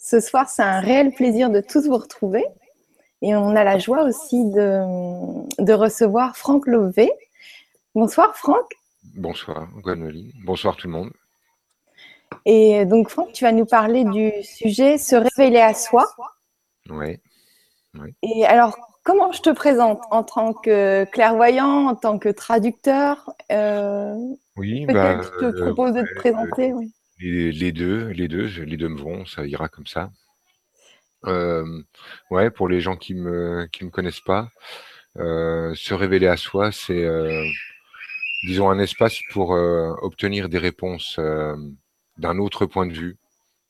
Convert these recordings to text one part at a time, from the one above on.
Ce soir, c'est un réel plaisir de tous vous retrouver. Et on a la joie aussi de, de recevoir Franck Lové. Bonsoir Franck. Bonsoir Gwenoline. Bonsoir tout le monde. Et donc Franck, tu vas nous parler du sujet se révéler à soi. Oui. Et alors, comment je te présente en tant que clairvoyant, en tant que traducteur euh, Oui, bah, je te propose de te présenter. Oui. Les, deux, les deux, les deux me vont, ça ira comme ça. Euh, ouais, pour les gens qui me qui me connaissent pas, euh, se révéler à soi, c'est euh, disons un espace pour obtenir des réponses d'un autre point de vue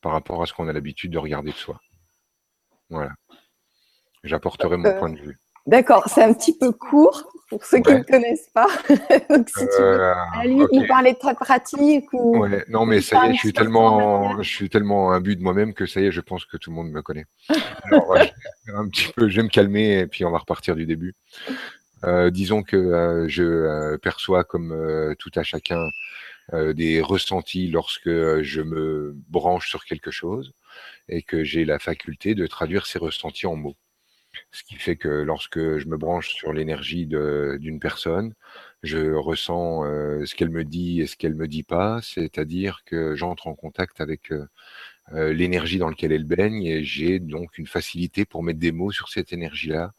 par rapport à ce qu'on a l'habitude de regarder de soi. Voilà. J'apporterai mon point de vue. D'accord, c'est un petit peu court pour ceux qui ne connaissent pas. Donc, si tu veux, à lui, nous parler de ta pratique ou. non, mais ça y est, je suis tellement, je suis tellement imbu de moi-même que ça y est, je pense que tout le monde me connaît. Alors, un petit peu, je vais me calmer et puis on va repartir du début. Euh, disons que euh, je euh, perçois comme tout à chacun des ressentis lorsque je me branche sur quelque chose et que j'ai la faculté de traduire ces ressentis en mots. Ce qui fait que lorsque je me branche sur l'énergie d'une personne, je ressens ce qu'elle me dit et ce qu'elle me dit pas, c'est-à-dire que j'entre en contact avec l'énergie dans laquelle elle baigne et j'ai donc une facilité pour mettre des mots sur cette énergie-là,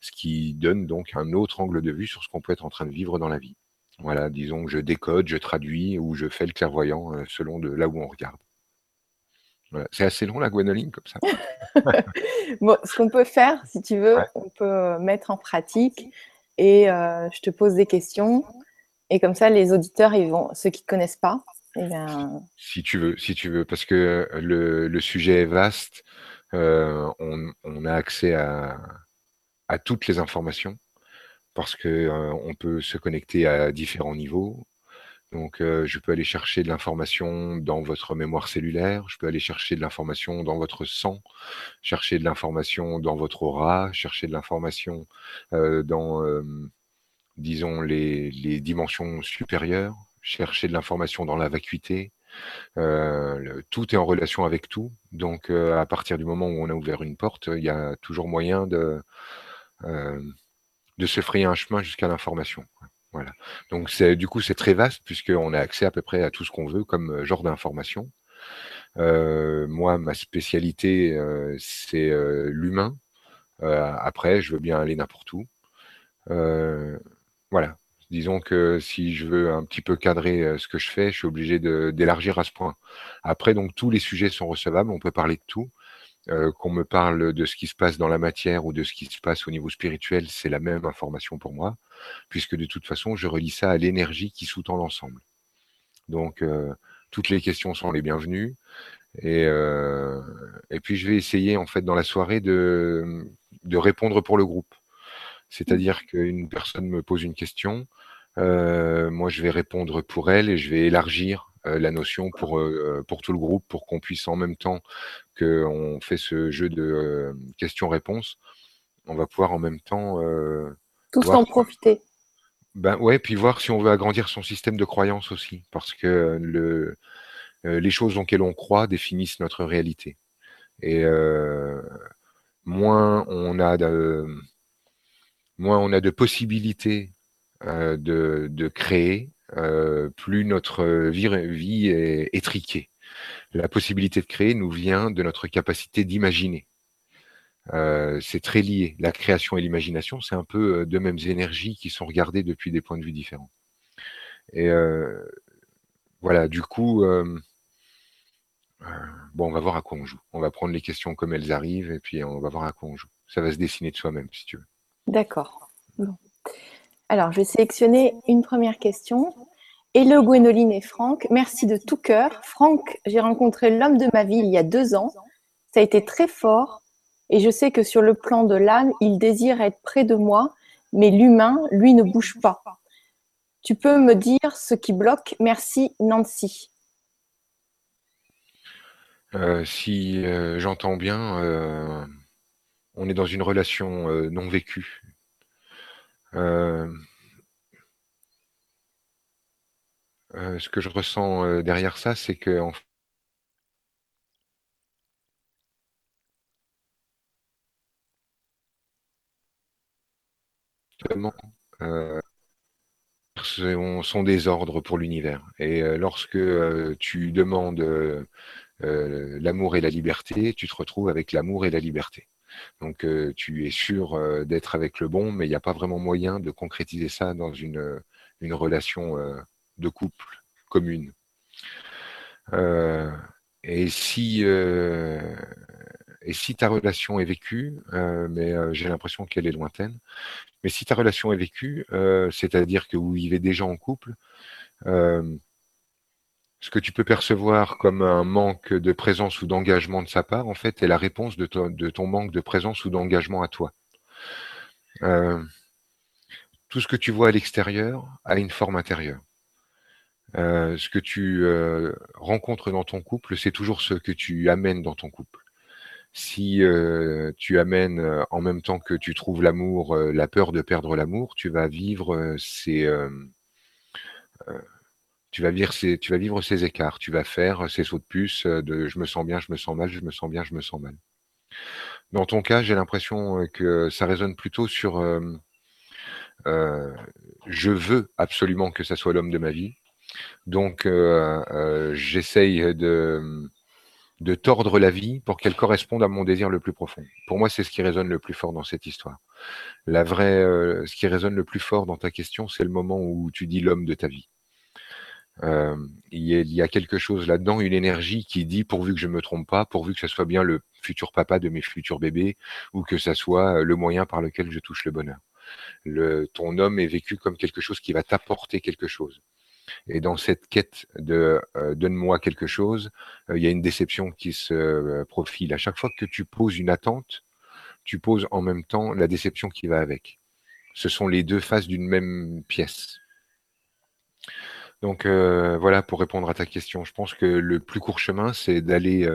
ce qui donne donc un autre angle de vue sur ce qu'on peut être en train de vivre dans la vie. Voilà, disons que je décode, je traduis ou je fais le clairvoyant selon de là où on regarde. C'est assez long la guanoline comme ça. bon, ce qu'on peut faire, si tu veux, on peut mettre en pratique et euh, je te pose des questions et comme ça les auditeurs, ils vont, ceux qui ne connaissent pas, eh si tu veux, si tu veux, parce que le, sujet est vaste, euh, on, a accès à, à, toutes les informations parce que euh, on peut se connecter à différents niveaux. Donc, je peux aller chercher de l'information dans votre mémoire cellulaire, je peux aller chercher de l'information dans votre sang, chercher de l'information dans votre aura, chercher de l'information dans, disons, les, dimensions supérieures, chercher de l'information dans la vacuité. tout est en relation avec tout. Donc, à partir du moment où on a ouvert une porte, il y a toujours moyen de, de se frayer un chemin jusqu'à l'information. Voilà. Donc du coup c'est très vaste puisqu'on a accès à peu près à tout ce qu'on veut comme genre d'information. moi, ma spécialité, c'est l'humain. après, je veux bien aller n'importe où. voilà. Disons que si je veux un petit peu cadrer ce que je fais, je suis obligé d'élargir à ce point. Après, donc tous les sujets sont recevables, on peut parler de tout. Euh, qu'on me parle de ce qui se passe dans la matière ou de ce qui se passe au niveau spirituel, c'est la même information pour moi, puisque de toute façon, je relie ça à l'énergie qui sous-tend l'ensemble. Donc, euh, toutes les questions sont les bienvenues. Et, euh, et, puis, je vais essayer, en fait, dans la soirée, de, de répondre pour le groupe. C'est-à-dire qu'une personne me pose une question, moi, je vais répondre pour elle et je vais élargir la notion pour, euh, pour tout le groupe, pour qu'on puisse en même temps qu'on fait ce jeu de euh, questions-réponses, on va pouvoir en même temps... Tous en profiter. Ben ouais, puis voir si on veut agrandir son système de croyance aussi, parce que le, les choses auxquelles on croit définissent notre réalité. Et moins on a de, moins on a de possibilités de, de, créer, euh, plus notre vie, est étriquée. La possibilité de créer nous vient de notre capacité d'imaginer. Euh, c'est très lié. La création et l'imagination, c'est un peu euh, deux mêmes énergies qui sont regardées depuis des points de vue différents. Et voilà, du coup, bon, on va voir à quoi on joue. On va prendre les questions comme elles arrivent et puis on va voir à quoi on joue. Ça va se dessiner de soi-même, si tu veux. D'accord. Alors, je vais sélectionner une première question. Hello Gwénoline et Franck, merci de tout cœur. Franck, j'ai rencontré l'homme de ma vie il y a deux ans. Ça a été très fort et je sais que sur le plan de l'âme, il désire être près de moi, mais l'humain, lui, ne bouge pas. Tu peux me dire ce qui bloque Merci Nancy. Euh, si euh, j'entends bien, euh, on est dans une relation non vécue. Euh, euh, ce que je ressens euh, derrière ça, c'est que en sont, sont des ordres pour l'univers. Et lorsque tu demandes l'amour et la liberté, tu te retrouves avec l'amour et la liberté. Donc tu es sûr d'être avec le bon, mais il n'y a pas vraiment moyen de concrétiser ça dans une, relation de couple commune. et si ta relation est vécue, mais j'ai l'impression qu'elle est lointaine, mais si ta relation est vécue, c'est-à-dire que vous vivez déjà en couple, ce que tu peux percevoir comme un manque de présence ou d'engagement de sa part, en fait, est la réponse de ton, manque de présence ou d'engagement à toi. tout ce que tu vois à l'extérieur a une forme intérieure. ce que tu rencontres dans ton couple, c'est toujours ce que tu amènes dans ton couple si euh, tu amènes euh, en même temps que tu trouves l'amour, euh, la peur de perdre l'amour, tu vas vivre ces, tu vas vivre ces, écarts, tu vas faire ces sauts de puce de je me sens bien, je me sens mal, je me sens bien, je me sens mal. Dans ton cas, j'ai l'impression que ça résonne plutôt sur je veux absolument que ça soit l'homme de ma vie. Donc, j'essaye de, de tordre la vie pour qu'elle corresponde à mon désir le plus profond. Pour moi, c'est ce qui résonne le plus fort dans cette histoire. La vraie, euh, ce qui résonne le plus fort dans ta question, c'est le moment où tu dis l'homme de ta vie. Euh, il, y a, quelque chose là-dedans, une énergie qui dit pourvu que je me trompe pas, pourvu que ce soit bien le futur papa de mes futurs bébés, ou que ça soit le moyen par lequel je touche le bonheur. Le, ton homme est vécu comme quelque chose qui va t'apporter quelque chose. Et dans cette quête de euh, donne-moi quelque chose, euh, il y a une déception qui se euh, profile. À chaque fois que tu poses une attente, tu poses en même temps la déception qui va avec. Ce sont les deux faces d'une même pièce. Donc voilà pour répondre à ta question. Je pense que le plus court chemin, c'est d'aller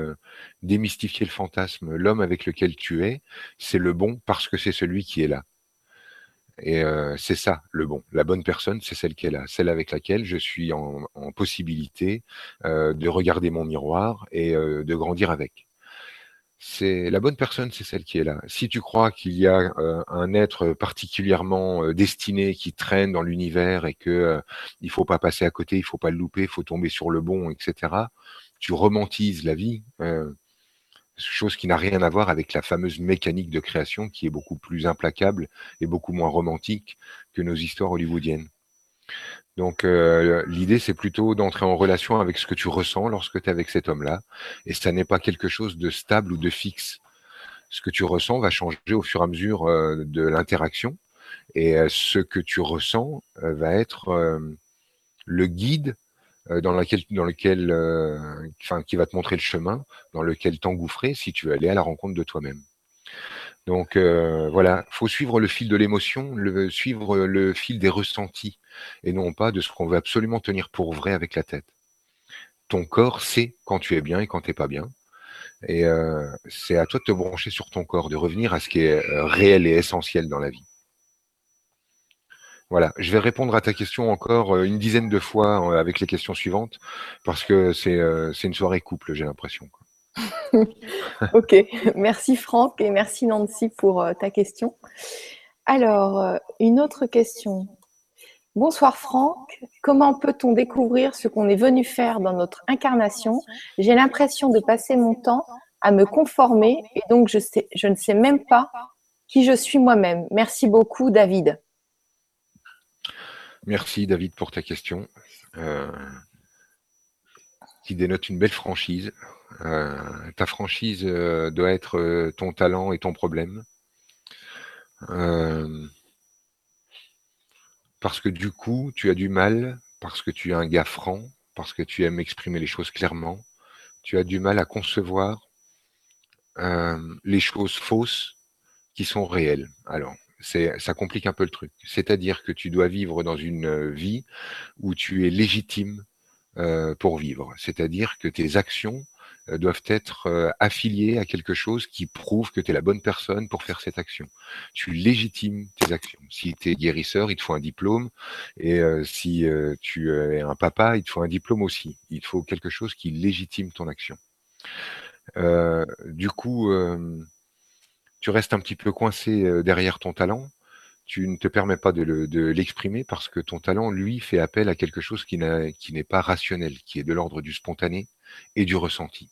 démystifier le fantasme. L'homme avec lequel tu es, c'est le bon parce que c'est celui qui est là. Et euh, c'est ça le bon. La bonne personne, c'est celle qui est là, celle avec laquelle je suis en, possibilité euh, de regarder mon miroir et euh, de grandir avec. C'est la bonne personne, c'est celle qui est là. Si tu crois qu'il y a un être particulièrement destiné qui traîne dans l'univers et que il faut pas passer à côté, il faut pas le louper, il faut tomber sur le bon, etc. Tu romantises la vie chose qui n'a rien à voir avec la fameuse mécanique de création qui est beaucoup plus implacable et beaucoup moins romantique que nos histoires hollywoodiennes. Donc euh, l'idée, c'est plutôt d'entrer en relation avec ce que tu ressens lorsque tu es avec cet homme-là, et ça n'est pas quelque chose de stable ou de fixe. Ce que tu ressens va changer au fur et à mesure euh, de l'interaction, et euh, ce que tu ressens va être le guide dans, lequel, qui va te montrer le chemin dans lequel t'engouffrer si tu veux aller à la rencontre de toi-même. Donc euh, voilà, faut suivre le fil de l'émotion, suivre le fil des ressentis, et non pas de ce qu'on veut absolument tenir pour vrai avec la tête. Ton corps sait quand tu es bien et quand tu n'es pas bien. Et c'est à toi de te brancher sur ton corps, de revenir à ce qui est réel et essentiel dans la vie. Voilà, je vais répondre à ta question encore euh, une dizaine de fois euh, avec les questions suivantes, parce que c'est euh, une soirée couple, j'ai l'impression. ok, merci Franck et merci Nancy pour ta question. Alors, une autre question. Bonsoir Franck, comment peut-on découvrir ce qu'on est venu faire dans notre incarnation? J'ai l'impression de passer mon temps à me conformer et donc je ne sais même pas qui je suis moi-même. Merci beaucoup David. Merci David pour ta question, euh, qui dénote une belle franchise. Euh, ta franchise euh, doit être ton talent et ton problème. parce que du coup, tu as du mal, parce que tu es un gars franc, parce que tu aimes exprimer les choses clairement, tu as du mal à concevoir les choses fausses qui sont réelles. Alors, ça complique un peu le truc. C'est-à-dire que tu dois vivre dans une euh, vie où tu es légitime euh, pour vivre. C'est-à-dire que tes actions euh, doivent être affiliées à quelque chose qui prouve que tu es la bonne personne pour faire cette action. Tu légitimes tes actions. Si tu es guérisseur, il te faut un diplôme. Et si tu es un papa, il te faut un diplôme aussi. Il te faut quelque chose qui légitime ton action. du coup, tu restes un petit peu coincé derrière ton talent, tu ne te permets pas de l'exprimer parce que ton talent, lui, fait appel à quelque chose qui n'est pas rationnel, qui est de l'ordre du spontané et du ressenti.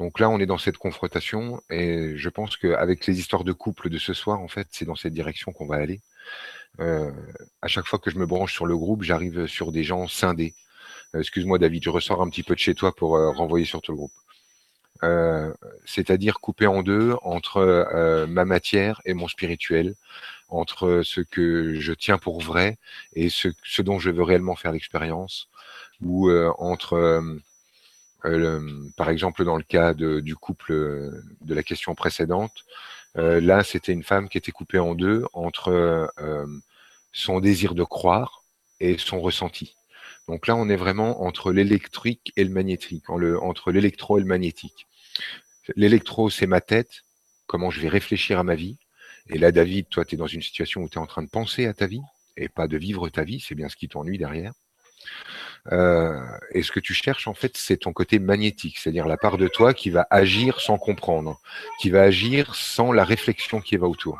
Donc là, on est dans cette confrontation et je pense qu'avec les histoires de couple de ce soir, en fait, c'est dans cette direction qu'on va aller. Euh, à chaque fois que je me branche sur le groupe, j'arrive sur des gens scindés. Euh, excuse-moi, David, je ressors un petit peu de chez toi pour euh, renvoyer sur tout le groupe. c'est-à-dire couper en deux entre ma matière et mon spirituel, entre ce que je tiens pour vrai et ce, ce dont je veux réellement faire l'expérience, ou entre euh, par exemple, dans le cas du couple euh, de la question précédente, euh, là, c'était une femme qui était coupée en deux entre son désir de croire et son ressenti. Donc là, on est vraiment entre l'électrique et le magnétique, entre l'électro et le magnétique. L'électro, c'est ma tête, comment je vais réfléchir à ma vie. Et là, David, toi, tu es dans une situation où tu es en train de penser à ta vie et pas de vivre ta vie, c'est bien ce qui t'ennuie derrière. Euh, et ce que tu cherches, en fait, c'est ton côté magnétique, c'est-à-dire la part de toi qui va agir sans comprendre, qui va agir sans la réflexion qui va autour.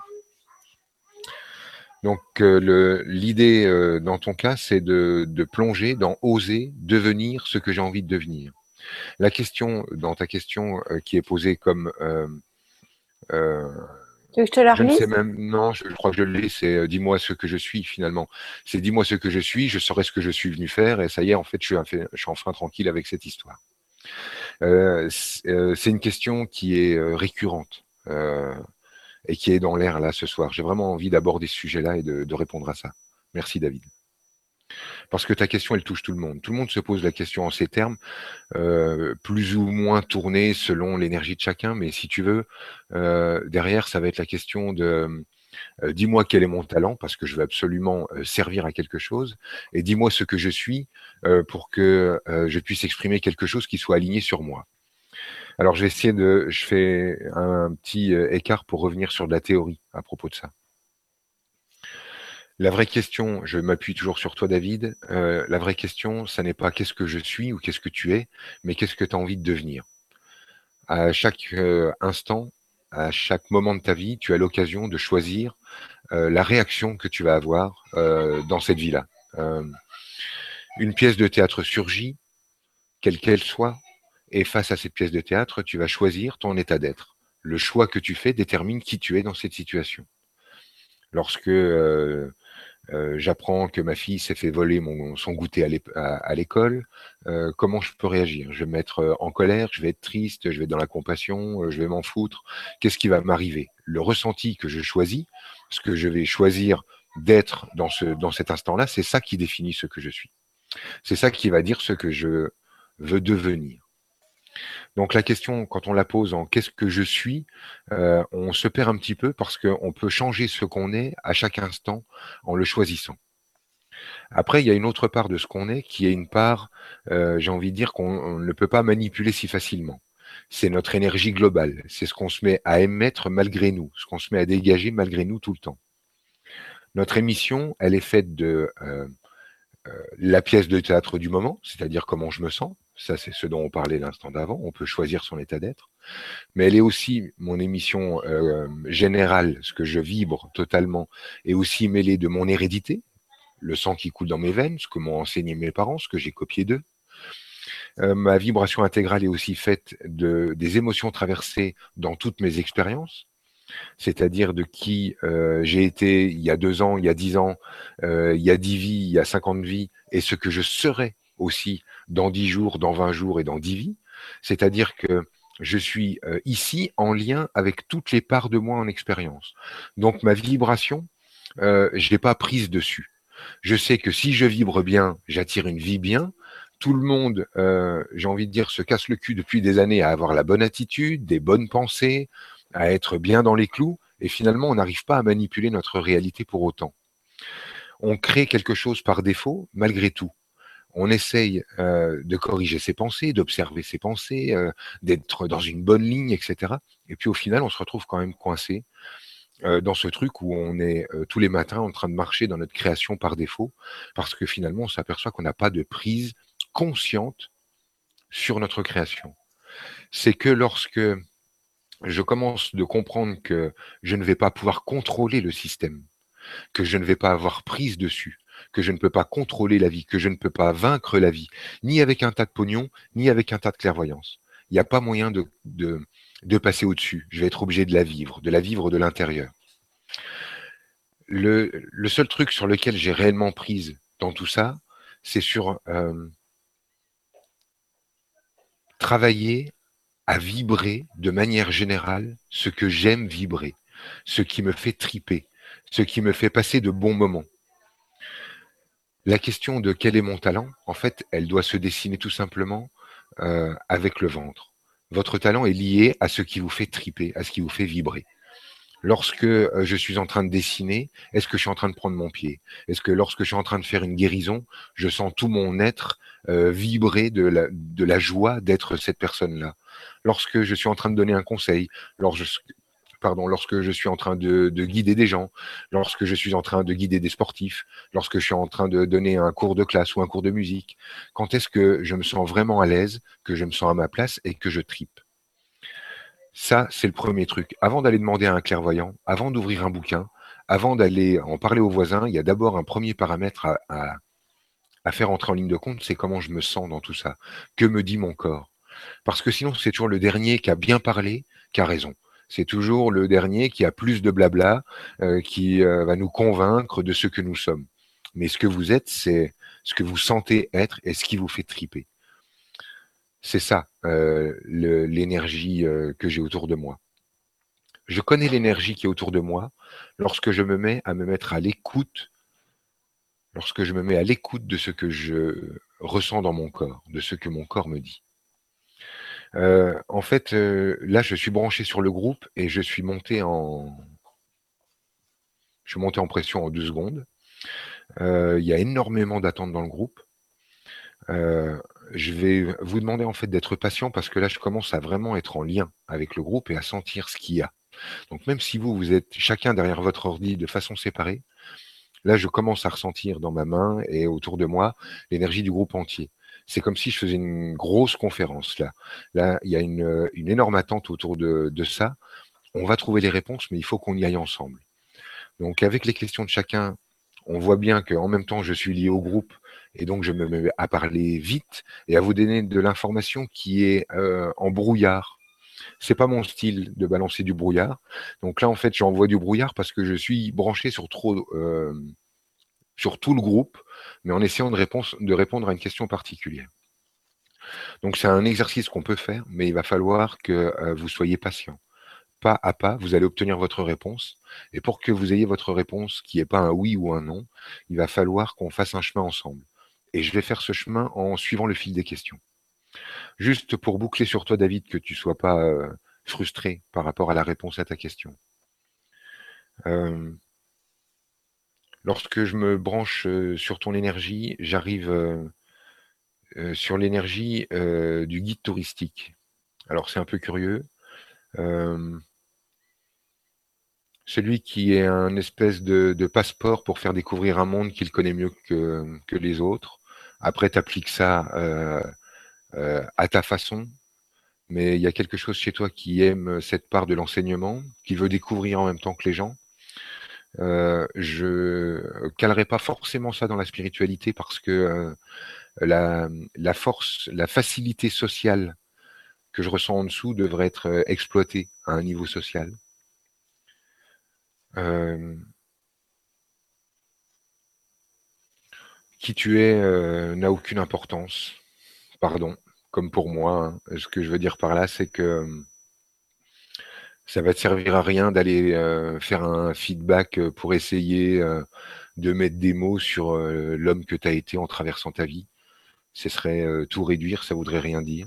Donc euh, l'idée euh, dans ton cas, c'est de, plonger dans oser devenir ce que j'ai envie de devenir. La question dans ta question qui est posée comme je te la je ne sais même, non, je, crois que je l'ai, c'est euh, dis-moi ce que je suis finalement. C'est dis-moi ce que je suis, je saurai ce que je suis venu faire, et ça y est, en fait, je suis, je suis enfin tranquille avec cette histoire. Euh, euh, c'est une question qui est récurrente et qui est dans l'air là ce soir. J'ai vraiment envie d'aborder ce sujet-là et de répondre à ça. Merci David. Parce que ta question, elle touche tout le monde. Tout le monde se pose la question en ces termes, euh, plus ou moins tournés selon l'énergie de chacun. Mais si tu veux, euh, derrière, ça va être la question de euh, dis-moi quel est mon talent, parce que je veux absolument servir à quelque chose, et dis-moi ce que je suis pour que je puisse exprimer quelque chose qui soit aligné sur moi. Alors, je vais essayer de. Je fais un petit écart pour revenir sur de la théorie à propos de ça. La vraie question, je m'appuie toujours sur toi David, euh, la vraie question, ça n'est pas qu'est-ce que je suis ou qu'est-ce que tu es, mais qu'est-ce que tu as envie de devenir. À chaque euh, instant, à chaque moment de ta vie, tu as l'occasion de choisir euh, la réaction que tu vas avoir dans cette vie-là. une pièce de théâtre surgit, quelle qu'elle soit, et face à cette pièce de théâtre, tu vas choisir ton état d'être. Le choix que tu fais détermine qui tu es dans cette situation. Lorsque euh, j'apprends que ma fille s'est fait voler mon, son goûter à l'école, euh, comment je peux réagir? Je vais me mettre euh, en colère, je vais être triste, je vais être dans la compassion, je vais m'en foutre. Qu'est-ce qui va m'arriver? Le ressenti que je choisis, ce que je vais choisir d'être dans, ce, dans cet instant-là, c'est ça qui définit ce que je suis. C'est ça qui va dire ce que je veux devenir. Donc la question, quand on la pose en qu'est-ce que je suis, euh, on se perd un petit peu parce qu'on peut changer ce qu'on est à chaque instant en le choisissant. Après, il y a une autre part de ce qu'on est qui est une part, euh, j'ai envie de dire qu'on ne peut pas manipuler si facilement. C'est notre énergie globale, c'est ce qu'on se met à émettre malgré nous, ce qu'on se met à dégager malgré nous tout le temps. Notre émission, elle est faite de euh, la pièce de théâtre du moment, c'est-à-dire comment je me sens, ça, c'est ce dont on parlait l'instant d'avant. On peut choisir son état d'être. Mais elle est aussi mon émission euh, générale, ce que je vibre totalement, et aussi mêlée de mon hérédité, le sang qui coule dans mes veines, ce que m'ont enseigné mes parents, ce que j'ai copié d'eux. Euh, ma vibration intégrale est aussi faite de, des émotions traversées dans toutes mes expériences, c'est-à-dire de qui euh, j'ai été il y a deux ans, il y a dix ans, il y a dix vies, il y a cinquante vies, et ce que je serai aussi dans dix jours, dans vingt jours et dans dix vies. C'est-à-dire que je suis euh, ici en lien avec toutes les parts de moi en expérience. Donc ma vibration, euh, je l'ai pas prise dessus. Je sais que si je vibre bien, j'attire une vie bien. Tout le monde, euh, j'ai envie de dire, se casse le cul depuis des années à avoir la bonne attitude, des bonnes pensées, à être bien dans les clous, et finalement, on n'arrive pas à manipuler notre réalité pour autant. On crée quelque chose par défaut, malgré tout on essaye euh, de corriger ses pensées, d'observer ses pensées, euh, d'être dans une bonne ligne, etc. Et puis au final, on se retrouve quand même coincé euh, dans ce truc où on est tous les matins en train de marcher dans notre création par défaut, parce que finalement, on s'aperçoit qu'on n'a pas de prise consciente sur notre création. C'est que lorsque je commence de comprendre que je ne vais pas pouvoir contrôler le système, que je ne vais pas avoir prise dessus, que je ne peux pas contrôler la vie, que je ne peux pas vaincre la vie, ni avec un tas de pognon, ni avec un tas de clairvoyance. Il n'y a pas moyen de, passer au-dessus. Je vais être obligé de la vivre, de la vivre de l'intérieur. Le, seul truc sur lequel j'ai réellement prise dans tout ça, c'est sur euh, travailler à vibrer de manière générale ce que j'aime vibrer, ce qui me fait triper, ce qui me fait passer de bons moments. La question de quel est mon talent, en fait, elle doit se dessiner tout simplement euh, avec le ventre. Votre talent est lié à ce qui vous fait triper, à ce qui vous fait vibrer. Lorsque euh, je suis en train de dessiner, est-ce que je suis en train de prendre mon pied? Est-ce que lorsque je suis en train de faire une guérison, je sens tout mon être euh, vibrer de la, de la joie d'être cette personne-là? Lorsque je suis en train de donner un conseil, lorsque, je suis en train de, guider des gens, lorsque je suis en train de guider des sportifs, lorsque je suis en train de donner un cours de classe ou un cours de musique, quand est-ce que je me sens vraiment à l'aise, que je me sens à ma place et que je tripe? Ça, c'est le premier truc. Avant d'aller demander à un clairvoyant, avant d'ouvrir un bouquin, avant d'aller en parler aux voisins, il y a d'abord un premier paramètre à faire entrer en ligne de compte, c'est comment je me sens dans tout ça. Que me dit mon corps? Parce que sinon, c'est toujours le dernier qui a bien parlé, qui a raison c'est toujours le dernier qui a plus de blabla, euh, qui euh, va nous convaincre de ce que nous sommes. Mais ce que vous êtes, c'est ce que vous sentez être et ce qui vous fait triper. C'est ça, euh, l'énergie que j'ai autour de moi. Je connais l'énergie qui est autour de moi lorsque je me mets à me mettre à l'écoute, lorsque je me mets à l'écoute de ce que je ressens dans mon corps, de ce que mon corps me dit. Euh, en fait, euh, là, je suis branché sur le groupe et je suis monté en, je suis monté en pression en deux secondes. Euh, il y a énormément d'attentes dans le groupe. je vais vous demander en fait d'être patient parce que là, je commence à vraiment être en lien avec le groupe et à sentir ce qu'il y a. Donc, même si vous, vous êtes chacun derrière votre ordi de façon séparée, là, je commence à ressentir dans ma main et autour de moi l'énergie du groupe entier c'est comme si je faisais une grosse conférence là. Là, il y a une, énorme attente autour de, ça. On va trouver les réponses, mais il faut qu'on y aille ensemble. Donc, avec les questions de chacun, on voit bien qu'en même temps, je suis lié au groupe et donc je me mets à parler vite et à vous donner de l'information qui est euh, en brouillard. C'est pas mon style de balancer du brouillard. Donc là, en fait, j'envoie du brouillard parce que je suis branché sur trop, euh, sur tout le groupe mais en essayant de, répondre à une question particulière. Donc c'est un exercice qu'on peut faire, mais il va falloir que euh, vous soyez patient. Pas à pas, vous allez obtenir votre réponse. Et pour que vous ayez votre réponse qui n'est pas un oui ou un non, il va falloir qu'on fasse un chemin ensemble. Et je vais faire ce chemin en suivant le fil des questions. Juste pour boucler sur toi, David, que tu ne sois pas euh, frustré par rapport à la réponse à ta question. Euh, Lorsque je me branche sur ton énergie, j'arrive sur l'énergie du guide touristique. Alors c'est un peu curieux. celui qui est un espèce de, passeport pour faire découvrir un monde qu'il connaît mieux que, les autres. Après, tu appliques ça à ta façon, mais il y a quelque chose chez toi qui aime cette part de l'enseignement, qui veut découvrir en même temps que les gens. Euh, je calerai pas forcément ça dans la spiritualité parce que euh, la, force, la facilité sociale que je ressens en dessous devrait être euh, exploitée à un niveau social. qui tu es n'a aucune importance. Pardon, comme pour moi. Hein. Ce que je veux dire par là, c'est que ça va te servir à rien d'aller euh, faire un feedback euh, pour essayer euh, de mettre des mots sur l'homme que tu as été en traversant ta vie. Ce serait tout réduire, ça voudrait rien dire.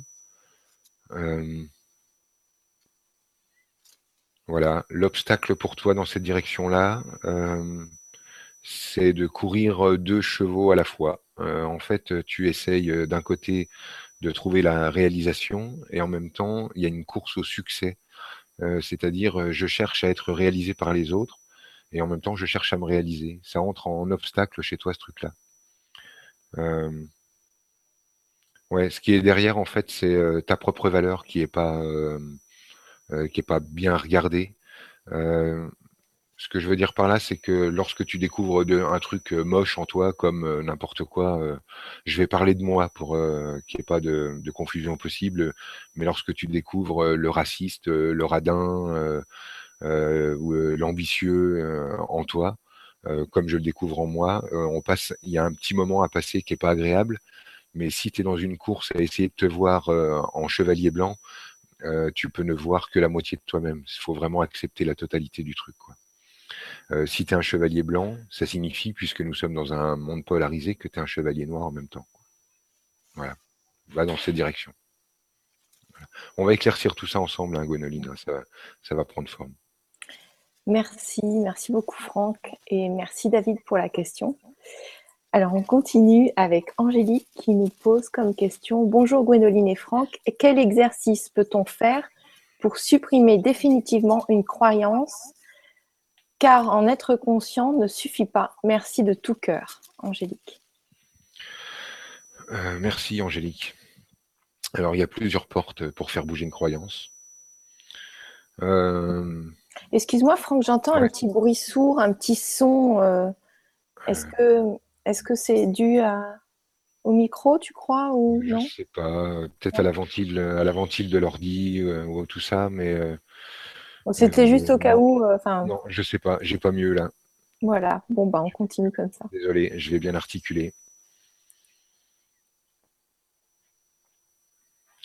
voilà, l'obstacle pour toi dans cette direction-là, c'est de courir deux chevaux à la fois. en fait, tu essayes d'un côté de trouver la réalisation et en même temps, il y a une course au succès c'est-à-dire euh, je cherche à être réalisé par les autres et en même temps je cherche à me réaliser. Ça entre en obstacle chez toi ce truc-là. Euh, ouais, ce qui est derrière en fait, c'est ta propre valeur qui est pas qui est pas bien regardée. Ce que je veux dire par là, c'est que lorsque tu découvres un truc euh, moche en toi, comme euh, n'importe quoi, euh, je vais parler de moi pour qu'il n'y ait pas de, confusion possible, mais lorsque tu découvres le raciste, le radin ou l'ambitieux en toi, comme je le découvre en moi, on passe, il y a un petit moment à passer qui n'est pas agréable, mais si tu es dans une course à essayer de te voir en chevalier blanc, tu peux ne voir que la moitié de toi-même. Il faut vraiment accepter la totalité du truc. Quoi. Euh, si tu es un chevalier blanc, ça signifie, puisque nous sommes dans un monde polarisé, que tu es un chevalier noir en même temps. Voilà. Va dans cette direction. On va éclaircir tout ça ensemble, hein, Gwenoline. Hein, ça, ça va prendre forme. Merci, merci beaucoup Franck et merci David pour la question. Alors on continue avec Angélique qui nous pose comme question Bonjour Gwénoline et Franck, quel exercice peut-on faire pour supprimer définitivement une croyance car en être conscient ne suffit pas. Merci de tout cœur, Angélique. Euh, merci, Angélique. Alors, il y a plusieurs portes pour faire bouger une croyance. Euh, Excuse-moi, Franck, j'entends un petit bruit sourd, un petit son. Euh, est-ce que est-ce que c'est dû au micro, tu crois, ou non? Je sais pas. Peut-être à la ventile, à la ventile de l'ordi ou tout ça, mais c'était juste au cas où. Euh, enfin. non, je sais pas, j'ai pas mieux là. Voilà, bon, bah, on continue comme ça. Désolé, je vais bien articuler.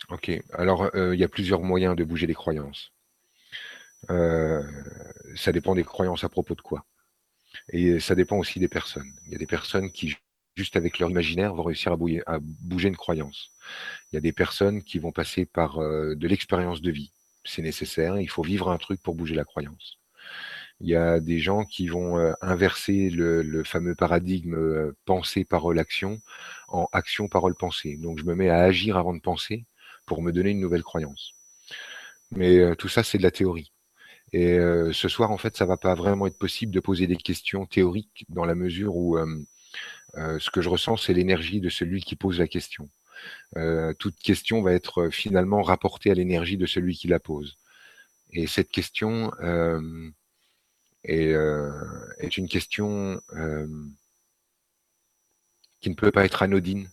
Ok, alors euh, il y a plusieurs moyens de bouger les croyances. Euh, ça dépend des croyances à propos de quoi. Et ça dépend aussi des personnes. Il y a des personnes qui, juste avec leur imaginaire, vont réussir à bouger, à bouger une croyance. Il y a des personnes qui vont passer par de l'expérience de vie c'est nécessaire. Il faut vivre un truc pour bouger la croyance. Il y a des gens qui vont euh, inverser le, fameux paradigme euh, pensée, parole, action en action, parole, pensée. Donc je me mets à agir avant de penser pour me donner une nouvelle croyance. Mais euh, tout ça, c'est de la théorie. Et ce soir, en fait, ça va pas vraiment être possible de poser des questions théoriques dans la mesure où ce que je ressens, c'est l'énergie de celui qui pose la question. Euh, toute question va être euh, finalement rapportée à l'énergie de celui qui la pose. Et cette question euh, est, une question qui ne peut pas être anodine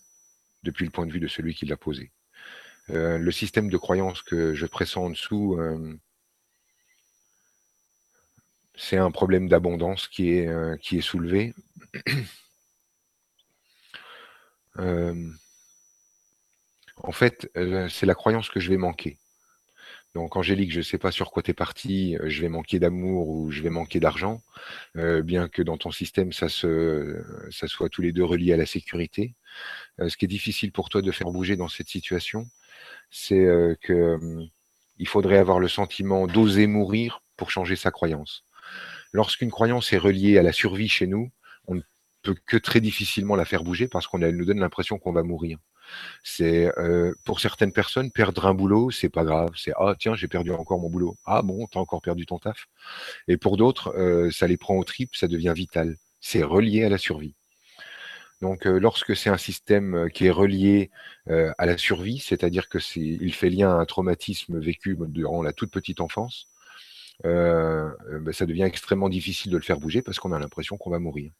depuis le point de vue de celui qui l'a posée. le système de croyance que je pressens en dessous, c'est un problème d'abondance qui est soulevé. En fait, euh, c'est la croyance que je vais manquer. Donc, Angélique, je ne sais pas sur quoi tu es parti, euh, je vais manquer d'amour ou je vais manquer d'argent, euh, bien que dans ton système, ça, soit tous les deux reliés à la sécurité. ce qui est difficile pour toi de faire bouger dans cette situation, c'est que il faudrait avoir le sentiment d'oser mourir pour changer sa croyance. Lorsqu'une croyance est reliée à la survie chez nous, on ne peut que très difficilement la faire bouger parce qu'on nous donne l'impression qu'on va mourir. C'est euh, pour certaines personnes perdre un boulot, c'est pas grave. C'est ah tiens j'ai perdu encore mon boulot. Ah bon t'as encore perdu ton taf? Et pour d'autres euh, ça les prend au trip, ça devient vital. C'est relié à la survie. Donc euh, lorsque c'est un système qui est relié à la survie, c'est-à-dire que c'est il fait lien à un traumatisme vécu durant la toute petite enfance, ben, ça devient extrêmement difficile de le faire bouger parce qu'on a l'impression qu'on va mourir.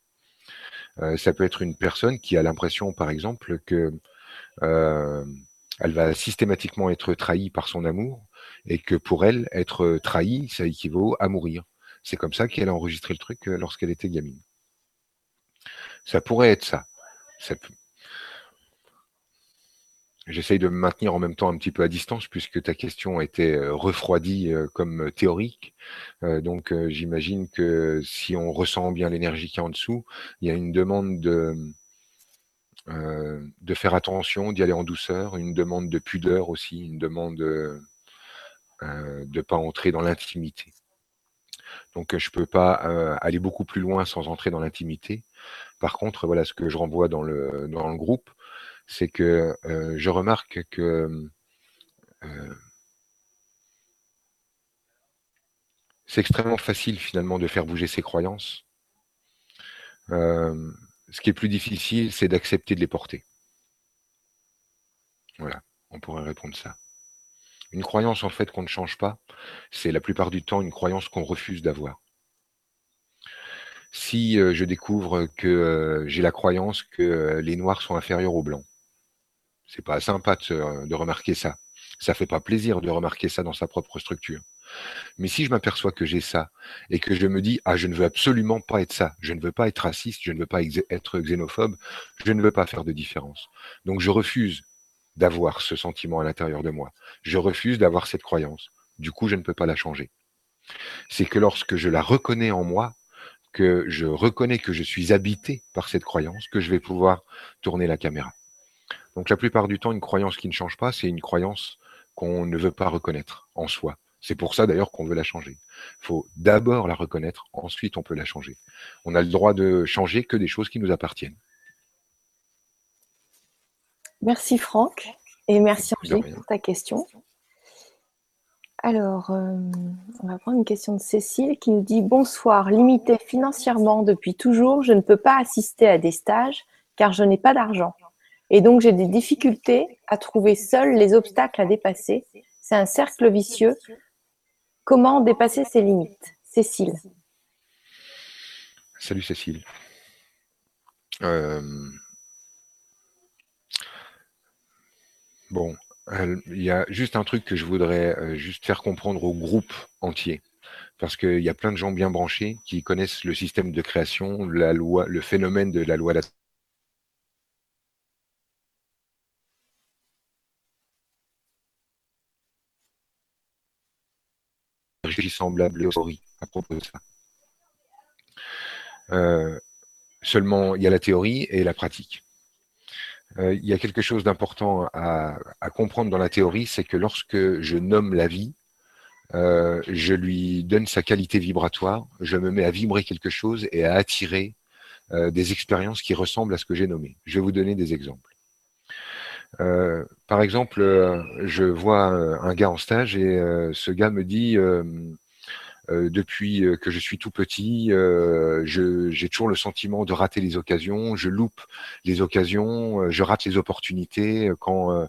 ça peut être une personne qui a l'impression, par exemple, que elle va systématiquement être trahie par son amour et que pour elle, être trahie, ça équivaut à mourir. C'est comme ça qu'elle a enregistré le truc euh, lorsqu'elle était gamine. Ça pourrait être ça. J'essaye de me maintenir en même temps un petit peu à distance puisque ta question était euh, refroidie comme théorique. Donc j'imagine que si on ressent bien l'énergie qui est en dessous, il y a une demande de, euh, de faire attention, d'y aller en douceur, une demande de pudeur aussi, une demande euh, de ne pas entrer dans l'intimité. Donc je ne peux pas euh, aller beaucoup plus loin sans entrer dans l'intimité. Par contre, voilà ce que je renvoie dans le, dans le groupe, c'est que je remarque que c'est extrêmement facile finalement de faire bouger ses croyances ce qui est plus difficile, c'est d'accepter de les porter. Voilà, on pourrait répondre ça. Une croyance en fait qu'on ne change pas, c'est la plupart du temps une croyance qu'on refuse d'avoir. si je découvre que j'ai la croyance que les noirs sont inférieurs aux blancs. C'est pas sympa de, de remarquer ça. Ça fait pas plaisir de remarquer ça dans sa propre structure. Mais si je m'aperçois que j'ai ça et que je me dis ah je ne veux absolument pas être ça, je ne veux pas être raciste, je ne veux pas être xénophobe, je ne veux pas faire de différence. Donc je refuse d'avoir ce sentiment à l'intérieur de moi. Je refuse d'avoir cette croyance. Du coup, je ne peux pas la changer. C'est que lorsque je la reconnais en moi, que je reconnais que je suis habité par cette croyance, que je vais pouvoir tourner la caméra. Donc la plupart du temps, une croyance qui ne change pas, c'est une croyance qu'on ne veut pas reconnaître en soi. C'est pour ça d'ailleurs qu'on veut la changer. Il faut d'abord la reconnaître, ensuite on peut la changer. On a le droit de changer que des choses qui nous appartiennent. Merci Franck et merci Angélique pour ta question. Alors, euh, on va prendre une question de Cécile qui nous dit Bonsoir, limité financièrement depuis toujours, je ne peux pas assister à des stages car je n'ai pas d'argent. Et donc, j'ai des difficultés à trouver seul les obstacles à dépasser. C'est un cercle vicieux. Comment dépasser ses limites? Cécile. Salut Cécile. Euh, bon, il y a juste un truc que je voudrais euh, juste faire comprendre au groupe entier. Parce qu'il y a plein de gens bien branchés qui connaissent le système de création, la loi, le phénomène de la loi semblable à propos de ça. Euh, seulement, il y a la théorie et la pratique. Euh, il y a quelque chose d'important à, comprendre dans la théorie, c'est que lorsque je nomme la vie, euh, je lui donne sa qualité vibratoire, je me mets à vibrer quelque chose et à attirer des expériences qui ressemblent à ce que j'ai nommé. Je vais vous donner des exemples. Euh, par exemple, euh, je vois euh, un gars en stage et ce gars me dit depuis que je suis tout petit, j'ai toujours le sentiment de rater les occasions, je loupe les occasions, je rate les opportunités. Quand,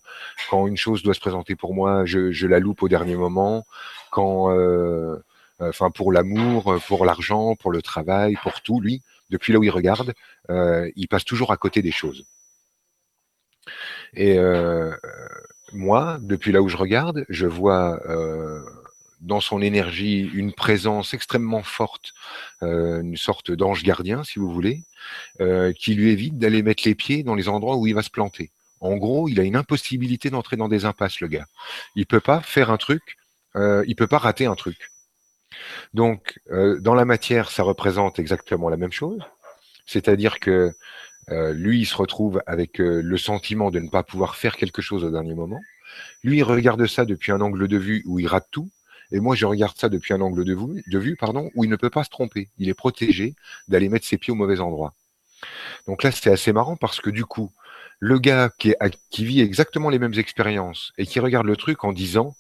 quand une chose doit se présenter pour moi, je, je la loupe au dernier moment. Quand, enfin, pour l'amour, pour l'argent, pour le travail, pour tout, lui, depuis là où il regarde, il passe toujours à côté des choses. Et euh, moi, depuis là où je regarde, je vois euh, dans son énergie une présence extrêmement forte, euh, une sorte d'ange gardien, si vous voulez, qui lui évite d'aller mettre les pieds dans les endroits où il va se planter. En gros, il a une impossibilité d'entrer dans des impasses, le gars. Il peut pas faire un truc, euh, il peut pas rater un truc. Donc, dans la matière, ça représente exactement la même chose. C'est-à-dire que euh, lui, il se retrouve avec euh, le sentiment de ne pas pouvoir faire quelque chose au dernier moment. Lui, il regarde ça depuis un angle de vue où il rate tout. Et moi, je regarde ça depuis un angle de vue, de vue pardon, où il ne peut pas se tromper. Il est protégé d'aller mettre ses pieds au mauvais endroit. Donc là, c'est assez marrant parce que du coup, le gars qui, qui, vit exactement les mêmes expériences et qui regarde le truc en disant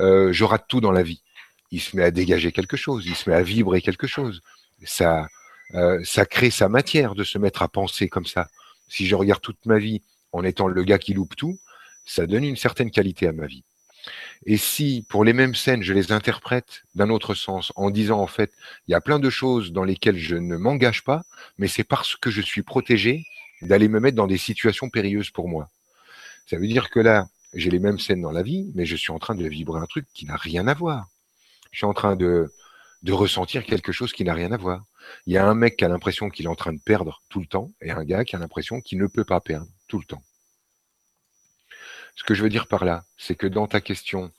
euh, je rate tout dans la vie, il se met à dégager quelque chose, il se met à vibrer quelque chose. Ça, euh, ça crée sa matière de se mettre à penser comme ça. Si je regarde toute ma vie en étant le gars qui loupe tout, ça donne une certaine qualité à ma vie. Et si, pour les mêmes scènes, je les interprète d'un autre sens, en disant en fait, il y a plein de choses dans lesquelles je ne m'engage pas, mais c'est parce que je suis protégé d'aller me mettre dans des situations périlleuses pour moi. Ça veut dire que là, j'ai les mêmes scènes dans la vie, mais je suis en train de vibrer un truc qui n'a rien à voir. Je suis en train de, de ressentir quelque chose qui n'a rien à voir. Il y a un mec qui a l'impression qu'il est en train de perdre tout le temps et un gars qui a l'impression qu'il ne peut pas perdre tout le temps. Ce que je veux dire par là, c'est que dans ta question.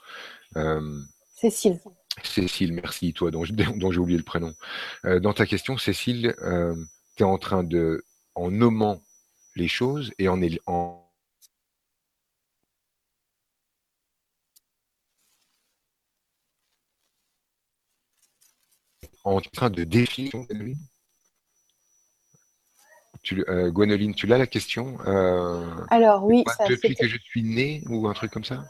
Euh, Cécile. Cécile, merci, toi, dont, j'ai oublié le prénom. Euh, dans ta question, Cécile, euh, tu es en train de, en nommant les choses et en, en en train de définir tu, euh, Gwenoline, tu l'as la question euh, Alors oui. ça, depuis que je suis née ou un truc comme ça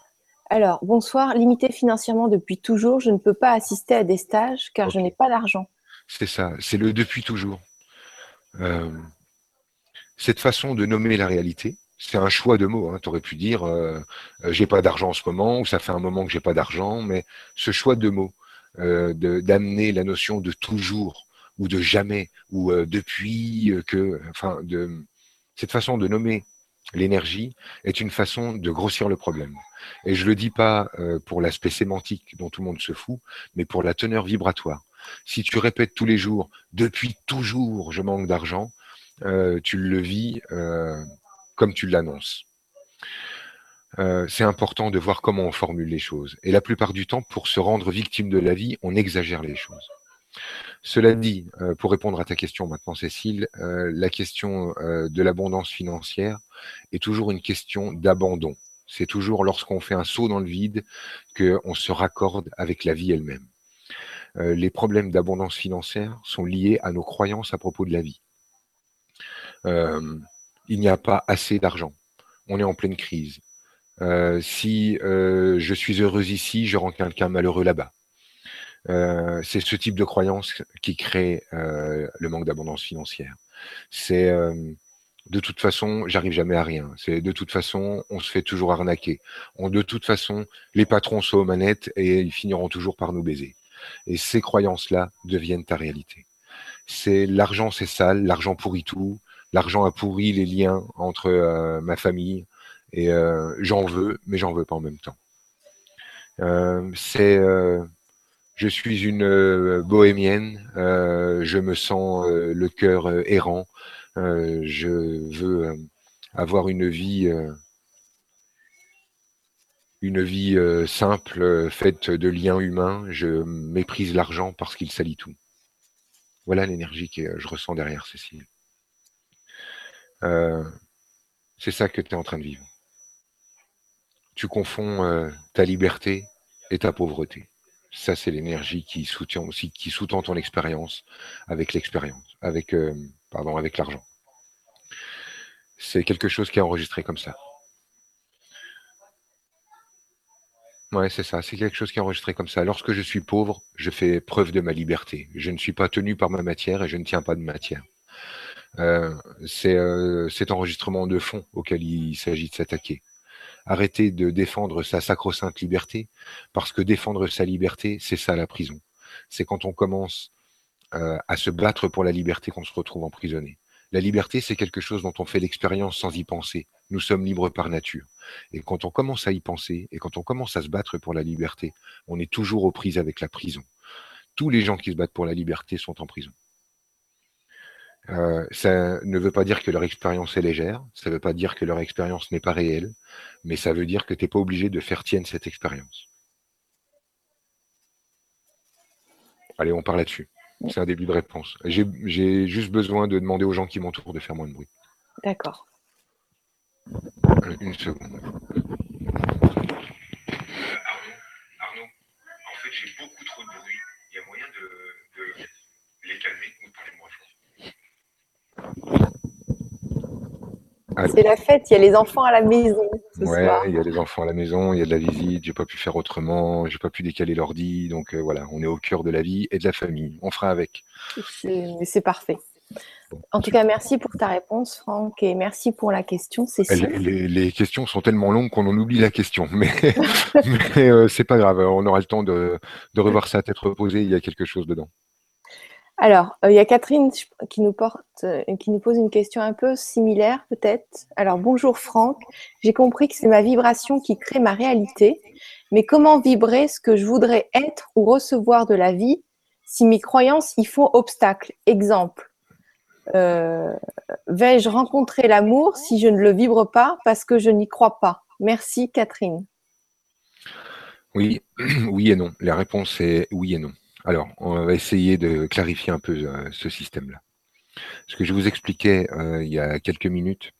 Alors, bonsoir. Limité financièrement depuis toujours, je ne peux pas assister à des stages car je n'ai pas d'argent. C'est ça, c'est le depuis toujours. Euh, cette façon de nommer la réalité, c'est un choix de mots. Hein. Tu aurais pu dire j'ai pas d'argent en ce moment ou ça fait un moment que j'ai pas d'argent, mais ce choix de mots, d'amener la notion de toujours ou de jamais, ou depuis que, enfin, cette façon de nommer l'énergie est une façon de grossir le problème. Et je le dis pas pour l'aspect sémantique dont tout le monde se fout, mais pour la teneur vibratoire. Si tu répètes tous les jours, depuis toujours, je manque d'argent, tu le vis comme tu l'annonces. Euh, c'est important de voir comment on formule les choses. Et la plupart du temps, pour se rendre victime de la vie, on exagère les choses. Cela dit, euh, pour répondre à ta question maintenant, Cécile, euh, la question de l'abondance financière est toujours une question d'abandon. C'est toujours lorsqu'on fait un saut dans le vide qu'on se raccorde avec la vie elle-même. les problèmes d'abondance financière sont liés à nos croyances à propos de la vie. il n'y a pas assez d'argent. On est en pleine crise. Euh, si euh, je suis heureuse ici, je rends quelqu'un malheureux là-bas. Euh, c'est ce type de croyance qui crée le manque d'abondance financière. C'est de toute façon, j'arrive jamais à rien. C'est de toute façon, on se fait toujours arnaquer. On, de toute façon, les patrons sont aux manettes et ils finiront toujours par nous baiser. Et ces croyances-là deviennent ta réalité. C'est l'argent, c'est sale, l'argent pourrit tout, l'argent a pourri les liens entre ma famille, et euh, j'en veux, mais j'en veux pas en même temps. Euh, c'est euh, je suis une bohémienne, je me sens le cœur errant, je veux avoir une vie, une vie simple, faite de liens humains. Je méprise l'argent parce qu'il salit tout. Voilà l'énergie que je ressens derrière Cécile. c'est ça que tu es en train de vivre tu confonds euh, ta liberté et ta pauvreté. Ça, c'est l'énergie qui soutient aussi, qui sous-tend ton expérience avec l'expérience, avec, euh, avec l'argent. C'est quelque chose qui est enregistré comme ça. Ouais, c'est ça. C'est quelque chose qui est enregistré comme ça. Lorsque je suis pauvre, je fais preuve de ma liberté. Je ne suis pas tenu par ma matière et je ne tiens pas de matière. Euh, c'est cet enregistrement de fond auquel il s'agit de s'attaquer arrêter de défendre sa sacro-sainte liberté, parce que défendre sa liberté, c'est ça la prison. C'est quand on commence euh, à se battre pour la liberté qu'on se retrouve emprisonné. La liberté, c'est quelque chose dont on fait l'expérience sans y penser. Nous sommes libres par nature. Et quand on commence à y penser, et quand on commence à se battre pour la liberté, on est toujours aux prises avec la prison. Tous les gens qui se battent pour la liberté sont en prison. Euh, ça ne veut pas dire que leur expérience est légère, ça ne veut pas dire que leur expérience n'est pas réelle, mais ça veut dire que tu n'es pas obligé de faire tienne cette expérience. Allez, on parle là-dessus. C'est un début de réponse. J'ai juste besoin de demander aux gens qui m'entourent de faire moins de bruit. D'accord. Une seconde. Arnaud, en fait, j'ai beaucoup trop de bruit. Il y a moyen de, de les calmer ou de parler moins fort. C'est la fête, il y a les enfants à la maison. Ce ouais, il y a les enfants à la maison, il y a de la visite, j'ai pas pu faire autrement, j'ai pas pu décaler l'ordi, donc euh, voilà, on est au cœur de la vie et de la famille. On fera avec. C'est parfait. en tout cas, merci pour ta réponse, Franck, et merci pour la question, Cécile. Les, les, questions sont tellement longues qu'on en oublie la question, mais, mais euh, c'est pas grave, on aura le temps de, de revoir ça à tête reposée, il y a quelque chose dedans. Alors, euh, il y a Catherine qui nous, porte, euh, qui nous pose une question un peu similaire, peut-être. Alors, bonjour Franck. J'ai compris que c'est ma vibration qui crée ma réalité. Mais comment vibrer ce que je voudrais être ou recevoir de la vie si mes croyances y font obstacle? Exemple. Euh, vais-je rencontrer l'amour si je ne le vibre pas parce que je n'y crois pas? Merci Catherine. Oui, oui et non. La réponse est oui et non. Alors, on va essayer de clarifier un peu euh, ce système-là. Ce que je vous expliquais euh, il y a quelques minutes,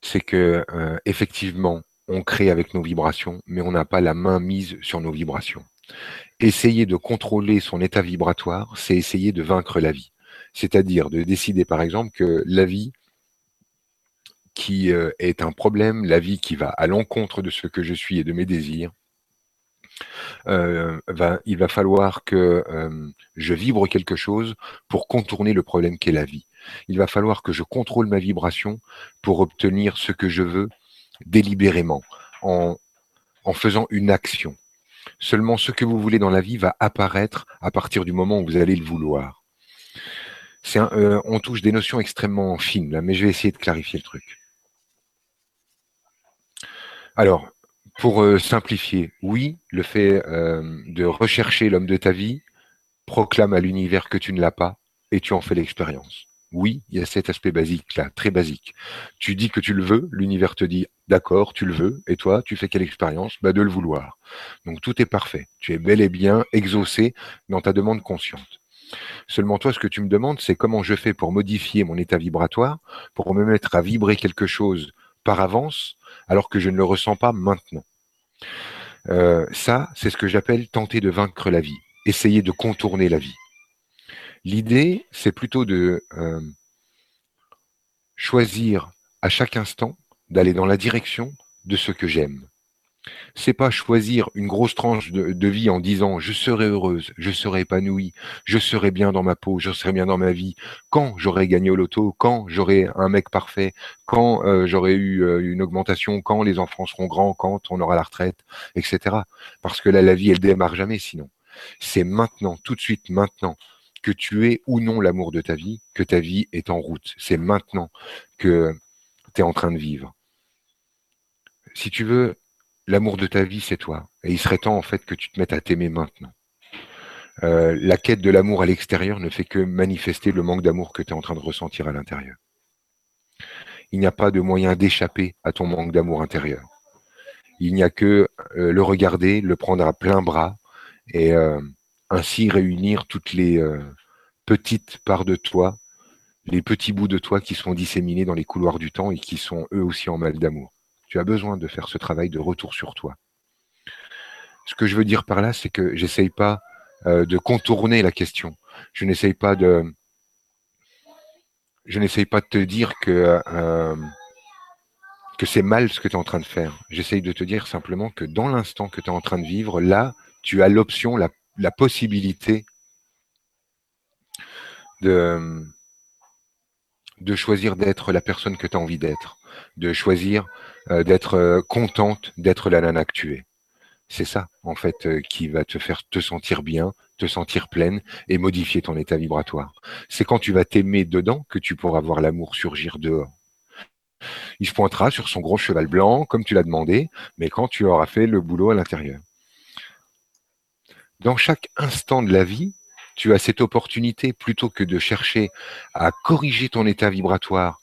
c'est que euh, effectivement, on crée avec nos vibrations, mais on n'a pas la main mise sur nos vibrations. Essayer de contrôler son état vibratoire, c'est essayer de vaincre la vie. C'est-à-dire de décider, par exemple, que la vie qui est un problème, la vie qui va à l'encontre de ce que je suis et de mes désirs, euh, il va falloir que euh, je vibre quelque chose pour contourner le problème qu'est la vie. Il va falloir que je contrôle ma vibration pour obtenir ce que je veux délibérément, en, en faisant une action. Seulement ce que vous voulez dans la vie va apparaître à partir du moment où vous allez le vouloir. euh, on touche des notions extrêmement fines, là, mais je vais essayer de clarifier le truc. Alors, pour euh, simplifier, oui, le fait euh, de rechercher l'homme de ta vie proclame à l'univers que tu ne l'as pas et tu en fais l'expérience. Oui, il y a cet aspect basique là, très basique. Tu dis que tu le veux, l'univers te dit d'accord, tu le veux, et toi, tu fais quelle expérience? Bah, De le vouloir. Donc tout est parfait. Tu es bel et bien exaucé dans ta demande consciente. Seulement toi, ce que tu me demandes, c'est comment je fais pour modifier mon état vibratoire, pour me mettre à vibrer quelque chose par avance, alors que je ne le ressens pas maintenant. Euh, ça, c'est ce que j'appelle tenter de vaincre la vie, essayer de contourner la vie. L'idée, c'est plutôt de euh, choisir à chaque instant d'aller dans la direction de ce que j'aime. C'est pas choisir une grosse tranche de, vie en disant je serai heureuse, je serai épanouie, je serai bien dans ma peau, je serai bien dans ma vie. Quand j'aurai gagné au loto, quand j'aurai un mec parfait, quand euh, j'aurai eu euh, une augmentation, quand les enfants seront grands, quand on aura la retraite, etc. Parce que là, la vie, elle démarre jamais sinon. C'est maintenant, tout de suite, maintenant, que tu es ou non l'amour de ta vie, que ta vie est en route. C'est maintenant que tu es en train de vivre. Si tu veux, l'amour de ta vie, c'est toi. Et il serait temps en fait que tu te mettes à t'aimer maintenant. Euh, la quête de l'amour à l'extérieur ne fait que manifester le manque d'amour que tu es en train de ressentir à l'intérieur. Il n'y a pas de moyen d'échapper à ton manque d'amour intérieur. Il n'y a que euh, le regarder, le prendre à plein bras et euh, ainsi réunir toutes les petites parts de toi, les petits bouts de toi qui sont disséminés dans les couloirs du temps et qui sont eux aussi en mal d'amour. Tu as besoin de faire ce travail de retour sur toi. Ce que je veux dire par là, c'est que j'essaye pas euh, de contourner la question. Je n'essaye pas de, je n'essaye pas de te dire que euh, que c'est mal ce que tu es en train de faire. J'essaye de te dire simplement que dans l'instant que tu es en train de vivre, là, tu as l'option, la, la possibilité de, de choisir d'être la personne que tu as envie d'être, de choisir euh, d'être euh, contente d'être la nana que tu es. C'est ça, en fait, euh, qui va te faire te sentir bien, te sentir pleine et modifier ton état vibratoire. C'est quand tu vas t'aimer dedans que tu pourras voir l'amour surgir dehors. Il se pointera sur son gros cheval blanc, comme tu l'as demandé, mais quand tu auras fait le boulot à l'intérieur. Dans chaque instant de la vie, tu as cette opportunité, plutôt que de chercher à corriger ton état vibratoire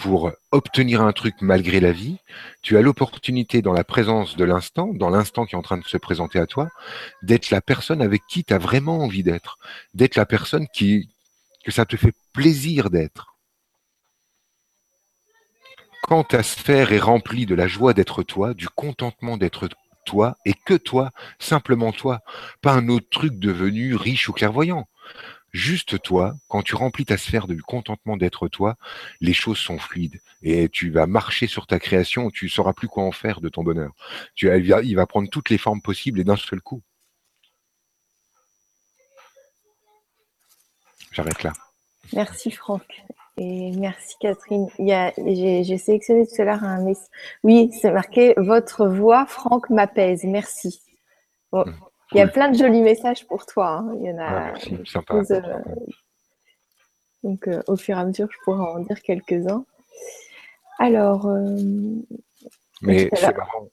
pour obtenir un truc malgré la vie, tu as l'opportunité dans la présence de l'instant, dans l'instant qui est en train de se présenter à toi, d'être la personne avec qui tu as vraiment envie d'être, d'être la personne qui que ça te fait plaisir d'être. Quand ta sphère est remplie de la joie d'être toi, du contentement d'être toi et que toi, simplement toi, pas un autre truc devenu riche ou clairvoyant juste toi, quand tu remplis ta sphère de contentement d'être toi, les choses sont fluides et tu vas marcher sur ta création, tu sauras plus quoi en faire de ton bonheur. Tu, il va prendre toutes les formes possibles et d'un seul coup. J'arrête là. Merci Franck. Et merci Catherine. J'ai sélectionné tout à l'heure un message. Oui, c'est marqué Votre voix, Franck, m'apaise. Merci. Mmh. Il y a plein de jolis messages pour toi. Hein. Il y en a. sympa. Euh, donc, euh, au fur et à mesure, je pourrais en dire quelques-uns. Alors. Euh, mais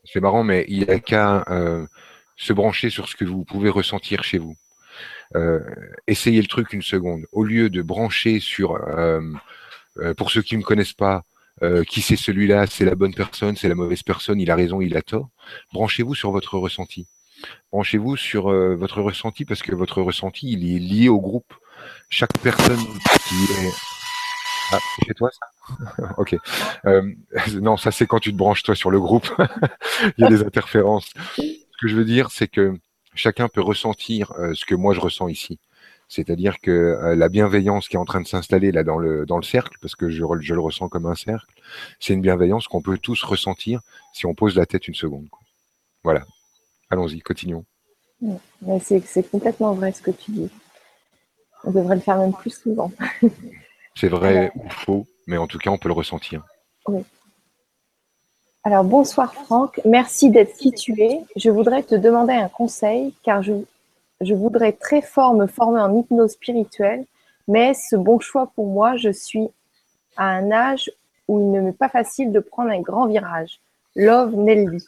c'est marrant, mais il n'y a qu'à se brancher sur ce que vous pouvez ressentir chez vous. essayez le truc une seconde. Au lieu de brancher sur, pour ceux qui ne me connaissent pas, qui c'est celui-là, c'est la bonne personne, c'est la mauvaise personne, il a raison, il a tort, branchez-vous sur votre ressenti branchez-vous sur euh, votre ressenti parce que votre ressenti, il est lié au groupe. Chaque personne qui est... Ah, chez toi ça Ok. Euh, non, ça c'est quand tu te branches toi sur le groupe. il y a des interférences. Ce que je veux dire, c'est que chacun peut ressentir euh, ce que moi je ressens ici. C'est-à-dire que la bienveillance qui est en train de s'installer là dans le, dans le cercle, parce que je, je le ressens comme un cercle, c'est une bienveillance qu'on peut tous ressentir si on pose la tête une seconde. Voilà, Allons-y, continuons. C'est complètement vrai ce que tu dis. On devrait le faire même plus souvent. C'est vrai ou faux, mais en tout cas, on peut le ressentir. Oui. Alors, bonsoir Franck. Merci d'être qui tu es. Je voudrais te demander un conseil car je, je voudrais très fort me former en hypnose spirituelle, mais ce bon choix pour moi, je suis à un âge où il ne m'est pas facile de prendre un grand virage. Love Nelly.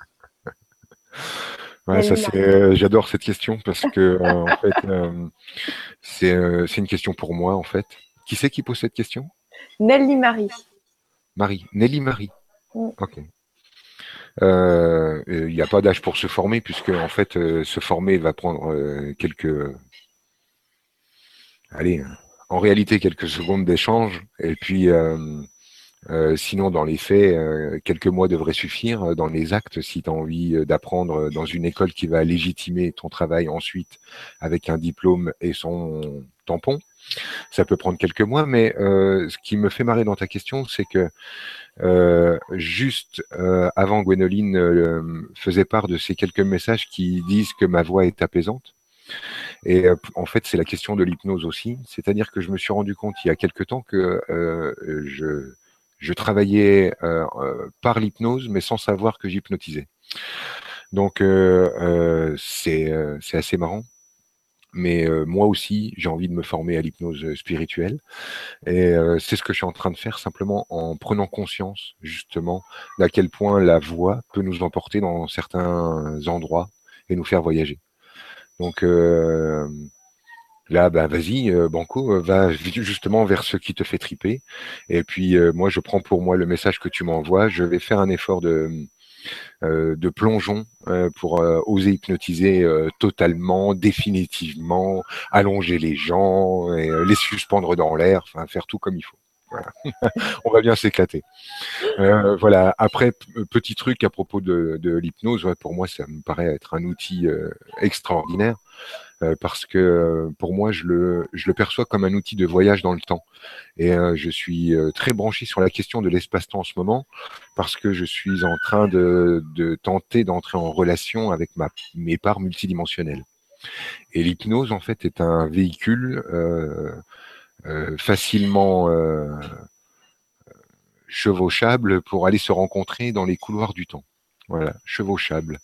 Euh, j'adore cette question parce que euh, en fait, euh, c'est une question pour moi en fait. Qui c'est qui pose cette question? Nelly Marie. Marie, Nelly Marie. Mm. Ok. Il n'y a pas d'âge pour se former puisque en fait, se former va prendre quelques, allez, en réalité quelques secondes d'échange et puis euh, sinon, dans les faits, euh, quelques mois devraient suffire. Dans les actes, si tu as envie euh, d'apprendre dans une école qui va légitimer ton travail ensuite avec un diplôme et son tampon, ça peut prendre quelques mois. Mais ce qui me fait marrer dans ta question, c'est que juste avant, Gwénoline faisait part de ces quelques messages qui disent que ma voix est apaisante. Et en fait, c'est la question de l'hypnose aussi. C'est-à-dire que je me suis rendu compte il y a quelque temps que je je travaillais euh, euh, par l'hypnose, mais sans savoir que j'hypnotisais. Donc euh, c'est assez marrant. Mais moi aussi, j'ai envie de me former à l'hypnose spirituelle. Et c'est ce que je suis en train de faire simplement en prenant conscience justement d'à quel point la voix peut nous emporter dans certains endroits et nous faire voyager. Donc Là, bah, vas-y, euh, Banco, euh, va justement vers ce qui te fait triper. Et puis, euh, moi, je prends pour moi le message que tu m'envoies. Je vais faire un effort de, plongeon pour oser hypnotiser totalement, définitivement, allonger les gens, les suspendre dans l'air, faire tout comme il faut. On va bien s'éclater. voilà. Après, petit truc à propos de, l'hypnose, pour moi, ça me paraît être un outil extraordinaire. Euh, parce que euh, pour moi, je le, perçois comme un outil de voyage dans le temps. Et euh, je suis très branché sur la question de l'espace-temps en ce moment, parce que je suis en train de, tenter d'entrer en relation avec ma, mes parts multidimensionnelles. Et l'hypnose, en fait, est un véhicule facilement chevauchable pour aller se rencontrer dans les couloirs du temps. Voilà, chevauchable.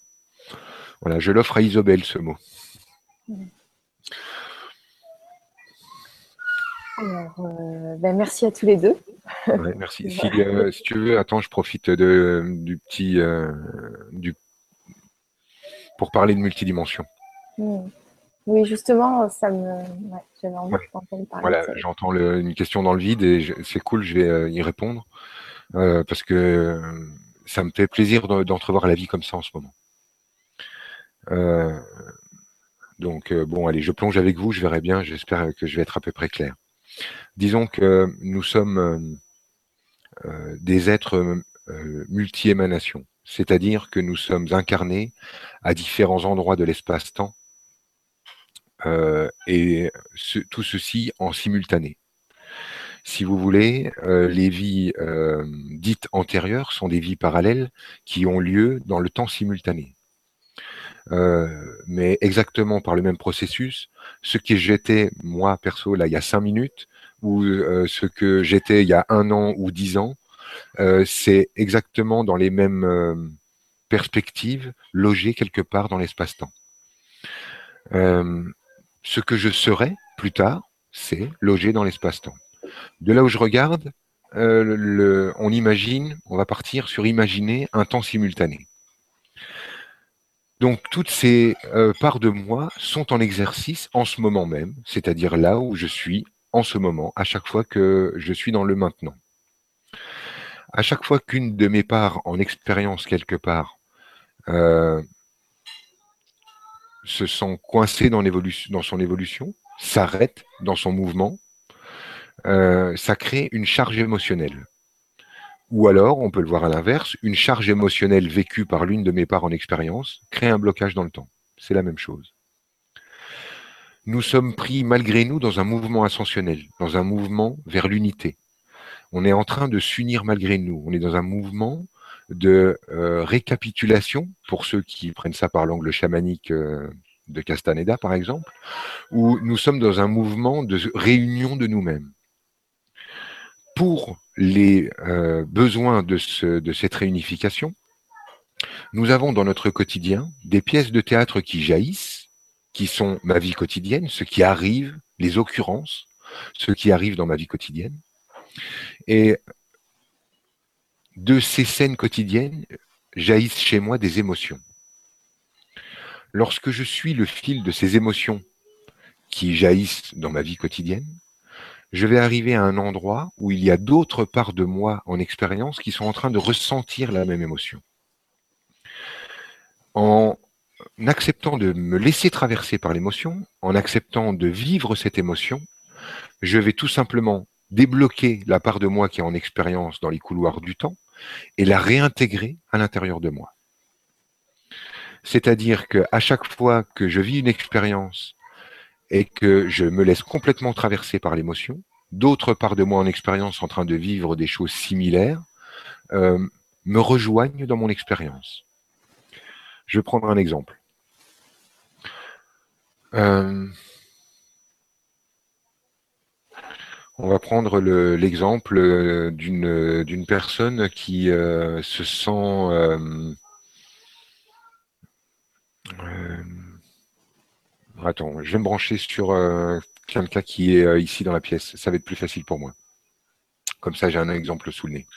Voilà, je l'offre à Isobel ce mot. Alors, euh, ben merci à tous les deux. merci. Euh, si, tu veux, attends, je profite de, du petit. Euh, du, pour parler de multidimension. Oui, justement, ça me. J'avais envie de parler. Voilà, j'entends une question dans le vide et c'est cool, je vais y répondre. parce que ça me fait plaisir d'entrevoir la vie comme ça en ce moment. Donc, euh, bon, allez, je plonge avec vous, je verrai bien, j'espère que je vais être à peu près clair. Disons que nous sommes euh, euh, des êtres multi-émanations, c'est-à-dire que nous sommes incarnés à différents endroits de l'espace-temps et tout ceci en simultané. Si vous voulez, les vies dites antérieures sont des vies parallèles qui ont lieu dans le temps simultané. Euh, mais exactement par le même processus, ce que j'étais, moi, perso, là, il y a cinq minutes, ou euh, ce que j'étais il y a un an ou dix ans, euh, c'est exactement dans les mêmes perspectives, logé quelque part dans l'espace-temps. ce que je serai plus tard, c'est logé dans l'espace-temps. De là où je regarde, le, on imagine, on va partir sur imaginer un temps simultané. Donc toutes ces euh, parts de moi sont en exercice en ce moment même, c'est-à-dire là où je suis en ce moment, à chaque fois que je suis dans le maintenant. À chaque fois qu'une de mes parts en expérience quelque part euh, se sent coincée dans, dans son évolution, s'arrête dans son mouvement, euh, ça crée une charge émotionnelle. Ou alors, on peut le voir à l'inverse, une charge émotionnelle vécue par l'une de mes parts en expérience crée un blocage dans le temps. C'est la même chose. Nous sommes pris malgré nous dans un mouvement ascensionnel, dans un mouvement vers l'unité. On est en train de s'unir malgré nous. On est dans un mouvement de euh, récapitulation, pour ceux qui prennent ça par l'angle chamanique euh, de Castaneda, par exemple, où nous sommes dans un mouvement de réunion de nous-mêmes pour les euh, besoins de, de cette réunification, nous avons dans notre quotidien des pièces de théâtre qui jaillissent, qui sont ma vie quotidienne, ce qui arrive, les occurrences, ce qui arrive dans ma vie quotidienne. Et de ces scènes quotidiennes jaillissent chez moi des émotions. Lorsque je suis le fil de ces émotions qui jaillissent dans ma vie quotidienne, je vais arriver à un endroit où il y a d'autres parts de moi en expérience qui sont en train de ressentir la même émotion. En acceptant de me laisser traverser par l'émotion, en acceptant de vivre cette émotion, je vais tout simplement débloquer la part de moi qui est en expérience dans les couloirs du temps et la réintégrer à l'intérieur de moi. C'est-à-dire qu'à chaque fois que je vis une expérience et que je me laisse complètement traverser par l'émotion, d'autres parts de moi en expérience en train de vivre des choses similaires euh, me rejoignent dans mon expérience. Je vais prendre un exemple. Euh, on va prendre l'exemple euh, d'une personne qui se sent attends, je vais me brancher sur euh, quelqu'un qui est euh, ici dans la pièce. Ça va être plus facile pour moi. Comme ça, j'ai un exemple sous le nez.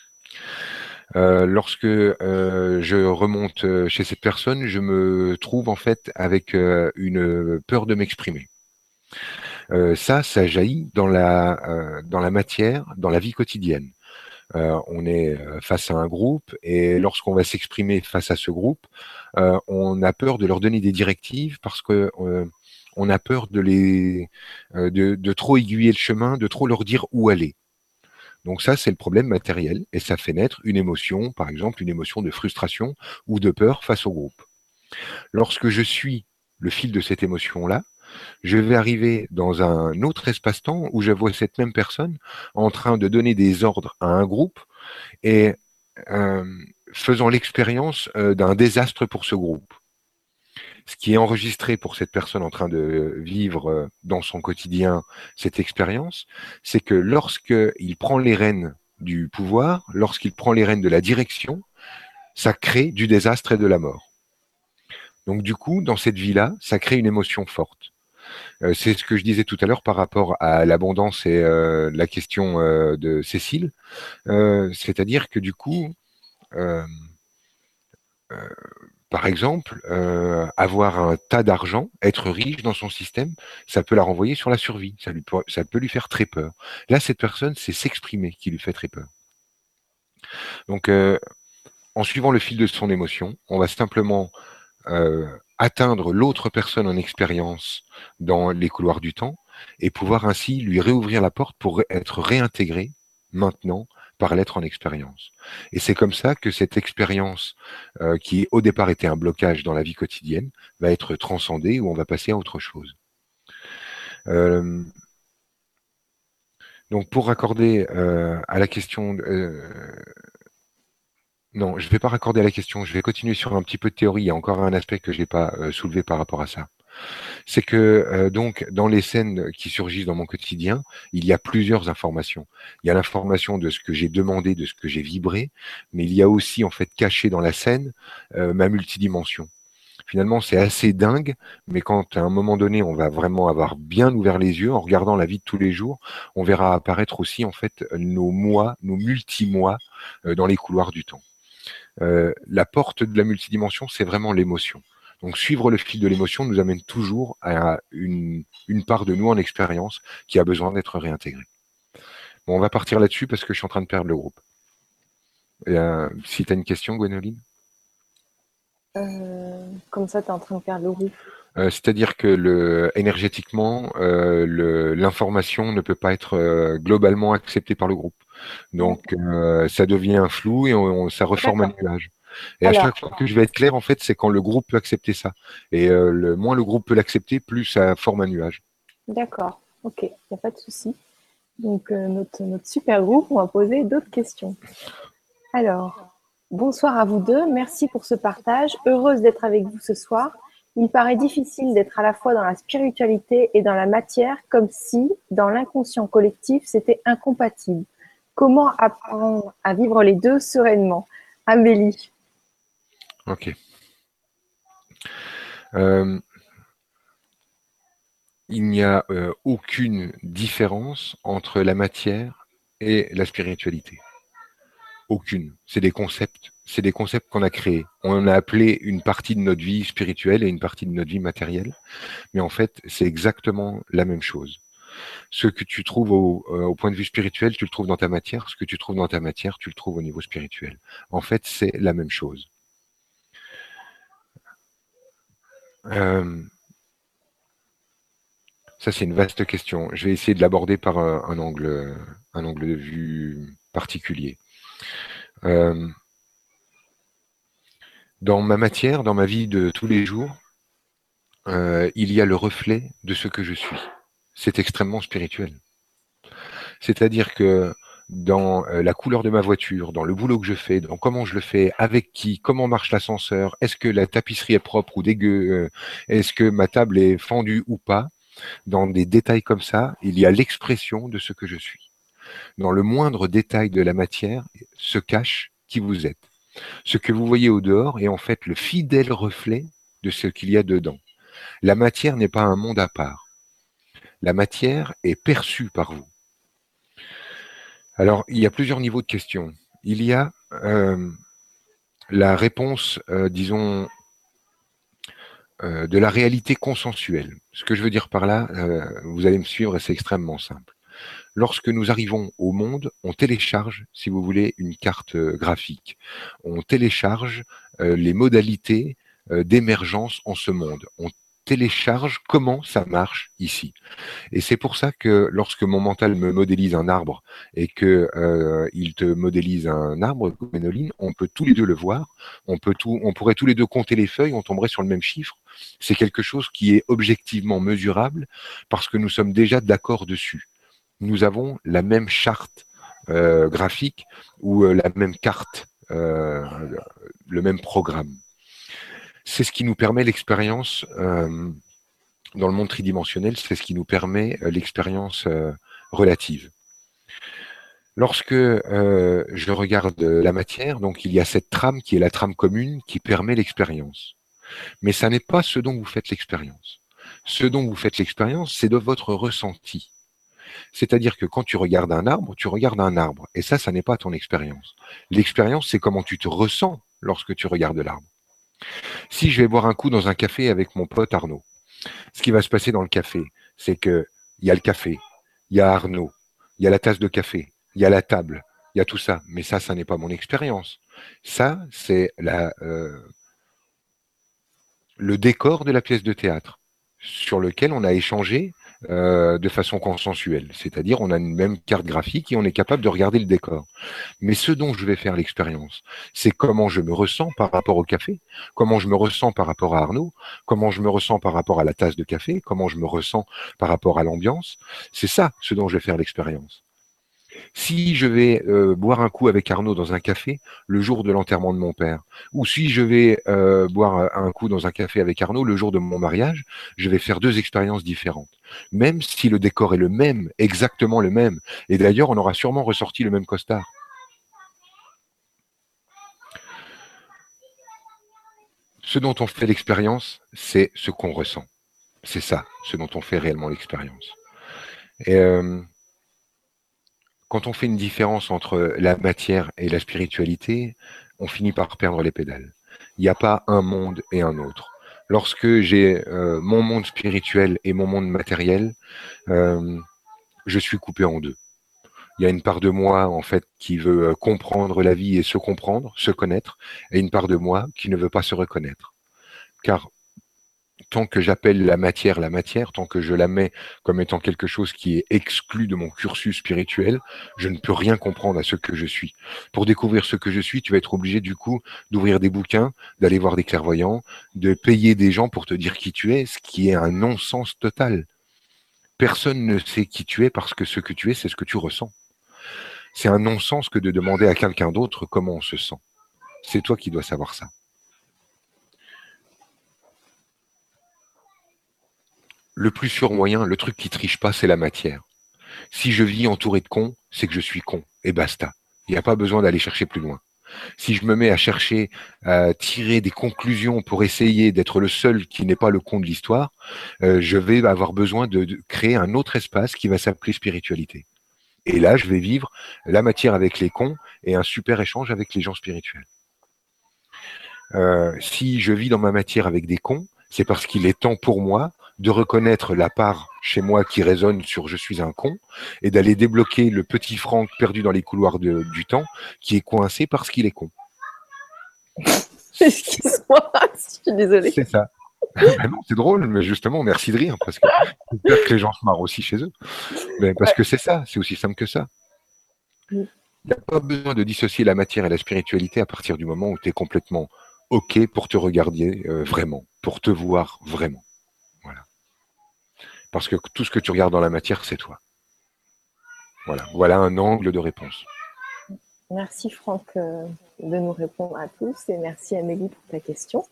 Euh, lorsque je remonte chez cette personne, je me trouve en fait avec une peur de m'exprimer. ça, ça jaillit dans la, dans la matière, dans la vie quotidienne. on est face à un groupe et lorsqu'on va s'exprimer face à ce groupe, on a peur de leur donner des directives parce que on a peur euh, de, trop aiguiller le chemin, de trop leur dire où aller. Donc ça, c'est le problème matériel et ça fait naître une émotion, par exemple une émotion de frustration ou de peur face au groupe. Lorsque je suis le fil de cette émotion-là, je vais arriver dans un autre espace-temps où je vois cette même personne en train de donner des ordres à un groupe et euh, faisant l'expérience euh, d'un désastre pour ce groupe ce qui est enregistré pour cette personne en train de vivre euh, dans son quotidien cette expérience, c'est que lorsqu'il prend les rênes du pouvoir, lorsqu'il prend les rênes de la direction, ça crée du désastre et de la mort. Donc du coup, dans cette vie-là, ça crée une émotion forte. Euh, c'est ce que je disais tout à l'heure par rapport à l'abondance et euh, la question de Cécile. C'est-à-dire que du coup, par exemple, euh, avoir un tas d'argent, être riche dans son système, ça peut la renvoyer sur la survie. Ça, lui, ça peut lui faire très peur. Là, cette personne, c'est s'exprimer qui lui fait très peur. Donc, euh, en suivant le fil de son émotion, on va simplement euh, atteindre l'autre personne en expérience dans les couloirs du temps et pouvoir ainsi lui réouvrir la porte pour être réintégré maintenant par l'être en expérience. Et c'est comme ça que cette expérience, euh, qui au départ était un blocage dans la vie quotidienne, va être transcendée ou on va passer à autre chose. Euh, donc pour raccorder euh, à la question... non, je ne vais pas raccorder à la question, je vais continuer sur un petit peu de théorie. Il y a encore un aspect que je n'ai pas soulevé par rapport à ça c'est que euh, donc dans les scènes qui surgissent dans mon quotidien, il y a plusieurs informations. Il y a l'information de ce que j'ai demandé, de ce que j'ai vibré, mais il y a aussi en fait caché dans la scène euh, ma multidimension. Finalement, c'est assez dingue, mais quand à un moment donné, on va vraiment avoir bien ouvert les yeux en regardant la vie de tous les jours, on verra apparaître aussi en fait nos mois, nos multi-mois euh, dans les couloirs du temps. la porte de la multidimension, c'est vraiment l'émotion. Donc suivre le fil de l'émotion nous amène toujours à une, part de nous en expérience qui a besoin d'être réintégrée. Bon, on va partir là-dessus parce que je suis en train de perdre le groupe. Euh, si tu as une question, Gwénoline? Euh, Comme ça, tu es en train de perdre le groupe? Euh, C'est-à-dire que le, énergétiquement, l'information ne peut pas être globalement acceptée par le groupe. Donc, ça devient un flou et ça reforme un nuage. Et à chaque fois que je vais être clair, en fait, c'est quand le groupe peut accepter ça. Et euh, le moins le groupe peut l'accepter, plus ça forme un nuage. D'accord, ok, il n'y a pas de souci. Donc, euh, notre, notre, super groupe, on va poser d'autres questions. Alors, bonsoir à vous deux, merci pour ce partage. Heureuse d'être avec vous ce soir. Il paraît difficile d'être à la fois dans la spiritualité et dans la matière, comme si, dans l'inconscient collectif, c'était incompatible. Comment apprendre à vivre les deux sereinement? Amélie Ok. Euh, il n'y a euh, aucune différence entre la matière et la spiritualité. Aucune. C'est des concepts. C'est des concepts qu'on a créés. On a appelé une partie de notre vie spirituelle et une partie de notre vie matérielle. Mais en fait, c'est exactement la même chose. Ce que tu trouves au, euh, au, point de vue spirituel, tu le trouves dans ta matière. Ce que tu trouves dans ta matière, tu le trouves au niveau spirituel. En fait, c'est la même chose. Euh, ça, c'est une vaste question. Je vais essayer de l'aborder par un, angle, un angle de vue particulier. Euh, dans ma matière, dans ma vie de tous les jours, euh, il y a le reflet de ce que je suis. C'est extrêmement spirituel. C'est-à-dire que dans euh, la couleur de ma voiture, dans le boulot que je fais, dans comment je le fais, avec qui, comment marche l'ascenseur, est-ce que la tapisserie est propre ou dégueu, est-ce que ma table est fendue ou pas, dans des détails comme ça, il y a l'expression de ce que je suis. Dans le moindre détail de la matière se cache qui vous êtes. Ce que vous voyez au dehors est en fait le fidèle reflet de ce qu'il y a dedans. La matière n'est pas un monde à part. La matière est perçue par vous. Alors, il y a plusieurs niveaux de questions. Il y a euh, la réponse, euh, disons, euh, de la réalité consensuelle. Ce que je veux dire par là, vous allez me suivre c'est extrêmement simple. Lorsque nous arrivons au monde, on télécharge, si vous voulez, une carte graphique. On télécharge les modalités d'émergence en ce monde. On télécharge comment ça marche ici. Et c'est pour ça que lorsque mon mental me modélise un arbre et que euh, il te modélise un arbre, on peut tous les deux le voir. On pourrait tous les deux compter les feuilles, on tomberait sur le même chiffre. C'est quelque chose qui est objectivement mesurable parce que nous sommes déjà d'accord dessus. Nous avons la même charte euh, graphique ou euh, la même carte, le même programme c'est ce qui nous permet l'expérience euh, dans le monde tridimensionnel, c'est ce qui nous permet euh, l'expérience euh, relative. Lorsque je regarde la matière, donc il y a cette trame qui est la trame commune qui permet l'expérience. Mais ça n'est pas ce dont vous faites l'expérience. Ce dont vous faites l'expérience, c'est de votre ressenti. C'est-à-dire que quand tu regardes un arbre, tu regardes un arbre. Et ça, ça n'est pas ton expérience. L'expérience, c'est comment tu te ressens lorsque tu regardes l'arbre. Si je vais boire un coup dans un café avec mon pote Arnaud, ce qui va se passer dans le café, c'est que il y a le café, il y a Arnaud, il y a la tasse de café, il y a la table, il y a tout ça. Mais ça, ça n'est pas mon expérience. Ça, c'est euh, le décor de la pièce de théâtre sur lequel on a échangé euh, de façon consensuelle. C'est-à-dire, on a une même carte graphique et on est capable de regarder le décor. Mais ce dont je vais faire l'expérience, c'est comment je me ressens par rapport au café, comment je me ressens par rapport à Arnaud, comment je me ressens par rapport à la tasse de café, comment je me ressens par rapport à l'ambiance. C'est ça ce dont je vais faire l'expérience. Si je vais euh, boire un coup avec Arnaud dans un café le jour de l'enterrement de mon père, ou si je vais euh, boire un coup dans un café avec Arnaud le jour de mon mariage, je vais faire deux expériences différentes. Même si le décor est le même, exactement le même, et d'ailleurs on aura sûrement ressorti le même costard. Ce dont on fait l'expérience, c'est ce qu'on ressent. C'est ça, ce dont on fait réellement l'expérience. Et euh, quand on fait une différence entre la matière et la spiritualité, on finit par perdre les pédales. Il n'y a pas un monde et un autre. Lorsque j'ai euh, mon monde spirituel et mon monde matériel, euh, je suis coupé en deux. Il y a une part de moi, en fait, qui veut euh, comprendre la vie et se comprendre, se connaître, et une part de moi qui ne veut pas se reconnaître. Car tant que j'appelle la matière la matière, tant que je la mets comme étant quelque chose qui est exclu de mon cursus spirituel, je ne peux rien comprendre à ce que je suis. Pour découvrir ce que je suis, tu vas être obligé du coup d'ouvrir des bouquins, d'aller voir des clairvoyants, de payer des gens pour te dire qui tu es, ce qui est un non-sens total. Personne ne sait qui tu es parce que ce que tu es, c'est ce que tu ressens. C'est un non-sens que de demander à quelqu'un d'autre comment on se sent. C'est toi qui dois savoir ça. Le plus sûr moyen, le truc qui triche pas, c'est la matière. Si je vis entouré de cons, c'est que je suis con. Et basta. Il n'y a pas besoin d'aller chercher plus loin. si je me mets à chercher à tirer des conclusions pour essayer d'être le seul qui n'est pas le con de l'histoire, euh, je vais avoir besoin de, créer un autre espace qui va s'appeler spiritualité. Et là, je vais vivre la matière avec les cons et un super échange avec les gens spirituels. Euh, si je vis dans ma matière avec des cons, c'est parce qu'il est temps pour moi de reconnaître la part chez moi qui résonne sur je suis un con et d'aller débloquer le petit Franck perdu dans les couloirs du temps qui est coincé parce qu'il est con. Excuse-moi, je suis désolée. C'est ça. Ben non, c'est drôle, mais justement, merci de rire parce que j'espère que les gens se marrent aussi chez eux. Mais parce que c'est ça, c'est aussi simple que ça. Il n'y a pas besoin de dissocier la matière et la spiritualité à partir du moment où tu es complètement OK pour te regarder euh, vraiment, pour te voir vraiment. Parce que tout ce que tu regardes dans la matière, c'est toi. Voilà, voilà un angle de réponse. Merci Franck euh, de nous répondre à tous et merci Amélie pour ta question.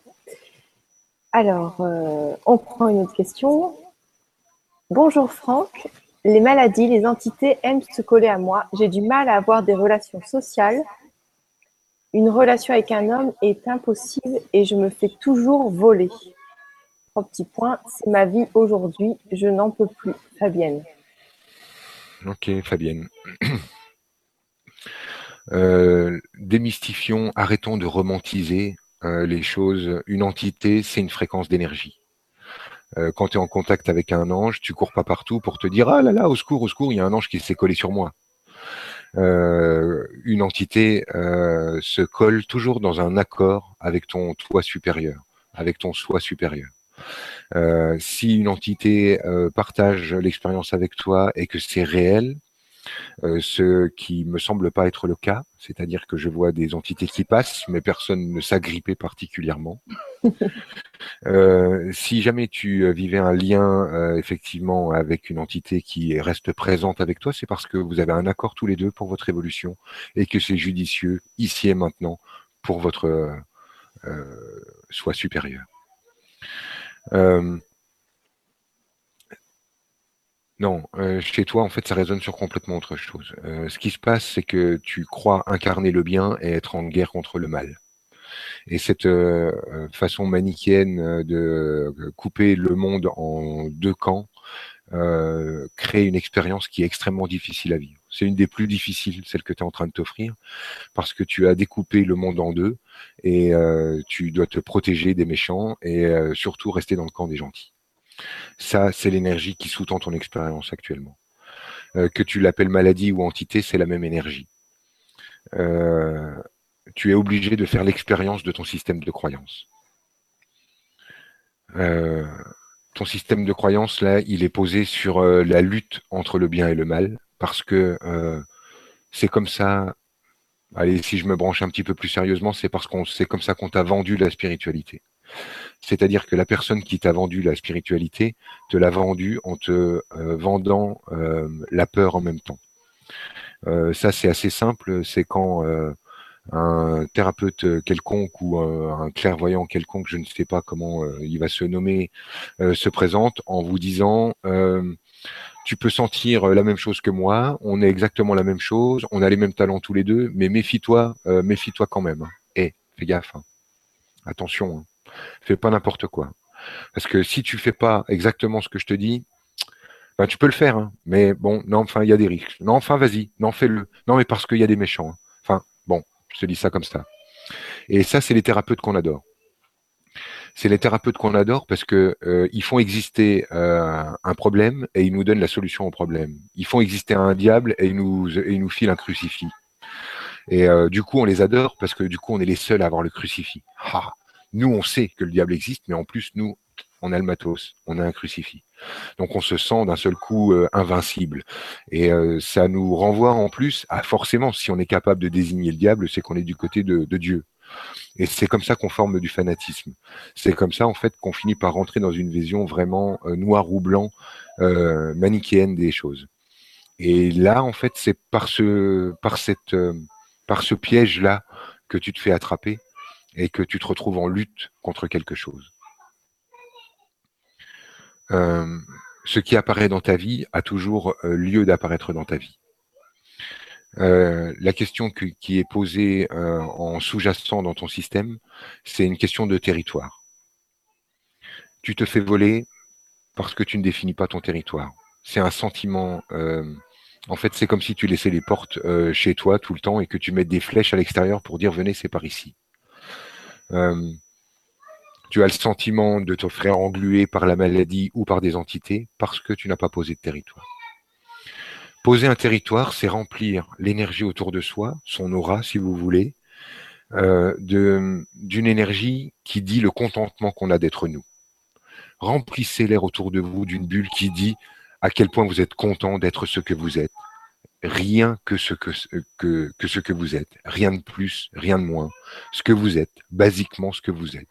Alors, euh, on prend une autre question. Bonjour Franck, les maladies, les entités aiment se coller à moi. J'ai du mal à avoir des relations sociales. Une relation avec un homme est impossible et je me fais toujours voler petits points. C'est ma vie aujourd'hui. Je n'en peux plus. Fabienne. Ok, Fabienne. Euh, démystifions, arrêtons de romantiser euh, les choses. Une entité, c'est une fréquence d'énergie. Euh, quand tu es en contact avec un ange, tu cours pas partout pour te dire Ah là là, au secours, au secours, il y a un ange qui s'est collé sur moi. une entité se colle toujours dans un accord avec ton toi supérieur, avec ton soi supérieur. Euh, si une entité euh, partage l'expérience avec toi et que c'est réel, euh, ce qui me semble pas être le cas, c'est-à-dire que je vois des entités qui passent, mais personne ne s'agrippait particulièrement. euh, si jamais tu vivais un lien euh, effectivement avec une entité qui reste présente avec toi, c'est parce que vous avez un accord tous les deux pour votre évolution et que c'est judicieux ici et maintenant pour votre soi supérieur. Euh, non, euh, chez toi, en fait, ça résonne sur complètement autre chose. Euh, ce qui se passe, c'est que tu crois incarner le bien et être en guerre contre le mal. Et cette façon manichéenne de couper le monde en deux camps crée une expérience qui est extrêmement difficile à vivre. C'est une des plus difficiles, celle que tu es en train de t'offrir, parce que tu as découpé le monde en deux et euh, tu dois te protéger des méchants et euh, surtout rester dans le camp des gentils. Ça, c'est l'énergie qui sous-tend ton expérience actuellement. Euh, que tu l'appelles maladie ou entité, c'est la même énergie. tu es obligé de faire l'expérience de ton système de croyance. ton système de croyance, là, il est posé sur la lutte entre le bien et le mal parce que c'est comme ça. Allez, si je me branche un petit peu plus sérieusement, c'est parce qu'on c'est comme ça qu'on t'a vendu la spiritualité. C'est-à-dire que la personne qui t'a vendu la spiritualité te l'a vendu en te euh, vendant euh, la peur en même temps. ça, c'est assez simple. C'est quand un thérapeute quelconque ou un clairvoyant quelconque, je ne sais pas comment il va se nommer, se présente en vous disant tu peux sentir euh, la même chose que moi, on est exactement la même chose, on a les mêmes talents tous les deux, mais méfie-toi, euh, méfie-toi quand même. Hein. eh, fais gaffe. Hein. Attention, hein. fais pas n'importe quoi. Parce que si tu fais pas exactement ce que je te dis, ben, tu peux le faire, mais bon, non, enfin, il y a des risques. Non, enfin, vas-y, non, fais-le. Non, mais parce qu'il y a des méchants. Enfin, bon, je te dis ça comme ça. Et ça, c'est les thérapeutes qu'on adore c'est les thérapeutes qu'on adore parce que euh, ils font exister euh, un problème et ils nous donnent la solution au problème. Ils font exister un diable et ils nous, ils nous filent un crucifix. Et euh, du coup, on les adore parce que du coup, on est les seuls à avoir le crucifix. Ah, nous, on sait que le diable existe, mais en plus, nous, on a le matos, on a un crucifix. Donc on se sent d'un seul coup invincible. Et ça nous renvoie en plus à forcément, si on est capable de désigner le diable, c'est qu'on est du côté de Dieu. Et c'est comme ça qu'on forme du fanatisme. C'est comme ça, en fait, qu'on finit par rentrer dans une vision vraiment euh, noir ou blanc, euh, manichéenne des choses. Et là, en fait, c'est par ce, par cette, euh, par ce piège-là que tu te fais attraper et que tu te retrouves en lutte contre quelque chose. ce qui apparaît dans ta vie a toujours lieu d'apparaître dans ta vie. Euh, la question qui est posée euh, en sous-jacent dans ton système, c'est une question de territoire. Tu te fais voler parce que tu ne définis pas ton territoire. C'est un sentiment. Euh, en fait, c'est comme si tu laissais les portes chez toi tout le temps et que tu mets des flèches à l'extérieur pour dire venez, c'est par ici. tu as le sentiment de te faire engluer par la maladie ou par des entités parce que tu n'as pas posé de territoire. Poser un territoire, c'est remplir l'énergie autour de soi, son aura, si vous voulez, euh, d'une énergie qui dit le contentement qu'on a d'être nous. Remplissez l'air autour de vous d'une bulle qui dit à quel point vous êtes content d'être ce que vous êtes. Rien que ce que, que, que ce que vous êtes. Rien de plus, rien de moins. Ce que vous êtes, basiquement ce que vous êtes.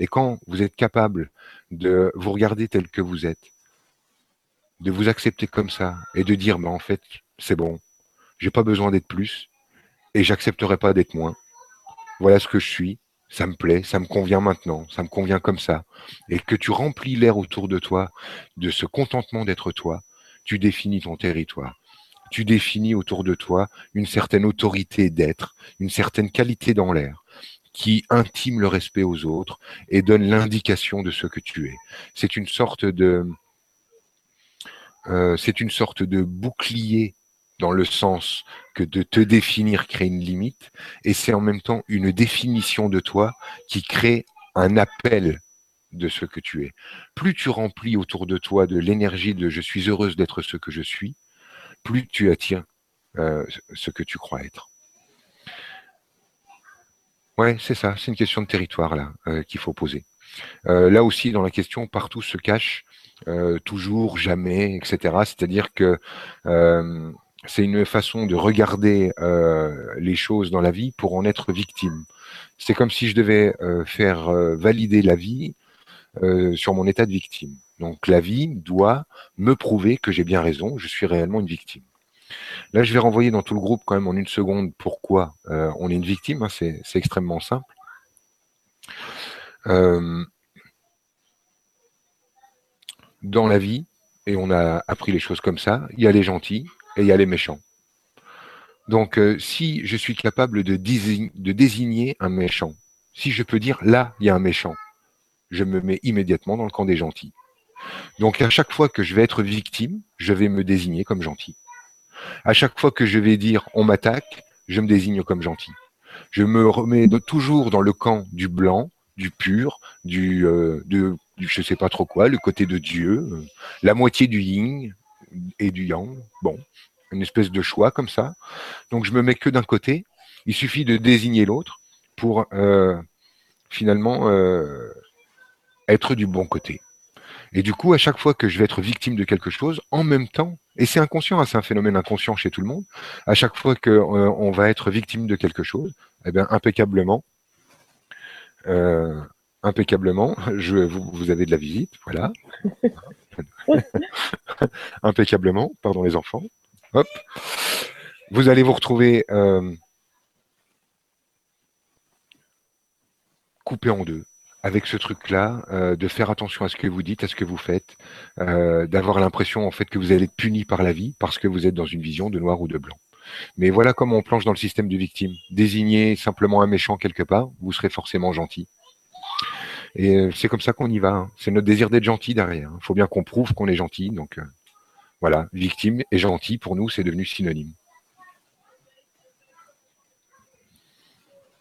Et quand vous êtes capable de vous regarder tel que vous êtes, de vous accepter comme ça et de dire, bah, en fait, c'est bon, j'ai pas besoin d'être plus et j'accepterai pas d'être moins. Voilà ce que je suis, ça me plaît, ça me convient maintenant, ça me convient comme ça. Et que tu remplis l'air autour de toi de ce contentement d'être toi, tu définis ton territoire. Tu définis autour de toi une certaine autorité d'être, une certaine qualité dans l'air qui intime le respect aux autres et donne l'indication de ce que tu es. C'est une sorte de, euh, c'est une sorte de bouclier dans le sens que de te définir crée une limite, et c'est en même temps une définition de toi qui crée un appel de ce que tu es. Plus tu remplis autour de toi de l'énergie de je suis heureuse d'être ce que je suis, plus tu attires euh, ce que tu crois être. Ouais, c'est ça, c'est une question de territoire là euh, qu'il faut poser. là aussi, dans la question, partout se cache euh, toujours, jamais, etc. C'est-à-dire que euh, c'est une façon de regarder euh, les choses dans la vie pour en être victime. C'est comme si je devais faire valider la vie sur mon état de victime. Donc la vie doit me prouver que j'ai bien raison, je suis réellement une victime. Là, je vais renvoyer dans tout le groupe quand même en une seconde pourquoi on est une victime. Hein, c'est extrêmement simple. Dans la vie, et on a appris les choses comme ça, il y a les gentils et il y a les méchants. Donc, euh, si je suis capable de, désigner un méchant, si je peux dire là, il y a un méchant, je me mets immédiatement dans le camp des gentils. Donc, à chaque fois que je vais être victime, je vais me désigner comme gentil. À chaque fois que je vais dire on m'attaque, je me désigne comme gentil. Je me remets toujours dans le camp du blanc, du pur, du, euh, de je sais pas trop quoi, le côté de Dieu, euh, la moitié du yin et du yang. Bon, une espèce de choix comme ça. Donc je me mets que d'un côté. Il suffit de désigner l'autre pour euh, finalement euh, être du bon côté. Et du coup, à chaque fois que je vais être victime de quelque chose, en même temps, et c'est inconscient, hein, c'est un phénomène inconscient chez tout le monde, à chaque fois qu'on va être victime de quelque chose, eh bien, impeccablement, impeccablement. Vous, avez de la visite, voilà. impeccablement, pardon les enfants. Hop. Vous allez vous retrouver euh, coupé en deux avec ce truc-là, euh, de faire attention à ce que vous dites, à ce que vous faites, euh, d'avoir l'impression en fait que vous allez être puni par la vie parce que vous êtes dans une vision de noir ou de blanc. Mais voilà comment on planche dans le système de victime. Désignez simplement un méchant quelque part, vous serez forcément gentil. Et euh, c'est comme ça qu'on y va. Hein. C'est notre désir d'être gentil derrière. Il hein. faut bien qu'on prouve qu'on est gentil. Donc euh, voilà, victime et gentil, pour nous, c'est devenu synonyme.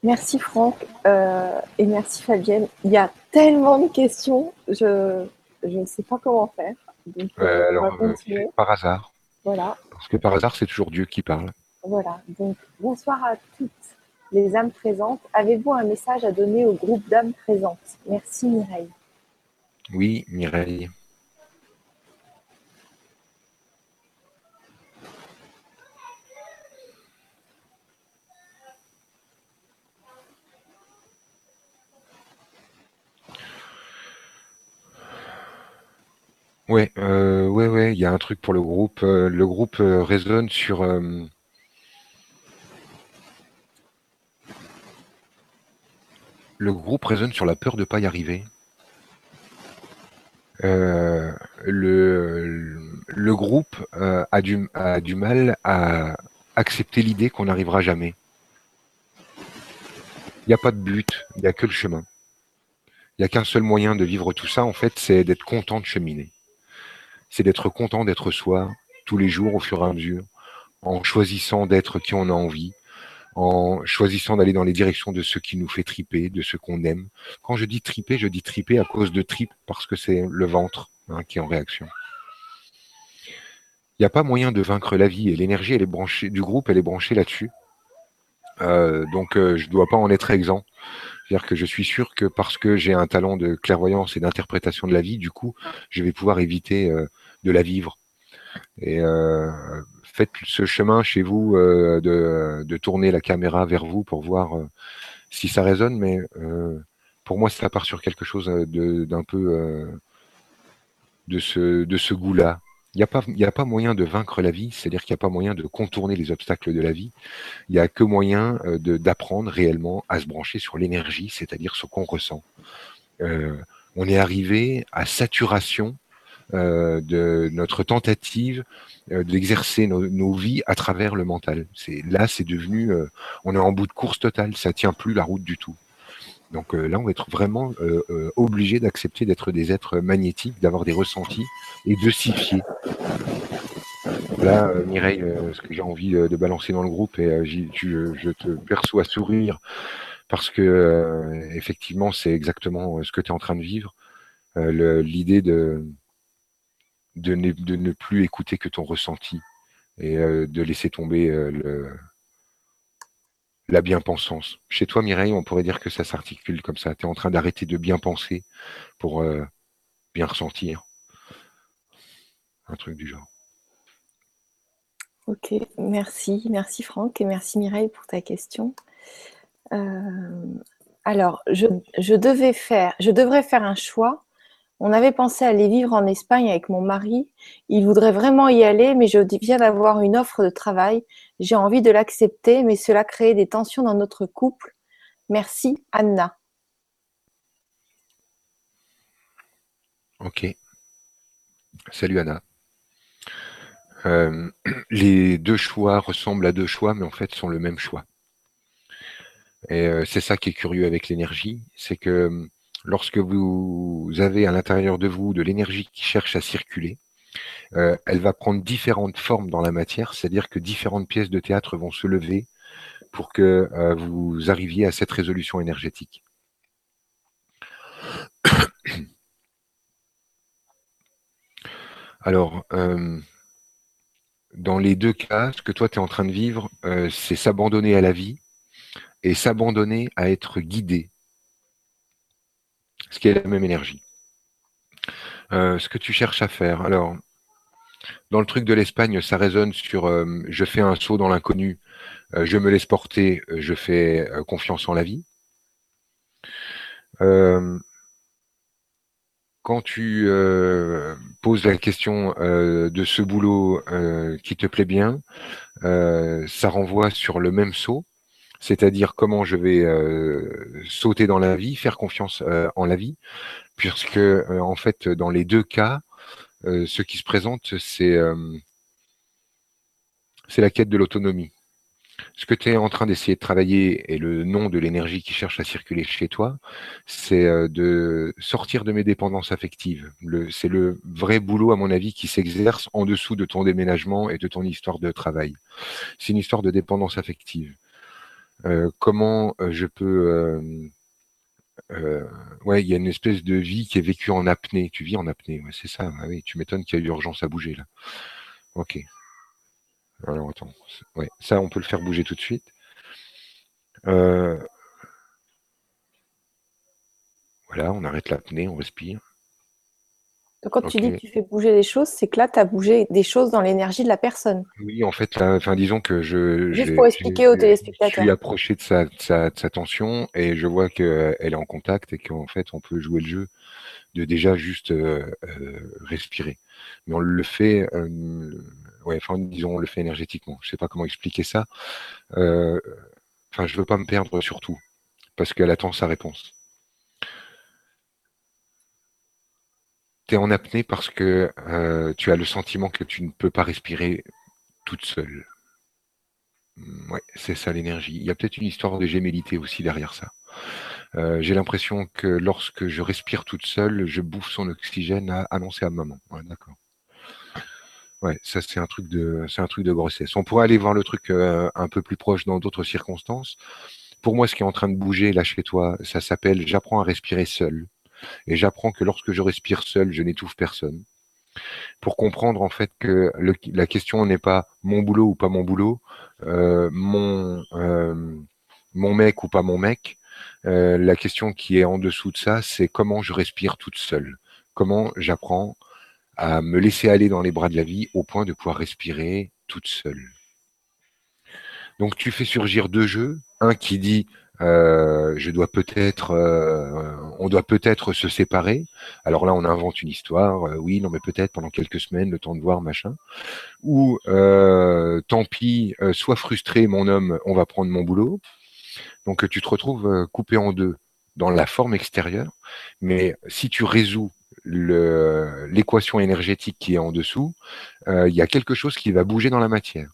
Merci Franck euh, et merci Fabienne. Il y a tellement de questions, je, ne sais pas comment faire. Donc, alors, par hasard. Voilà. Parce que par hasard, c'est toujours Dieu qui parle. Voilà. Donc, bonsoir à toutes les âmes présentes. Avez-vous un message à donner au groupe d'âmes présentes? Merci Mireille. Oui, Mireille. Ouais, euh, ouais, il y a un truc pour le groupe. Euh, le groupe euh, résonne sur le groupe résonne sur la peur de pas y arriver. Euh, le, le, groupe euh, a, du, a, du, mal à, accepter l'idée qu'on n'arrivera jamais. Il n'y a pas de but, il n'y a que le chemin. Il n'y a qu'un seul moyen de vivre tout ça, en fait, c'est d'être content de cheminer. C'est d'être content d'être soi tous les jours au fur et à mesure, en choisissant d'être qui on a envie, en choisissant d'aller dans les directions de ce qui nous fait triper, de ce qu'on aime. Quand je dis triper, je dis triper à cause de trip, parce que c'est le ventre hein, qui est en réaction. Il n'y a pas moyen de vaincre la vie et l'énergie elle est branchée du groupe, elle est branchée là-dessus. Euh, donc euh, je ne dois pas en être exempt. C'est-à-dire que je suis sûr que parce que j'ai un talent de clairvoyance et d'interprétation de la vie, du coup, je vais pouvoir éviter euh, de la vivre. Et faites ce chemin chez vous de, de, tourner la caméra vers vous pour voir si ça résonne, mais pour moi, ça part sur quelque chose d'un peu de ce, de ce goût-là. Il n'y a, pas, a pas moyen de vaincre la vie, c'est-à-dire qu'il n'y a pas moyen de contourner les obstacles de la vie. Il n'y a que moyen euh, d'apprendre réellement à se brancher sur l'énergie, c'est-à-dire ce qu'on ressent. Euh, on est arrivé à saturation euh, de notre tentative d'exercer nos, vies à travers le mental. C'est là, c'est devenu, on est en bout de course totale, ça tient plus la route du tout. Donc euh, là, on va être vraiment euh, euh, obligé d'accepter d'être des êtres magnétiques, d'avoir des ressentis et de s'y fier. Là, Mireille, ce que j'ai envie de balancer dans le groupe, et je te perçois sourire parce que effectivement, c'est exactement ce que tu es en train de vivre. L'idée de, de ne, plus écouter que ton ressenti et de laisser tomber le, la bien-pensance. Chez toi, Mireille, on pourrait dire que ça s'articule comme ça. Tu es en train d'arrêter de bien penser pour euh, bien ressentir. Un truc du genre. Ok, merci. Merci Franck et merci Mireille pour ta question. Euh, alors, je, devais faire, je devrais faire un choix. On avait pensé aller vivre en Espagne avec mon mari. Il voudrait vraiment y aller, mais je viens d'avoir une offre de travail j'ai envie de l'accepter, mais cela crée des tensions dans notre couple. Merci, Anna. Ok. Salut Anna. Euh, les deux choix ressemblent à deux choix, mais en fait sont le même choix. Et euh, c'est ça qui est curieux avec l'énergie, c'est que lorsque vous avez à l'intérieur de vous de l'énergie qui cherche à circuler, euh, elle va prendre différentes formes dans la matière, c'est-à-dire que différentes pièces de théâtre vont se lever pour que euh, vous arriviez à cette résolution énergétique. Alors, euh, dans les deux cas, ce que toi tu es en train de vivre, c'est s'abandonner à la vie et s'abandonner à être guidé, ce qui est la même énergie. ce que tu cherches à faire. Alors, dans le truc de l'Espagne, ça résonne sur euh, je fais un saut dans l'inconnu, euh, je me laisse porter, euh, je fais confiance en la vie. quand tu poses la question de ce boulot qui te plaît bien, ça renvoie sur le même saut, c'est-à-dire comment je vais sauter dans la vie, faire confiance en la vie, puisque en fait dans les deux cas, euh, ce qui se présente, euh, c'est la quête de l'autonomie. Ce que tu es en train d'essayer de travailler et le nom de l'énergie qui cherche à circuler chez toi, c'est euh, de sortir de mes dépendances affectives. C'est le vrai boulot, à mon avis, qui s'exerce en dessous de ton déménagement et de ton histoire de travail. C'est une histoire de dépendance affective. Comment je peux euh, ouais, il y a une espèce de vie qui est vécue en apnée. Tu vis en apnée, ouais, c'est ça. Ah oui, tu m'étonnes qu'il y a eu urgence à bouger là. Ok. Alors attends. Ouais, ça, on peut le faire bouger tout de suite. Euh, voilà, on arrête l'apnée, on respire. Donc, quand tu dis que tu fais bouger les choses, c'est que là, tu as bougé des choses dans l'énergie de la personne. Oui, en fait, enfin, disons que je. Juste pour expliquer aux téléspectateurs. Je suis approché de sa, sa, tension et je vois qu'elle est en contact et qu'en fait, on peut jouer le jeu de déjà juste euh, euh, respirer. Mais on le fait, euh, ouais, enfin, disons, on le fait énergétiquement. Je ne sais pas comment expliquer ça. Enfin, je veux pas me perdre surtout parce qu'elle attend sa réponse. Tu es en apnée parce que euh, tu as le sentiment que tu ne peux pas respirer toute seule. Mm, ouais, c'est ça l'énergie. Il y a peut-être une histoire de gémellité aussi derrière ça. Euh, j'ai l'impression que lorsque je respire toute seule, je bouffe son oxygène à annoncer à maman. D'accord. Ouais, ça c'est un truc de c'est un truc de grossesse. On pourrait aller voir le truc euh, un peu plus proche dans d'autres circonstances. Pour moi, ce qui est en train de bouger là chez toi, ça s'appelle j'apprends à respirer seul. Et j'apprends que lorsque je respire seul, je n'étouffe personne. Pour comprendre en fait que la question n'est pas mon boulot ou pas mon boulot, euh, mon euh, mon mec ou pas mon mec. Euh, la question qui est en dessous de ça, c'est comment je respire toute seule? Comment j'apprends à me laisser aller dans les bras de la vie au point de pouvoir respirer toute seule? Donc tu fais surgir deux jeux, un qui dit euh, je dois peut-être, euh, on doit peut-être se séparer. Alors là, on invente une histoire. Euh, oui, non, mais peut-être pendant quelques semaines, le temps de voir, machin. Ou tant pis, sois frustré, mon homme, on va prendre mon boulot. Donc tu te retrouves coupé en deux dans la forme extérieure, mais si tu résous l'équation énergétique qui est en dessous, il y a quelque chose qui va bouger dans la matière.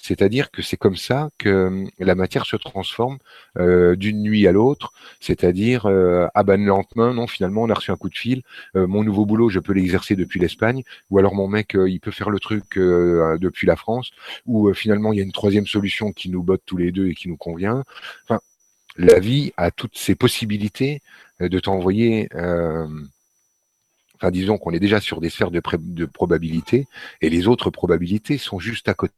C'est-à-dire que c'est comme ça que hum, la matière se transforme euh, d'une nuit à l'autre. C'est-à-dire, euh, ah ben lentement, non, finalement, on a reçu un coup de fil. Euh, mon nouveau boulot, je peux l'exercer depuis l'Espagne. Ou alors mon mec, il peut faire le truc depuis la France. Ou finalement, il y a une troisième solution qui nous botte tous les deux et qui nous convient. Enfin, la vie a toutes ces possibilités de t'envoyer enfin disons qu'on est déjà sur des sphères de probabilité, et les autres probabilités sont juste à côté.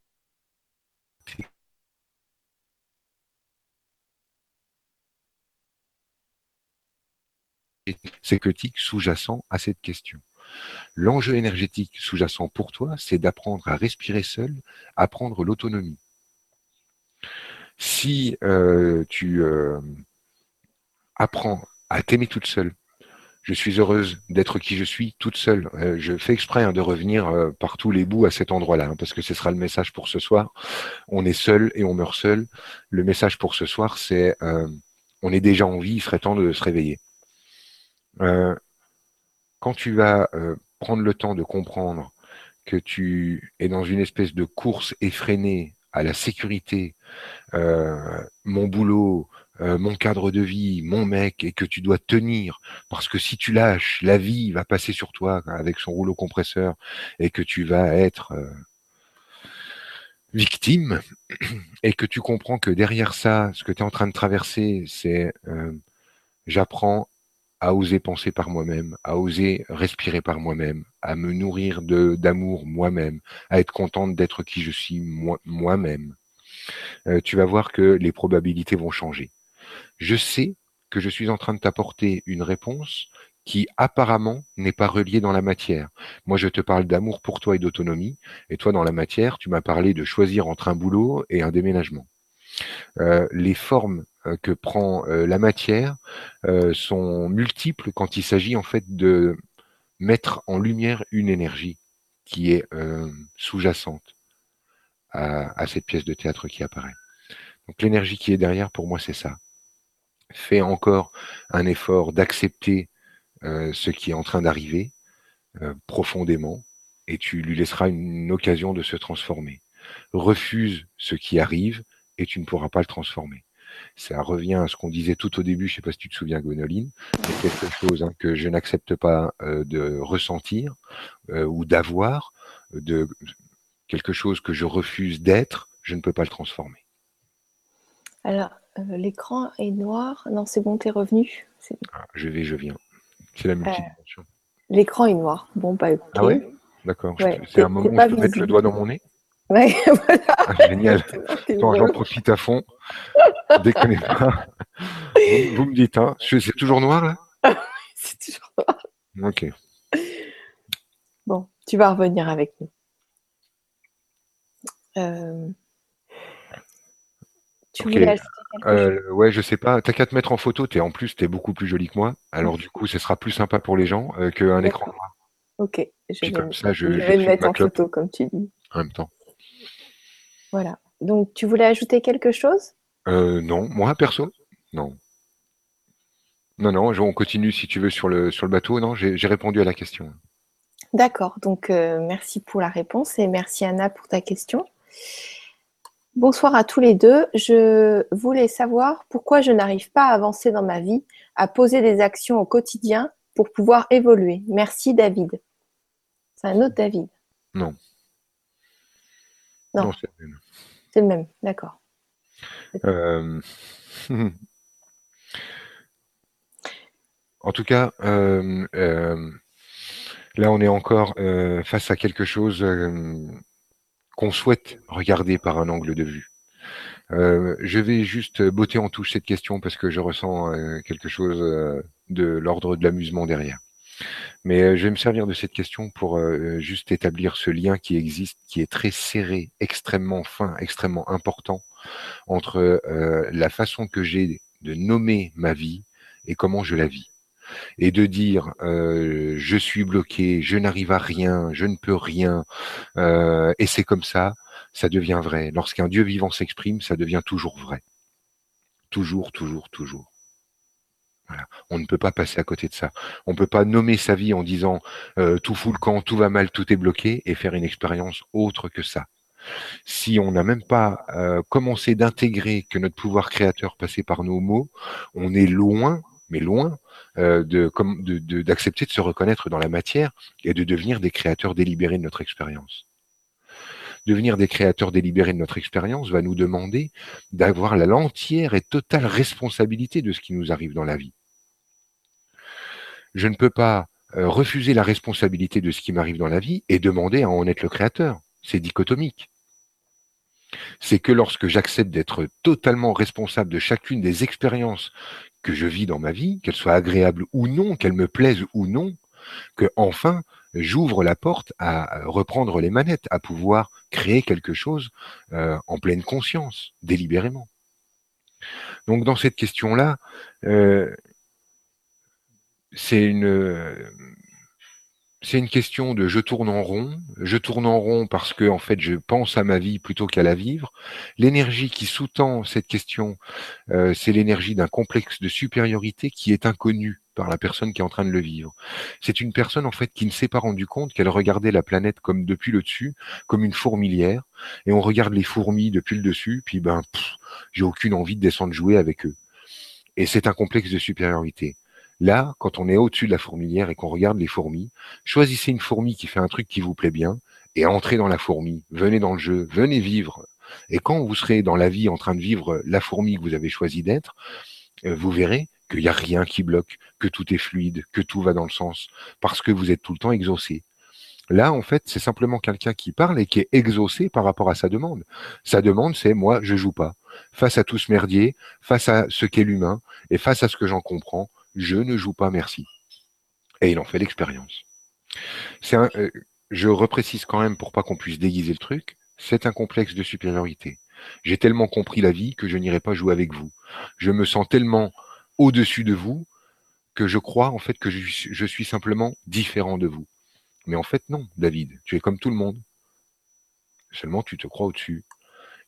C'est critique sous-jacent à cette question. L'enjeu énergétique sous-jacent pour toi, c'est d'apprendre à respirer seul, apprendre l'autonomie. Si euh, tu euh, apprends à t'aimer toute seule, je suis heureuse d'être qui je suis toute seule. Euh, je fais exprès hein, de revenir euh, par tous les bouts à cet endroit-là, hein, parce que ce sera le message pour ce soir. On est seul et on meurt seul. Le message pour ce soir, c'est euh, on est déjà en vie, il serait temps de se réveiller. quand tu vas prendre le temps de comprendre que tu es dans une espèce de course effrénée à la sécurité, mon boulot, euh, mon cadre de vie, mon mec, et que tu dois tenir, parce que si tu lâches, la vie va passer sur toi avec son rouleau compresseur, et que tu vas être euh, victime, et que tu comprends que derrière ça, ce que tu es en train de traverser, c'est euh, j'apprends à oser penser par moi-même, à oser respirer par moi-même, à me nourrir d'amour moi-même, à être contente d'être qui je suis moi-même. tu vas voir que les probabilités vont changer je sais que je suis en train de t'apporter une réponse qui apparemment n'est pas reliée dans la matière. Moi, je te parle d'amour pour toi et d'autonomie, et toi, dans la matière, tu m'as parlé de choisir entre un boulot et un déménagement. Euh, les formes euh, que prend euh, la matière sont multiples quand il s'agit en fait de mettre en lumière une énergie qui est sous-jacente à cette pièce de théâtre qui apparaît. Donc l'énergie qui est derrière, pour moi, c'est ça fais encore un effort d'accepter euh, ce qui est en train d'arriver euh, profondément et tu lui laisseras une, occasion de se transformer. Refuse ce qui arrive et tu ne pourras pas le transformer. Ça revient à ce qu'on disait tout au début, je ne sais pas si tu te souviens, Gwenoline, c'est quelque chose hein, que je n'accepte pas euh, de ressentir ou d'avoir, de quelque chose que je refuse d'être, je ne peux pas le transformer. Alors, euh, l'écran est noir. Non, c'est bon, t'es revenu. Ah, je vais, je viens. C'est la multidimension. l'écran est noir. Bon, bah Ah ouais? D'accord. c'est un moment où je peux mettre le doigt dans mon nez Ouais, voilà. Ah, génial. Attends, j'en profite à fond. Déconnez pas. Vous, me dites, hein, c'est toujours noir là? C'est toujours noir. Ok. Bon, tu vas revenir avec nous. Euh, tu euh, Ouais, je sais pas. T'as qu'à te mettre en photo. Es, en plus, tu es beaucoup plus jolie que moi. Alors, du coup, ce sera plus sympa pour les gens euh, qu'un écran noir. Ok. Je vais, comme ça, je, vais me mettre en photo, comme tu dis. En même temps. Voilà. Donc, tu voulais ajouter quelque chose? Euh, Non. Moi, perso? Non. Non, non. On continue, si tu veux, sur le, sur le bateau. Non, j'ai répondu à la question. D'accord. Donc, merci pour la réponse et merci, Anna, pour ta question. Bonsoir à tous les deux. Je voulais savoir pourquoi je n'arrive pas à avancer dans ma vie, à poser des actions au quotidien pour pouvoir évoluer. Merci David. C'est un autre David. Non. Non, c'est le même. C'est le même, d'accord. Euh, en tout cas, euh, euh, là, on est encore face à quelque chose qu'on souhaite regarder par un angle de vue. je vais juste botter en touche cette question parce que je ressens quelque chose de l'ordre de l'amusement derrière. Mais je vais me servir de cette question pour juste établir ce lien qui existe, qui est très serré, extrêmement fin, extrêmement important entre la façon que j'ai de nommer ma vie et comment je la vis et de dire euh, je suis bloqué, je n'arrive à rien, je ne peux rien, euh, et c'est comme ça, ça devient vrai. Lorsqu'un Dieu vivant s'exprime, ça devient toujours vrai. Toujours, toujours, toujours. On ne peut pas passer à côté de ça. On ne peut pas nommer sa vie en disant euh, tout fout le camp, tout va mal, tout est bloqué, et faire une expérience autre que ça. Si on n'a même pas commencé d'intégrer que notre pouvoir créateur passait par nos mots, on est loin mais loin euh, d'accepter de, se reconnaître dans la matière et de devenir des créateurs délibérés de notre expérience. Devenir des créateurs délibérés de notre expérience va nous demander d'avoir l'entière et totale responsabilité de ce qui nous arrive dans la vie. Je ne peux pas euh, refuser la responsabilité de ce qui m'arrive dans la vie et demander à en être le créateur. C'est dichotomique. C'est que lorsque j'accepte d'être totalement responsable de chacune des expériences que je vis dans ma vie, qu'elle soit agréable ou non, qu'elle me plaise ou non, que enfin j'ouvre la porte à reprendre les manettes, à pouvoir créer quelque chose euh, en pleine conscience, délibérément. Donc dans cette question-là, euh, c'est une c'est une question de je tourne en rond. Je tourne en rond parce que en fait je pense à ma vie plutôt qu'à la vivre. L'énergie qui sous-tend cette question, euh, c'est l'énergie d'un complexe de supériorité qui est inconnu par la personne qui est en train de le vivre. C'est une personne en fait qui ne s'est pas rendu compte qu'elle regardait la planète comme depuis le dessus, comme une fourmilière, et on regarde les fourmis depuis le dessus, puis ben j'ai aucune envie de descendre jouer avec eux. Et c'est un complexe de supériorité. Là, quand on est au-dessus de la fourmilière et qu'on regarde les fourmis, choisissez une fourmi qui fait un truc qui vous plaît bien et entrez dans la fourmi. Venez dans le jeu, venez vivre. Et quand vous serez dans la vie en train de vivre la fourmi que vous avez choisi d'être, euh, vous verrez qu'il n'y a rien qui bloque, que tout est fluide, que tout va dans le sens, parce que vous êtes tout le temps exaucé. Là, en fait, c'est simplement quelqu'un qui parle et qui est exaucé par rapport à sa demande. Sa demande, c'est moi, je joue pas. Face à tout ce merdier, face à ce qu'est l'humain, et face à ce que j'en comprends, je ne joue pas merci. Et il en fait l'expérience. Euh, je reprécise quand même pour pas qu'on puisse déguiser le truc, c'est un complexe de supériorité. J'ai tellement compris la vie que je n'irai pas jouer avec vous. Je me sens tellement au-dessus de vous que je crois en fait que je suis simplement différent de vous. Mais en fait non, David, tu es comme tout le monde. Seulement tu te crois au-dessus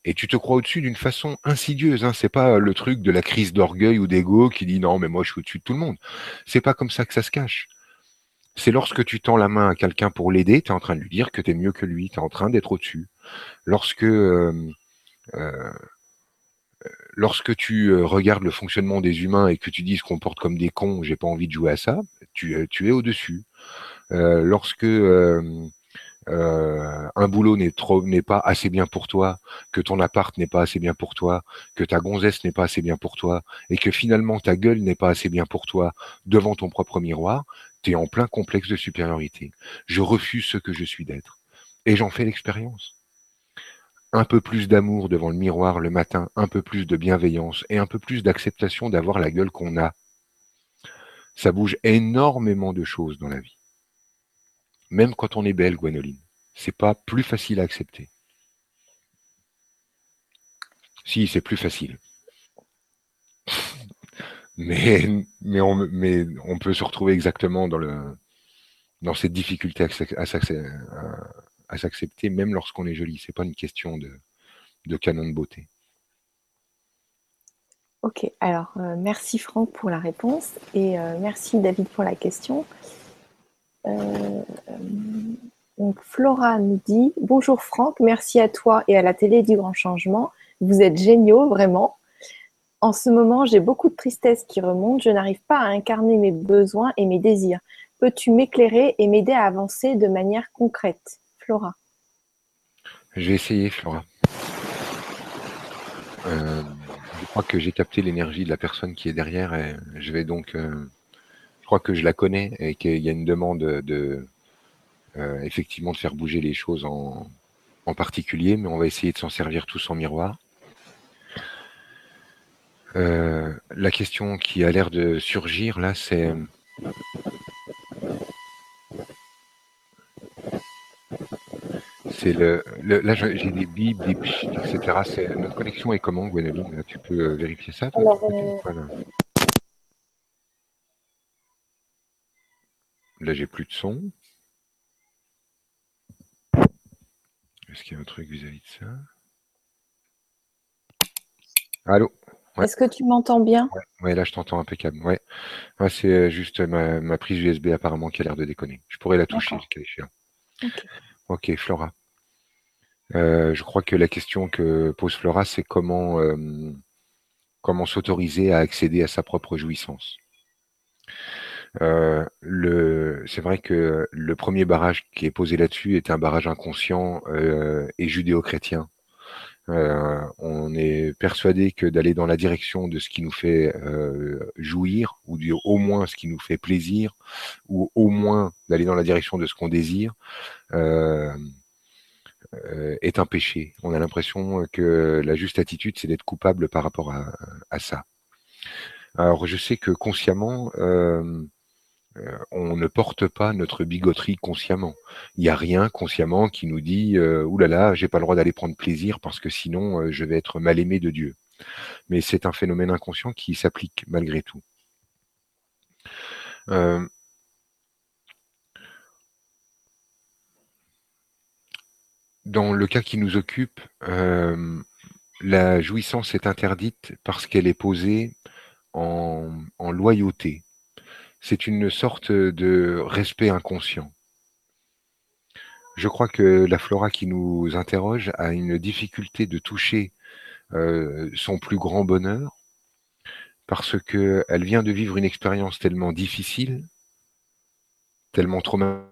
et tu te crois au-dessus d'une façon insidieuse. Hein. C'est pas le truc de la crise d'orgueil ou d'ego qui dit non, mais moi je suis au-dessus de tout le monde. C'est pas comme ça que ça se cache. C'est lorsque tu tends la main à quelqu'un pour l'aider, tu es en train de lui dire que tu es mieux que lui, tu es en train d'être au-dessus. Lorsque euh, euh, lorsque tu euh, regardes le fonctionnement des humains et que tu dis se comportent comme des cons, j'ai pas envie de jouer à ça, tu, tu es au-dessus. lorsque euh, un boulot n'est trop n'est pas assez bien pour toi, que ton appart n'est pas assez bien pour toi, que ta gonzesse n'est pas assez bien pour toi, et que finalement ta gueule n'est pas assez bien pour toi devant ton propre miroir, tu es en plein complexe de supériorité. Je refuse ce que je suis d'être. Et j'en fais l'expérience. Un peu plus d'amour devant le miroir le matin, un peu plus de bienveillance et un peu plus d'acceptation d'avoir la gueule qu'on a. Ça bouge énormément de choses dans la vie. Même quand on est belle, Gwenoline, c'est pas plus facile à accepter. Si, c'est plus facile. Mais, on, peut se retrouver exactement dans, cette difficulté à, s'accepter, même lorsqu'on est joli. C'est pas une question de, de canon de beauté. Ok, alors euh, merci Franck pour la réponse et euh, merci David pour la question. Euh, Donc Flora nous dit Bonjour Franck, merci à toi et à la télé du grand changement. Vous êtes géniaux, vraiment. En ce moment, j'ai beaucoup de tristesse qui remonte. Je n'arrive pas à incarner mes besoins et mes désirs. Peux-tu m'éclairer et m'aider à avancer de manière concrète? Flora. Je vais essayer, Flora. Euh, je crois que j'ai capté l'énergie de la personne qui est derrière et je vais donc. Euh, je crois que je la connais et qu'il y a une demande de, euh, effectivement de faire bouger les choses en, particulier, mais on va essayer de s'en servir tous en miroir. Euh, la question qui a l'air de surgir là, c'est c'est le, là j'ai des bips, des etc. Notre connexion est comment, Gwenoline Tu peux euh, vérifier ça Là, j'ai plus de son. Est-ce qu'il y a un truc vis-à-vis de ça? Allô? Est-ce que tu m'entends bien? Ouais. là je t'entends impeccable. Ouais. c'est euh, juste ma, prise USB apparemment qui a l'air de déconner. Je pourrais la toucher, Ok, Flora. Euh, je crois que la question que pose Flora, c'est comment, euh, comment s'autoriser à accéder à sa propre jouissance. Euh, c'est vrai que le premier barrage qui est posé là-dessus est un barrage inconscient euh, et judéo-chrétien. Euh, on est persuadé que d'aller dans la direction de ce qui nous fait euh, jouir, ou du, au moins ce qui nous fait plaisir, ou au moins d'aller dans la direction de ce qu'on désire, euh, euh, est un péché. On a l'impression que la juste attitude, c'est d'être coupable par rapport à, à, ça. Alors je sais que consciemment, euh, euh, on ne porte pas notre bigoterie consciemment. Il n'y a rien consciemment qui nous dit euh, oulala, là là, j'ai pas le droit d'aller prendre plaisir parce que sinon euh, je vais être mal aimé de Dieu. Mais c'est un phénomène inconscient qui s'applique malgré tout. dans le cas qui nous occupe, la jouissance est interdite parce qu'elle est posée en loyauté c'est une sorte de respect inconscient. Je crois que la Flora qui nous interroge a une difficulté de toucher euh, son plus grand bonheur parce qu'elle vient de vivre une expérience tellement difficile, tellement traumatique.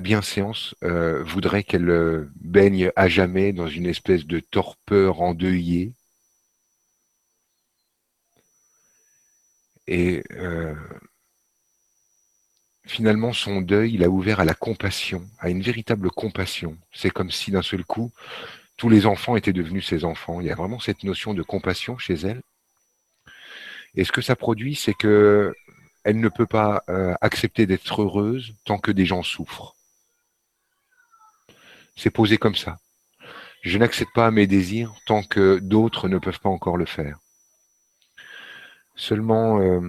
Bienséance euh, voudrait qu'elle euh, baigne à jamais dans une espèce de torpeur endeuillée Et euh, finalement, son deuil, il a ouvert à la compassion, à une véritable compassion. C'est comme si d'un seul coup, tous les enfants étaient devenus ses enfants. Il y a vraiment cette notion de compassion chez elle. Et ce que ça produit, c'est que elle ne peut pas euh, accepter d'être heureuse tant que des gens souffrent. C'est posé comme ça. Je n'accepte pas mes désirs tant que d'autres ne peuvent pas encore le faire. Seulement, euh,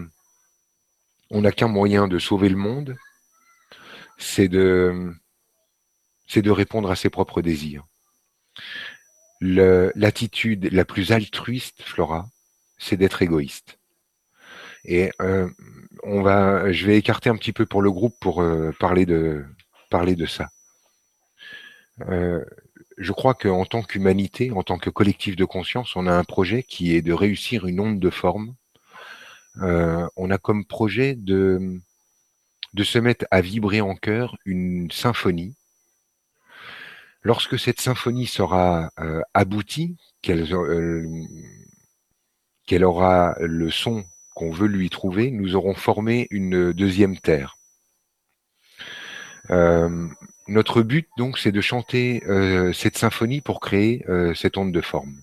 on n'a qu'un moyen de sauver le monde, c'est de, c'est de répondre à ses propres désirs. L'attitude la plus altruiste, Flora, c'est d'être égoïste. Et euh, on va, je vais écarter un petit peu pour le groupe pour euh, parler de parler de ça. je crois qu'en tant qu'humanité, en tant que collectif de conscience, on a un projet qui est de réussir une onde de forme on a comme projet de, de se mettre à vibrer en chœur une symphonie. Lorsque cette symphonie sera euh, aboutie, euh, qu'elle aura le son qu'on veut lui trouver, nous aurons formé une deuxième terre. notre but, donc, c'est de chanter cette symphonie pour créer cette onde de forme.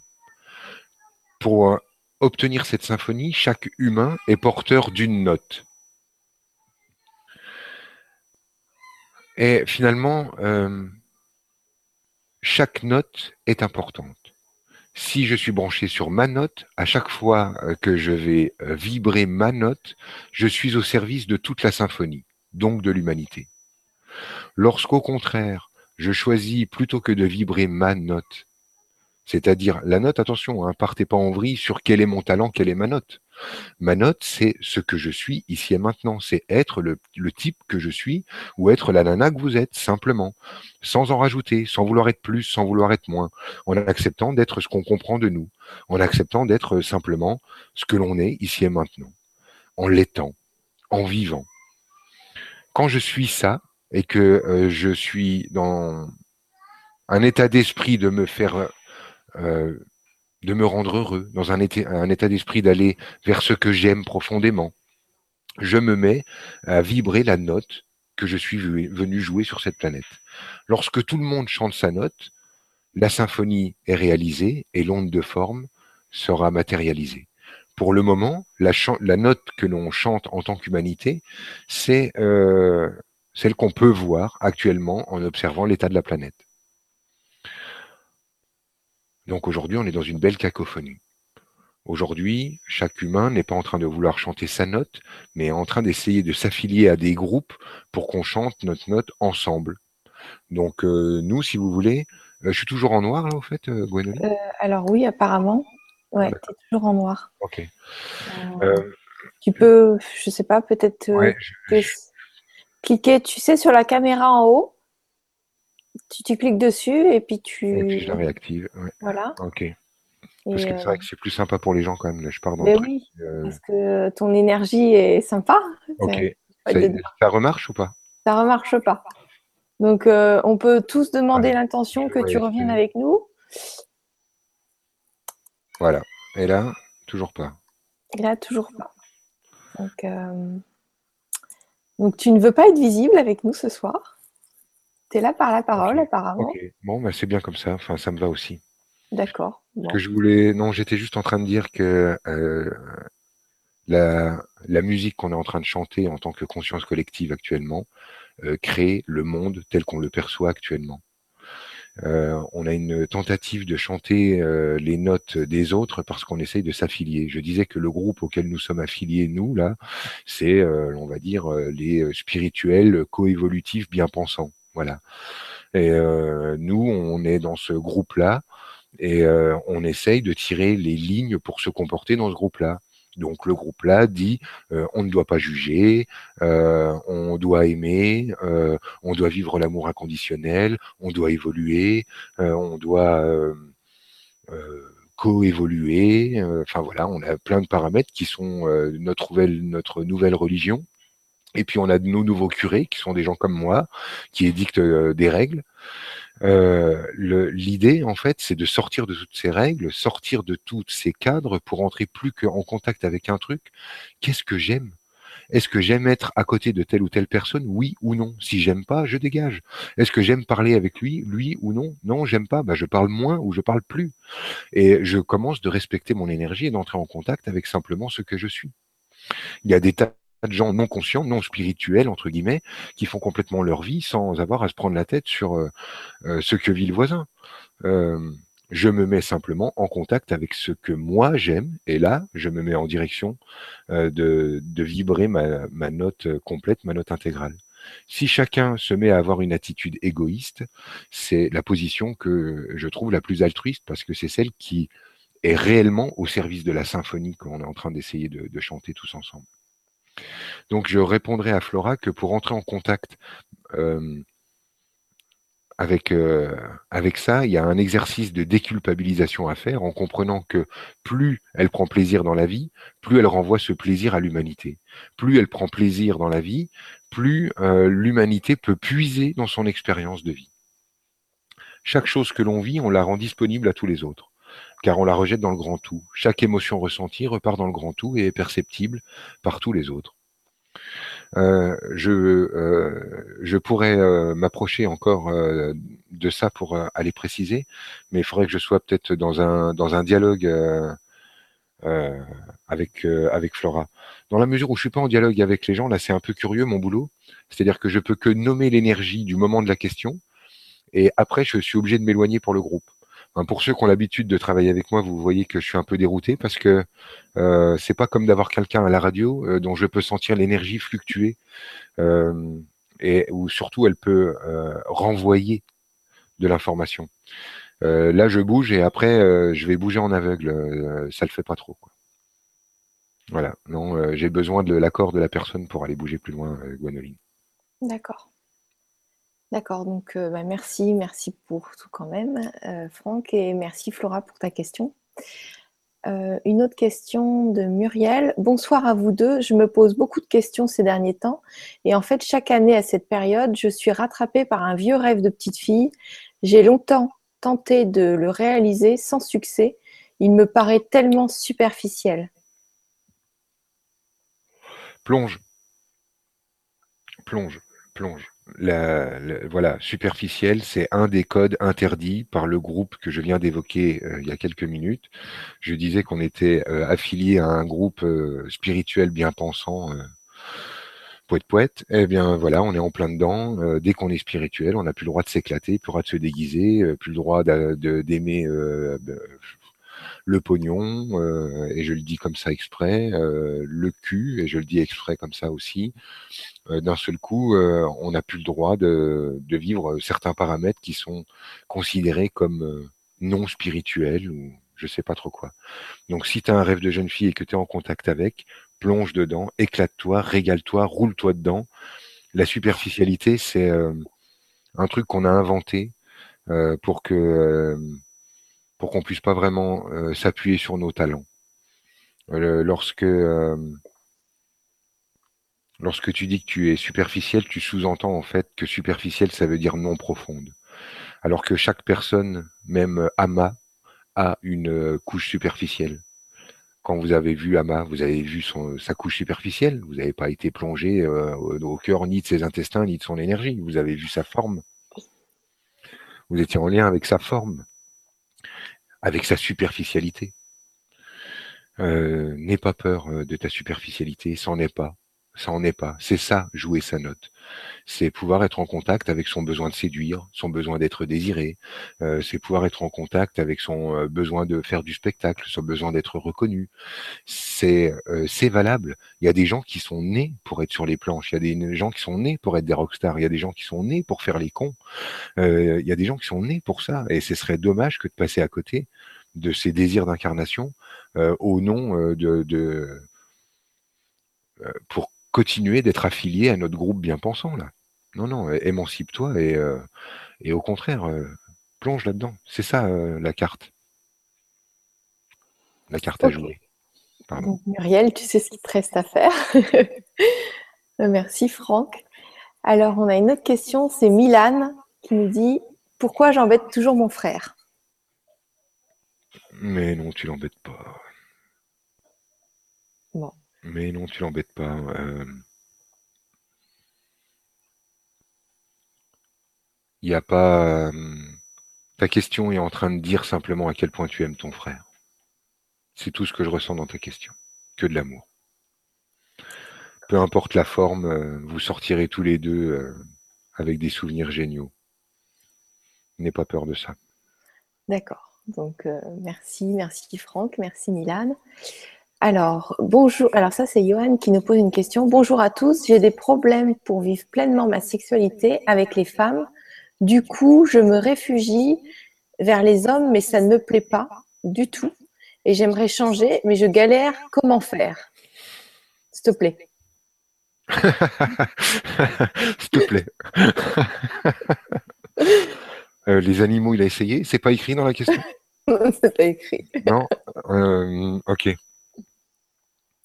Pour obtenir cette symphonie, chaque humain est porteur d'une note. Et finalement, euh, chaque note est importante. Si je suis branché sur ma note, à chaque fois euh, que je vais euh, vibrer ma note, je suis au service de toute la symphonie, donc de l'humanité. Lorsqu'au contraire, je choisis plutôt que de vibrer ma note, c'est-à-dire la note, attention, hein, partez pas en vrille sur quel est mon talent, quelle est ma note. Ma note, c'est ce que je suis ici et maintenant. C'est être le, type que je suis ou être la nana que vous êtes, simplement. Sans en rajouter, sans vouloir être plus, sans vouloir être moins. En acceptant d'être ce qu'on comprend de nous. En acceptant d'être simplement ce que l'on est ici et maintenant. En l'étant. En vivant. Quand je suis ça, et que euh, je suis dans un état d'esprit de me faire euh, de me rendre heureux, dans un état, d'esprit d'aller vers ce que j'aime profondément. Je me mets à vibrer la note que je suis venu jouer sur cette planète. Lorsque tout le monde chante sa note, la symphonie est réalisée et l'onde de forme sera matérialisée. Pour le moment, la, la note que l'on chante en tant qu'humanité, c'est euh, celle qu'on peut voir actuellement en observant l'état de la planète. Donc aujourd'hui, on est dans une belle cacophonie. Aujourd'hui, chaque humain n'est pas en train de vouloir chanter sa note, mais en train d'essayer de s'affilier à des groupes pour qu'on chante notre note ensemble. Donc euh, nous, si vous voulez, euh, je suis toujours en noir là, au fait, euh, Alors oui, apparemment. Ouais, tu es toujours en noir. Ok. tu peux, je sais pas, peut-être cliquer, tu sais, sur la caméra en haut? Tu, cliques dessus et puis tu. Et puis je la réactive. Voilà. Ok. Parce que c'est vrai que c'est plus sympa pour les gens quand même. Là, je pars dans mais oui, euh, parce que ton énergie est sympa. Ok. Ça, remarche ou pas? Ça remarche pas. Donc, euh, on peut tous demander l'intention que tu reviennes avec nous. Voilà. Et là, toujours pas. Et là, toujours pas. Donc, euh, Donc, tu ne veux pas être visible avec nous ce soir tu es là par la parole, apparemment. Bon, bah, c'est bien comme ça. Enfin, ça me va aussi. D'accord. Que je voulais. Non, j'étais juste en train de dire que euh, la, musique qu'on est en train de chanter en tant que conscience collective actuellement euh, crée le monde tel qu'on le perçoit actuellement. Euh, on a une tentative de chanter les notes des autres parce qu'on essaye de s'affilier. Je disais que le groupe auquel nous sommes affiliés, nous, là, c'est, on va dire, les spirituels coévolutifs bien pensants. Voilà. Et euh, nous, on est dans ce groupe-là et euh, on essaye de tirer les lignes pour se comporter dans ce groupe-là. Donc le groupe-là dit euh, on ne doit pas juger, on doit aimer, on doit vivre l'amour inconditionnel, on doit évoluer, on doit coévoluer. Enfin voilà, on a plein de paramètres qui sont notre nouvelle, notre nouvelle religion. Et puis on a nos nouveaux curés, qui sont des gens comme moi, qui édictent euh, des règles. Euh, L'idée, en fait, c'est de sortir de toutes ces règles, sortir de tous ces cadres pour entrer plus qu'en contact avec un truc. Qu'est-ce que j'aime? Est-ce que j'aime être à côté de telle ou telle personne? Oui ou non Si j'aime pas, je dégage. Est-ce que j'aime parler avec lui? Lui ou non? Non, j'aime pas. Bah, je parle moins ou je parle plus. Et je commence de respecter mon énergie et d'entrer en contact avec simplement ce que je suis. Il y a des tas de gens non conscients, non spirituels, entre guillemets, qui font complètement leur vie sans avoir à se prendre la tête sur euh, euh, ce que vit le voisin. Euh, je me mets simplement en contact avec ce que moi j'aime, et là, je me mets en direction de, vibrer ma, note complète, ma note intégrale. Si chacun se met à avoir une attitude égoïste, c'est la position que je trouve la plus altruiste, parce que c'est celle qui est réellement au service de la symphonie qu'on est en train d'essayer de chanter tous ensemble. Donc je répondrai à Flora que pour entrer en contact avec, ça, il y a un exercice de déculpabilisation à faire en comprenant que plus elle prend plaisir dans la vie, plus elle renvoie ce plaisir à l'humanité. Plus elle prend plaisir dans la vie, plus l'humanité peut puiser dans son expérience de vie. Chaque chose que l'on vit, on la rend disponible à tous les autres car on la rejette dans le grand tout. Chaque émotion ressentie repart dans le grand tout et est perceptible par tous les autres. Euh, je, euh, je pourrais euh, m'approcher encore de ça pour aller préciser, mais il faudrait que je sois peut-être dans un, dans un dialogue avec, avec Flora. Dans la mesure où je suis pas en dialogue avec les gens, là c'est un peu curieux mon boulot, c'est-à-dire que je peux que nommer l'énergie du moment de la question, et après je suis obligé de m'éloigner pour le groupe pour ceux qui ont l'habitude de travailler avec moi, vous voyez que je suis un peu dérouté parce que euh, c'est pas comme d'avoir quelqu'un à la radio euh, dont je peux sentir l'énergie fluctuer euh, et où surtout elle peut euh, renvoyer de l'information. là, je bouge et après je vais bouger en aveugle. ça le fait pas trop. Voilà, non, j'ai besoin de l'accord de la personne pour aller bouger plus loin, Gwenoline. D'accord. D'accord, donc bah, merci, merci pour tout quand même, Franck, et merci Flora pour ta question. Euh, une autre question de Muriel. Bonsoir à vous deux. Je me pose beaucoup de questions ces derniers temps. Et en fait, chaque année à cette période, je suis rattrapée par un vieux rêve de petite fille. J'ai longtemps tenté de le réaliser sans succès. Il me paraît tellement superficiel. Plonge. Plonge. Plonge la, voilà, superficiel, c'est un des codes interdits par le groupe que je viens d'évoquer euh, il y a quelques minutes. Je disais qu'on était euh, affilié à un groupe euh, spirituel bien pensant, poète poète. Eh bien voilà, on est en plein dedans. dès qu'on est spirituel, on n'a plus le droit de s'éclater, plus le droit de se déguiser, plus le droit d'aimer le pognon, et je le dis comme ça exprès, le cul, et je le dis exprès comme ça aussi. D'un seul coup, on n'a plus le droit de, vivre certains paramètres qui sont considérés comme non spirituels ou je sais pas trop quoi. Donc si tu as un rêve de jeune fille et que tu es en contact avec, plonge dedans, éclate-toi, régale-toi, roule-toi dedans. La superficialité, c'est un truc qu'on a inventé pour que pour qu'on puisse pas vraiment euh, s'appuyer sur nos talents. Euh, lorsque euh, lorsque tu dis que tu es superficiel, tu sous-entends en fait que superficiel ça veut dire non profonde. Alors que chaque personne, même Ama, a une couche superficielle. Quand vous avez vu Ama, vous avez vu son, sa couche superficielle. Vous n'avez pas été plongé au cœur ni de ses intestins ni de son énergie. Vous avez vu sa forme. Vous étiez en lien avec sa forme avec sa superficialité. Euh, n'aie pas peur euh, de ta superficialité, n'en est pas. Ça en est pas. C'est ça, jouer sa note. C'est pouvoir être en contact avec son besoin de séduire, son besoin d'être désiré. Euh, c'est pouvoir être en contact avec son euh, besoin de faire du spectacle, son besoin d'être reconnu. C'est c'est valable. Il y a des gens qui sont nés pour être sur les planches. Il y a des gens qui sont nés pour être des rockstars. Il y a des gens qui sont nés pour faire les cons. il y a des gens qui sont nés pour ça. Et ce serait dommage que de passer à côté de ces désirs d'incarnation au nom de, de pour continuer d'être affilié à notre groupe bien pensant là. Non, non, émancipe-toi et, euh, et, au contraire, euh, plonge là-dedans. C'est ça euh, la carte. La carte à jouer. Muriel, tu sais ce qu'il te reste à faire. Merci Franck. Alors, on a une autre question, c'est Milan qui nous dit Pourquoi j'embête toujours mon frère? Mais non, tu l'embêtes pas. Mais non, tu l'embêtes pas. Euh. Il n'y a pas. Euh, ta question est en train de dire simplement à quel point tu aimes ton frère. C'est tout ce que je ressens dans ta question. Que de l'amour. Peu importe la forme, euh, vous sortirez tous les deux avec des souvenirs géniaux. N'aie pas peur de ça. D'accord. Donc, merci, merci Franck, merci Milan. Alors, bonjour. Alors, ça, c'est Johan qui nous pose une question. Bonjour à tous. J'ai des problèmes pour vivre pleinement ma sexualité avec les femmes. Du coup, je me réfugie vers les hommes, mais ça ne me plaît pas du tout. Et j'aimerais changer, mais je galère. Comment faire? S'il te plaît. S'il te plaît. Euh, les animaux, il a essayé. C'est pas écrit dans la question? C'est pas écrit. Non? Euh, ok.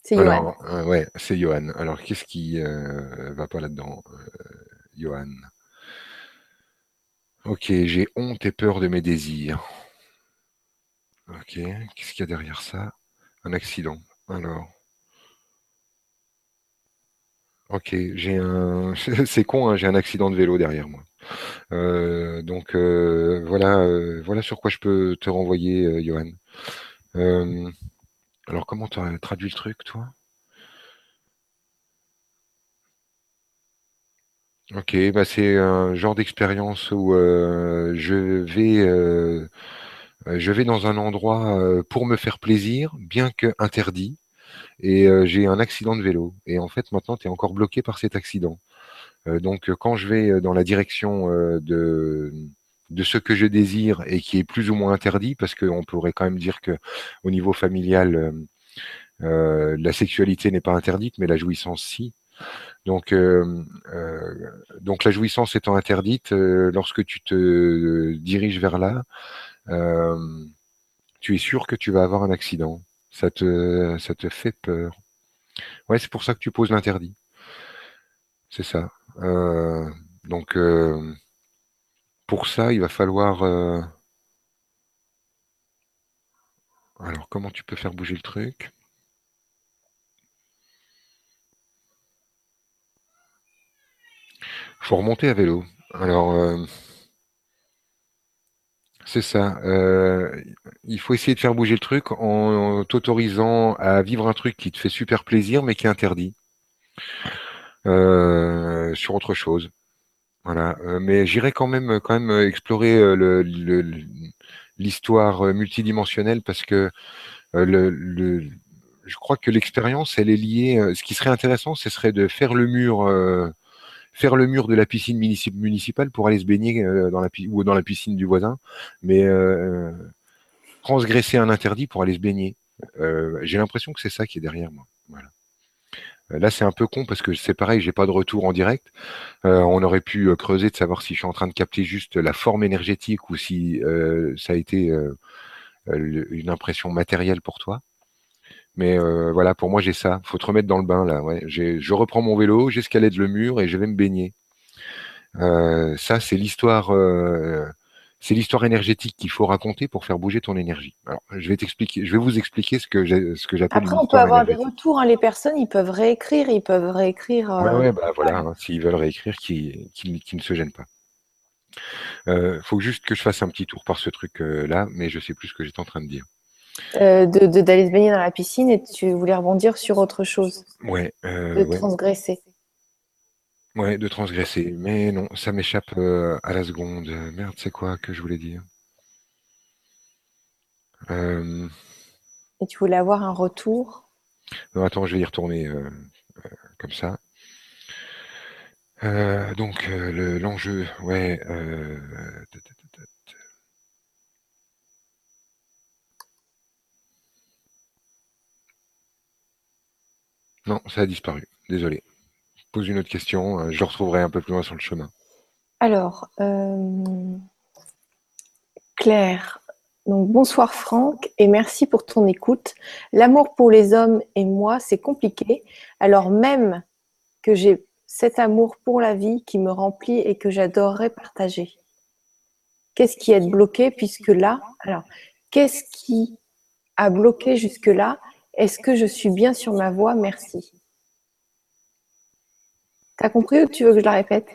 C'est Johan. Euh, c'est. Alors, qu'est-ce qui euh, va pas là-dedans, euh, Johan? Ok, j'ai honte et peur de mes désirs. Ok, qu'est-ce qu'il y a derrière ça? Un accident. Alors. Ok, j'ai un. c'est con, hein, j'ai un accident de vélo derrière moi. donc voilà, voilà sur quoi je peux te renvoyer, Johan. Alors, comment tu as traduit le truc, toi? Ok, bah c'est un genre d'expérience où euh, je vais euh, je vais dans un endroit euh, pour me faire plaisir, bien que interdit, et j'ai un accident de vélo. Et en fait, maintenant, tu es encore bloqué par cet accident. donc, quand je vais dans la direction de de ce que je désire et qui est plus ou moins interdit, parce qu'on pourrait quand même dire que au niveau familial, euh, la sexualité n'est pas interdite, mais la jouissance si. Donc, donc la jouissance étant interdite, lorsque tu te diriges vers là, tu es sûr que tu vas avoir un accident. Ça te, ça te fait peur. Ouais, c'est pour ça que tu poses l'interdit. C'est ça. Euh, donc, euh, pour ça, il va falloir. Euh, alors, comment tu peux faire bouger le truc? Il faut remonter à vélo. Alors, c'est ça. il faut essayer de faire bouger le truc en t'autorisant à vivre un truc qui te fait super plaisir, mais qui est interdit. Euh, sur autre chose. Voilà. Euh, mais j'irai quand même, quand même explorer euh, l'histoire multidimensionnelle parce que le, je crois que l'expérience, elle est liée. Ce qui serait intéressant, ce serait de faire le mur, faire le mur de la piscine municipale pour aller se baigner dans la ou dans la piscine du voisin, mais transgresser un interdit pour aller se baigner. J'ai l'impression que c'est ça qui est derrière moi. Voilà. Euh, là, c'est un peu con parce que c'est pareil, j'ai pas de retour en direct. Euh, on aurait pu euh, creuser de savoir si je suis en train de capter juste la forme énergétique ou si ça a été une impression matérielle pour toi. Mais voilà, pour moi, j'ai ça. Faut te remettre dans le bain là. Je reprends mon vélo, j'escalade le mur et je vais me baigner. ça, c'est l'histoire c'est l'histoire énergétique qu'il faut raconter pour faire bouger ton énergie. Alors, je vais t'expliquer, je vais vous expliquer ce que j'ai, ce que j'appelle. Après, on peut avoir des retours. Hein, les personnes, ils peuvent réécrire, ils peuvent réécrire. Euh... Ouais, bah voilà. Hein, s'ils veulent réécrire, qui, qui, ne se gênent pas. Il euh, faut juste que je fasse un petit tour par ce truc-là, euh, mais je sais plus ce que j'étais en train de dire. Euh, de, d'aller se baigner dans la piscine et tu voulais rebondir sur autre chose. Ouais. de transgresser. Ouais, de transgresser. Mais non, ça m'échappe euh, à la seconde. Merde, c'est quoi que je voulais dire? Euh, Et tu voulais avoir un retour? Non, attends, je vais y retourner euh, comme ça. donc, l'enjeu, ouais. Non, ça a disparu. Désolé une autre question. Euh, je le retrouverai un peu plus loin sur le chemin. Alors, euh, Claire, donc bonsoir Franck et merci pour ton écoute. L'amour pour les hommes et moi, c'est compliqué. Alors même que j'ai cet amour pour la vie qui me remplit et que j'adorerais partager. Qu'est-ce qui est bloqué puisque là, alors, qu'est-ce qui a bloqué jusque-là? Est-ce que je suis bien sur ma voie? Merci. T'as compris ou tu veux que je la répète?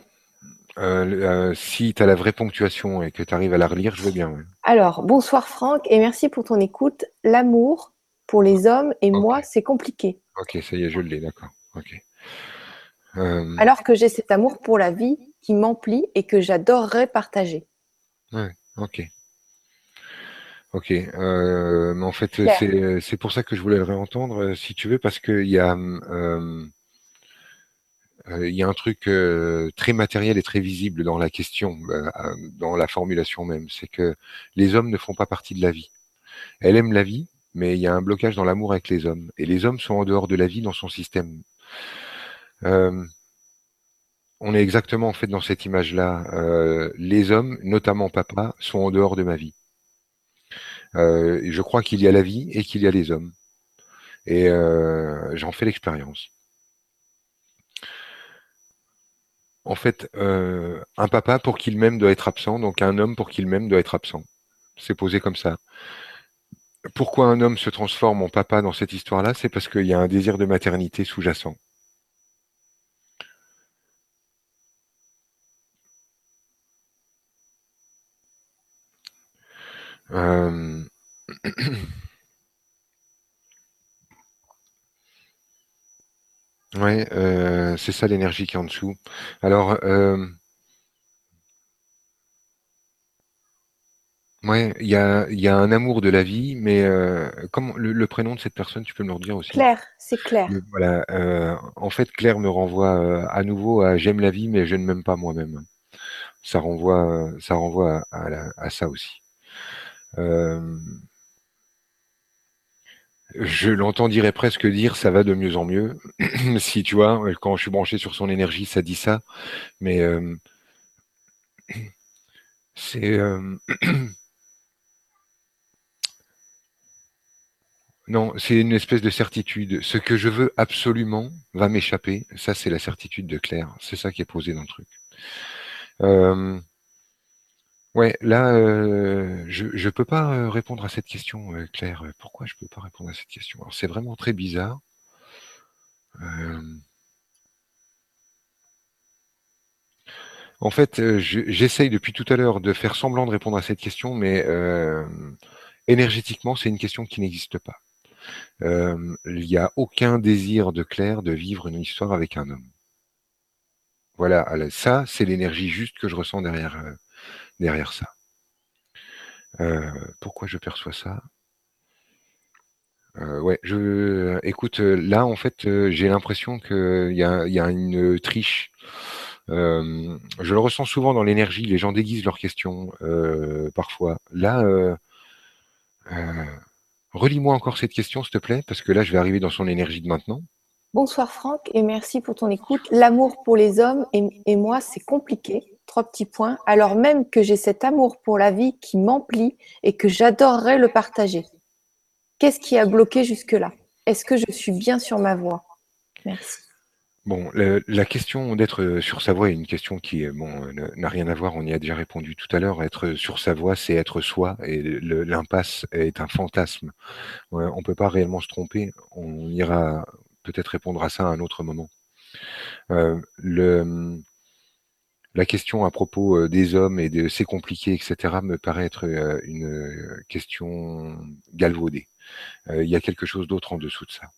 Euh, euh, si tu as la vraie ponctuation et que tu arrives à la relire, je veux bien. Alors, bonsoir Franck et merci pour ton écoute. L'amour pour les hommes et moi, c'est compliqué. Ok, ça y est, je l'ai, d'accord. Euh, Alors que j'ai cet amour pour la vie qui m'emplit et que j'adorerais partager. Ouais, ok. Ok, mais en fait, c'est pour ça que je voulais le réentendre, si tu veux, parce qu'il y a il y a un truc euh, très matériel et très visible dans la question, euh, dans la formulation même, c'est que les hommes ne font pas partie de la vie. Elle aime la vie, mais il y a un blocage dans l'amour avec les hommes. Et les hommes sont en dehors de la vie dans son système. on est exactement en fait dans cette image-là. les hommes, notamment papa, sont en dehors de ma vie. je crois qu'il y a la vie et qu'il y a les hommes. Et j'en fais l'expérience. En fait, euh, un papa pour qu'il m'aime doit être absent, donc un homme pour qu'il m'aime doit être absent. C'est posé comme ça. Pourquoi un homme se transforme en papa dans cette histoire-là? C'est parce qu'il y a un désir de maternité sous-jacent. Euh... Ouais, euh, c'est ça l'énergie qui est en dessous. Alors, euh, ouais, il y a, y a un amour de la vie, mais euh, comme le, prénom de cette personne, tu peux me le redire aussi? Claire, c'est Claire. voilà, en fait, Claire me renvoie à nouveau à j'aime la vie, mais je ne m'aime pas moi-même. Ça renvoie, ça renvoie à, à ça aussi. Je l'entendirais presque dire ça va de mieux en mieux. si tu vois, quand je suis branché sur son énergie, ça dit ça. Mais euh, c'est. Euh, non, c'est une espèce de certitude. Ce que je veux absolument va m'échapper. Ça, c'est la certitude de Claire. C'est ça qui est posé dans le truc. Euh, Ouais, là, euh, je ne peux pas euh, répondre à cette question, euh, Claire. Pourquoi je ne peux pas répondre à cette question? Alors, c'est vraiment très bizarre. En fait, j'essaye depuis tout à l'heure de faire semblant de répondre à cette question, mais énergétiquement, c'est une question qui n'existe pas. il n'y a aucun désir de Claire de vivre une histoire avec un homme. Voilà, ça, c'est l'énergie juste que je ressens derrière, derrière ça. Euh, pourquoi je perçois ça? Euh, je écoute, là en fait, j'ai l'impression qu'il y a, y a une triche. Euh, je le ressens souvent dans l'énergie, les gens déguisent leurs questions parfois. Là, relis-moi encore cette question, s'il te plaît, parce que là, je vais arriver dans son énergie de maintenant. Bonsoir Franck et merci pour ton écoute. L'amour pour les hommes et moi, c'est compliqué trois petits points, alors même que j'ai cet amour pour la vie qui m'emplit et que j'adorerais le partager. Qu'est-ce qui a bloqué jusque-là? Est-ce que je suis bien sur ma voie? Merci. Bon, la question d'être sur sa voie est une question qui bon, n'a rien à voir, on y a déjà répondu tout à l'heure. Être sur sa voie, c'est être soi, et l'impasse est un fantasme. On ne peut pas réellement se tromper, on ira peut-être répondre à ça à un autre moment. Euh, le, la question à propos euh, des hommes et de c'est compliqué, etc., me paraît être euh, une euh, question galvaudée. Il y a quelque chose d'autre en dessous de ça.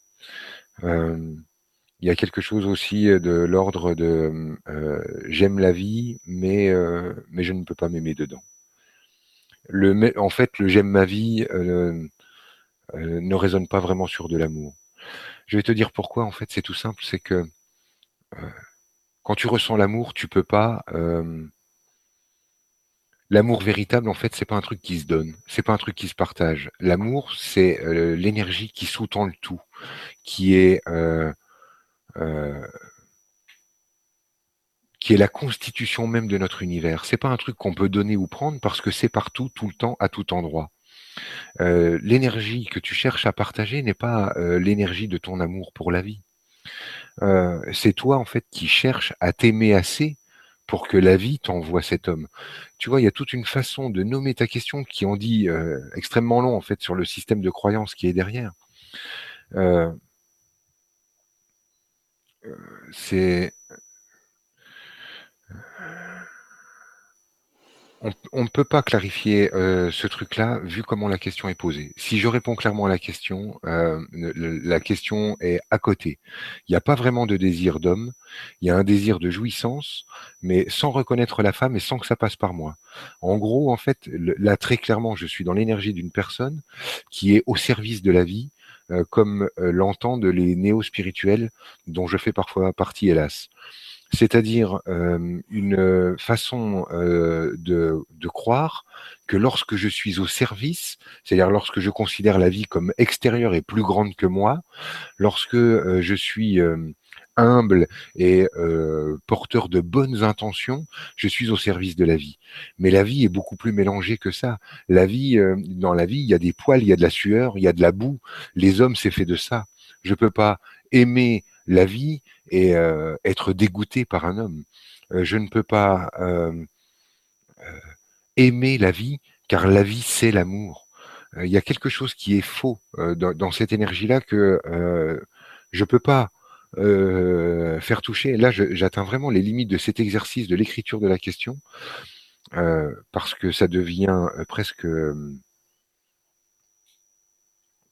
il y a quelque chose aussi de l'ordre de j'aime la vie, mais, je ne peux pas m'aimer dedans. En fait, le j'aime ma vie ne résonne pas vraiment sur de l'amour. Je vais te dire pourquoi, en fait, c'est tout simple, c'est que quand tu ressens l'amour, tu peux pas. Euh, l'amour véritable, en fait, c'est pas un truc qui se donne, c'est pas un truc qui se partage. L'amour, c'est euh, l'énergie qui sous-tend le tout, qui est euh, qui est la constitution même de notre univers. C'est pas un truc qu'on peut donner ou prendre parce que c'est partout, tout le temps, à tout endroit. l'énergie que tu cherches à partager n'est pas l'énergie de ton amour pour la vie. Euh, c'est toi en fait qui cherches à t'aimer assez pour que la vie t'envoie cet homme. Tu vois, il y a toute une façon de nommer ta question qui en dit euh, extrêmement long en fait sur le système de croyance qui est derrière. Euh, c'est on ne peut pas clarifier euh, ce truc-là vu comment la question est posée. Si je réponds clairement à la question, euh, la question est à côté. Il n'y a pas vraiment de désir d'homme, il y a un désir de jouissance, mais sans reconnaître la femme et sans que ça passe par moi. En gros, en fait, là très clairement, je suis dans l'énergie d'une personne qui est au service de la vie, euh, comme l'entendent les néo-spirituels dont je fais parfois partie, hélas c'est-à-dire euh, une façon euh, de, croire que lorsque je suis au service, c'est-à-dire lorsque je considère la vie comme extérieure et plus grande que moi, lorsque euh, je suis humble et porteur de bonnes intentions, je suis au service de la vie. Mais la vie est beaucoup plus mélangée que ça. La vie, dans la vie, il y a des poils, il y a de la sueur, il y a de la boue. Les hommes, c'est fait de ça. Je peux pas aimer la vie et euh, être dégoûté par un homme. Euh, je ne peux pas euh, aimer la vie car la vie c'est l'amour. Il y a quelque chose qui est faux dans, cette énergie-là que je ne peux pas faire toucher. Là, j'atteins vraiment les limites de cet exercice de l'écriture de la question parce que ça devient presque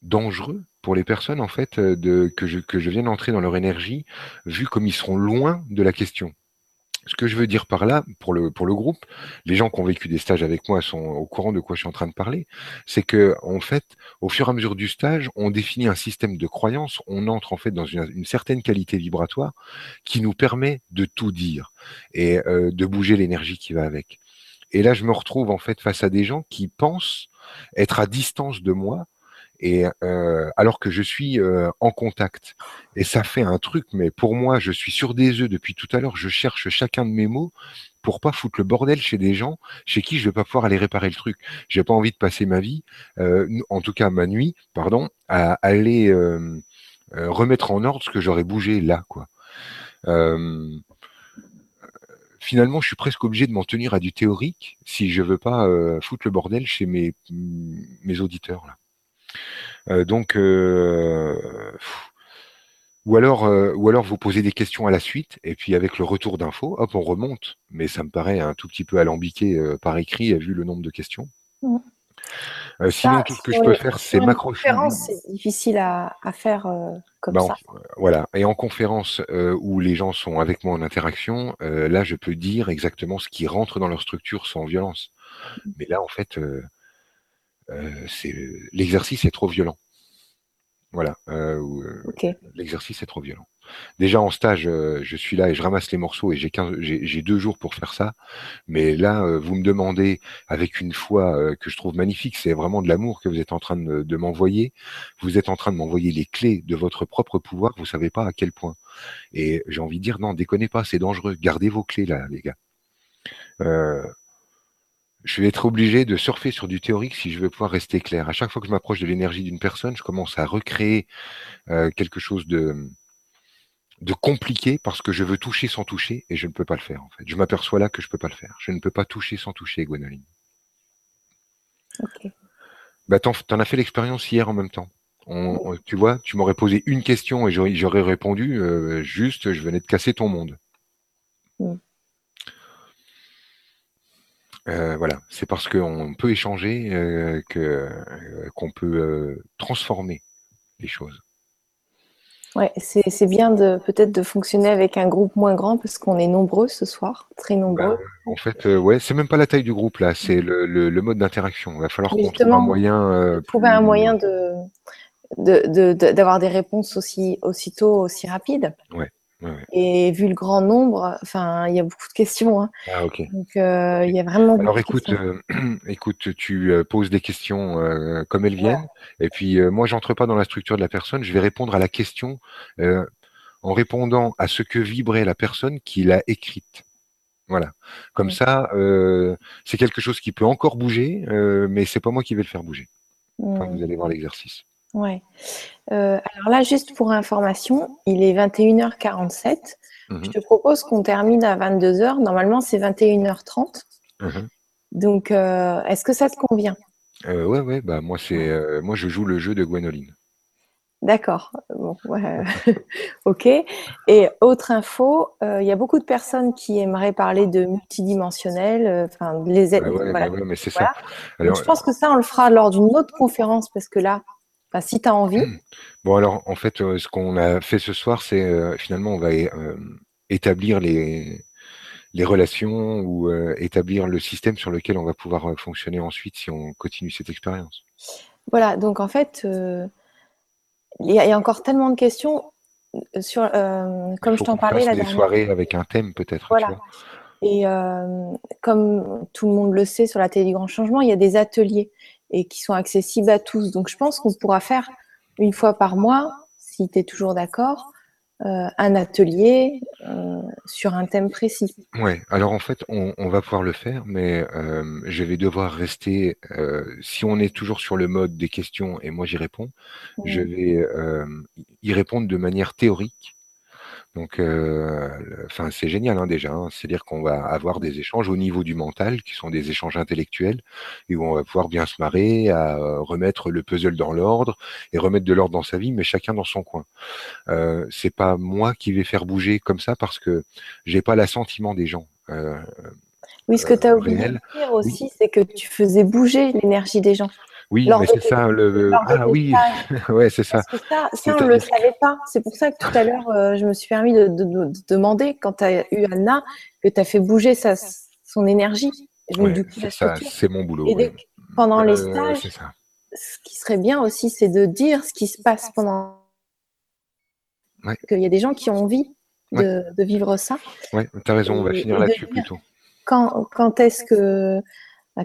dangereux pour les personnes en fait euh, de, que, je, que je viens d'entrer dans leur énergie, vu comme ils seront loin de la question. Ce que je veux dire par là, pour le, pour le groupe, les gens qui ont vécu des stages avec moi sont au courant de quoi je suis en train de parler, c'est que en fait, au fur et à mesure du stage, on définit un système de croyance, on entre en fait dans une, certaine qualité vibratoire qui nous permet de tout dire et euh, de bouger l'énergie qui va avec. Et là, je me retrouve en fait face à des gens qui pensent être à distance de moi et alors que je suis en contact. Et ça fait un truc, mais pour moi, je suis sur des œufs depuis tout à l'heure. Je cherche chacun de mes mots pour pas foutre le bordel chez des gens chez qui je vais pas pouvoir aller réparer le truc. J'ai pas envie de passer ma vie, en tout cas ma nuit, pardon, à aller remettre en ordre ce que j'aurais bougé là, quoi. finalement, je suis presque obligé de m'en tenir à du théorique si je veux pas foutre le bordel chez mes, mes auditeurs là. Euh, donc, euh, ou alors, euh, ou alors vous posez des questions à la suite, et puis avec le retour d'infos, hop, on remonte. Mais ça me paraît un tout petit peu alambiqué par écrit, vu le nombre de questions. Mmh. sinon, tout ce que je peux faire, c'est m'accrocher. conférence, c'est difficile à, faire comme bah, ça. voilà. Et en conférence où les gens sont avec moi en interaction, là, je peux dire exactement ce qui rentre dans leur structure sans violence. Mmh. Mais là, en fait, l'exercice est trop violent. Voilà. Euh, euh, l'exercice est trop violent. Déjà en stage, je suis là et je ramasse les morceaux et j'ai deux jours pour faire ça. Mais là, vous me demandez avec une foi que je trouve magnifique, c'est vraiment de l'amour que vous êtes en train de, m'envoyer. Vous êtes en train de m'envoyer les clés de votre propre pouvoir. Vous savez pas à quel point. Et j'ai envie de dire non, déconnez pas, c'est dangereux. Gardez vos clés là, les gars je vais être obligé de surfer sur du théorique si je veux pouvoir rester clair. À chaque fois que je m'approche de l'énergie d'une personne, je commence à recréer euh, quelque chose de, de compliqué parce que je veux toucher sans toucher et je ne peux pas le faire en fait. Je m'aperçois là que je ne peux pas le faire. Je ne peux pas toucher sans toucher, Gwenoline. Ok. Bah, t'en, en as fait l'expérience hier en même temps. tu vois, tu m'aurais posé une question et j'aurais, répondu euh, juste, je venais de casser ton monde. Mm. Euh, voilà, c'est parce qu'on peut échanger euh, que euh, qu'on peut transformer les choses. Ouais, c'est bien de peut-être de fonctionner avec un groupe moins grand parce qu'on est nombreux ce soir, très nombreux. Bah, en fait, ouais, c'est même pas la taille du groupe là, c'est le, le, mode d'interaction. Il va falloir qu'on trouve un moyen. trouver un moyen de d'avoir de, des réponses aussi aussitôt aussi rapides. Ouais. Et vu le grand nombre, enfin, il y a beaucoup de questions. Hein. Ah, ok. Donc, euh, il y a vraiment. Alors, écoute, euh, écoute, tu euh, poses des questions comme elles viennent, et puis moi, j'entre pas dans la structure de la personne. Je vais répondre à la question en répondant à ce que vibrait la personne qui l'a écrite. Voilà. Comme ça, c'est quelque chose qui peut encore bouger, mais c'est pas moi qui vais le faire bouger. Enfin, vous allez voir l'exercice. Ouais. Euh, alors là, juste pour information, il est 21h47. Mhm. Je te propose qu'on termine à 22h. Normalement, c'est 21h30. Mhm. Donc, euh, est-ce que ça te convient? Euh, Ouais, ouais. Bah, moi, c'est, euh, moi, je joue le jeu de Gwenoline. D'accord. ok. Et autre info, il y a beaucoup de personnes qui aimeraient parler de multidimensionnel, enfin, les aides. Ouais, ouais, mais c'est ça. je pense que ça, on le fera lors d'une autre conférence parce que là, si tu as envie. Bon, alors, en fait, euh, ce qu'on a fait ce soir, c'est euh, finalement, on va euh, établir les, les relations ou établir le système sur lequel on va pouvoir fonctionner ensuite si on continue cette expérience. Voilà, donc en fait, il y, a encore tellement de questions sur, comme je t'en parlais la des soirées avec un thème peut-être. Voilà. Et comme tout le monde le sait sur la télé du grand changement, il y a des ateliers et qui sont accessibles à tous. Donc je pense qu'on pourra faire une fois par mois, si tu es toujours d'accord, euh, un atelier euh, sur un thème précis. Oui, alors en fait, on, va pouvoir le faire, mais euh, je vais devoir rester, si on est toujours sur le mode des questions et moi j'y réponds, je vais y répondre de manière théorique donc, euh, enfin, c'est génial hein, déjà. Hein. C'est-à-dire qu'on va avoir des échanges au niveau du mental, qui sont des échanges intellectuels, et où on va pouvoir bien se marrer à remettre le puzzle dans l'ordre et remettre de l'ordre dans sa vie, mais chacun dans son coin. Euh, c'est pas moi qui vais faire bouger comme ça parce que j'ai pas l'assentiment des gens. Euh, oui, ce que tu as oublié de dire aussi, c'est que tu faisais bouger l'énergie des gens. Oui, mais c'est ça le. Ah oui, ouais, c'est ça. ça, ça on ne le savait pas. C'est pour ça que tout à l'heure, euh, je me suis permis de, demander, quand tu as eu Anna, que tu as fait bouger sa, son énergie. c'est ça, c'est mon boulot. Et pendant les euh, stages, ce qui serait bien aussi, c'est de dire ce qui se passe pendant. Qu'il y a des gens qui ont envie de, vivre ça. Oui, tu as raison, on va finir là-dessus plutôt. Quand, quand est-ce que bah,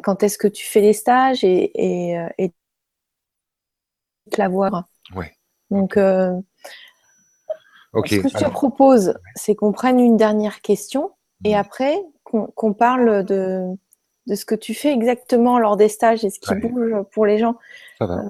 quand est-ce que tu fais les stages et, et, euh, la voir. Ouais. Donc, euh, ce que je te propose, c'est qu'on prenne une dernière question et mhm. après qu'on parle de, de, ce que tu fais exactement lors des stages et ce qui bouge pour les gens. Ça va.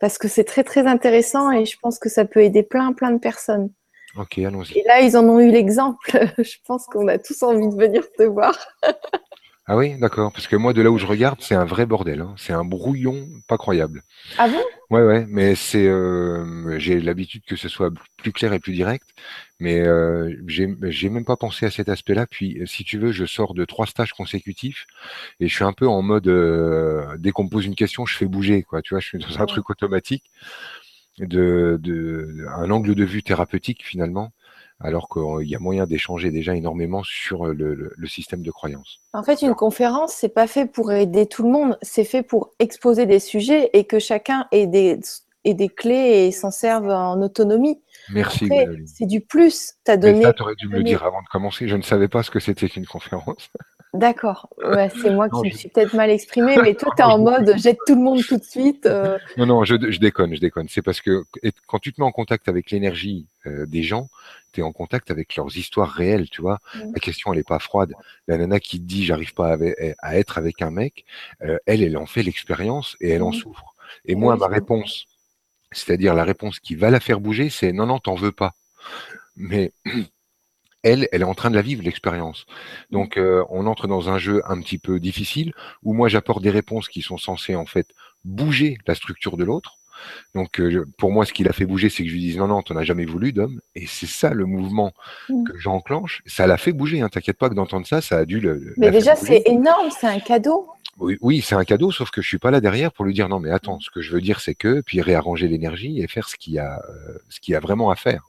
parce que c'est très très intéressant et je pense que ça peut aider plein plein de personnes. Ok, allons-y. Et là, ils en ont eu l'exemple. je pense qu'on a tous envie de venir te voir. Ah oui, d'accord. Parce que moi, de là où je regarde, c'est un vrai bordel. Hein. C'est un brouillon pas croyable. Ah bon? Ouais, ouais. Mais c'est, euh, j'ai l'habitude que ce soit plus clair et plus direct. Mais euh, j'ai même pas pensé à cet aspect-là. Puis, si tu veux, je sors de trois stages consécutifs et je suis un peu en mode euh, dès qu'on me pose une question, je fais bouger. Quoi. Tu vois, je suis dans un truc automatique de, de un angle de vue thérapeutique finalement alors qu'il y a moyen d'échanger déjà énormément sur le, système de croyance. En fait, une conférence, c'est pas fait pour aider tout le monde, c'est fait pour exposer des sujets et que chacun ait des, des clés et s'en serve en autonomie. Merci. C'est du plus. As donné. ça, aurais dû me le dire avant de commencer. Je ne savais pas ce que c'était qu'une conférence. D'accord. Ouais, c'est moi qui me suis peut-être mal exprimé, mais toi, tu es en mode jette tout le monde tout de suite. Euh. Non, non, je, déconne, je déconne. C'est parce que quand tu te mets en contact avec l'énergie euh, des gens, tu es en contact avec leurs histoires réelles, tu vois. Mmh. La question, elle n'est pas froide. La nana qui te dit j'arrive pas à, être avec un mec, euh, elle, elle en fait l'expérience et elle en mmh. souffre. Et moi, ma réponse, c'est-à-dire la réponse qui va la faire bouger, c'est non, non, t'en veux pas. Mais elle, elle est en train de la vivre, l'expérience. Donc, euh, on entre dans un jeu un petit peu difficile où moi, j'apporte des réponses qui sont censées, en fait, bouger la structure de l'autre. Donc, euh, pour moi, ce qui l'a fait bouger, c'est que je lui dise non, non, t'en as jamais voulu d'homme. Et c'est ça le mouvement mmh. que j'enclenche. Ça l'a fait bouger. Hein. T'inquiète pas que d'entendre ça, ça a dû le. Mais déjà, c'est énorme. C'est un cadeau. Oui, oui c'est un cadeau, sauf que je suis pas là derrière pour lui dire non, mais attends, ce que je veux dire, c'est que, puis réarranger l'énergie et faire ce qu'il y a, euh, ce qu'il y a vraiment à faire.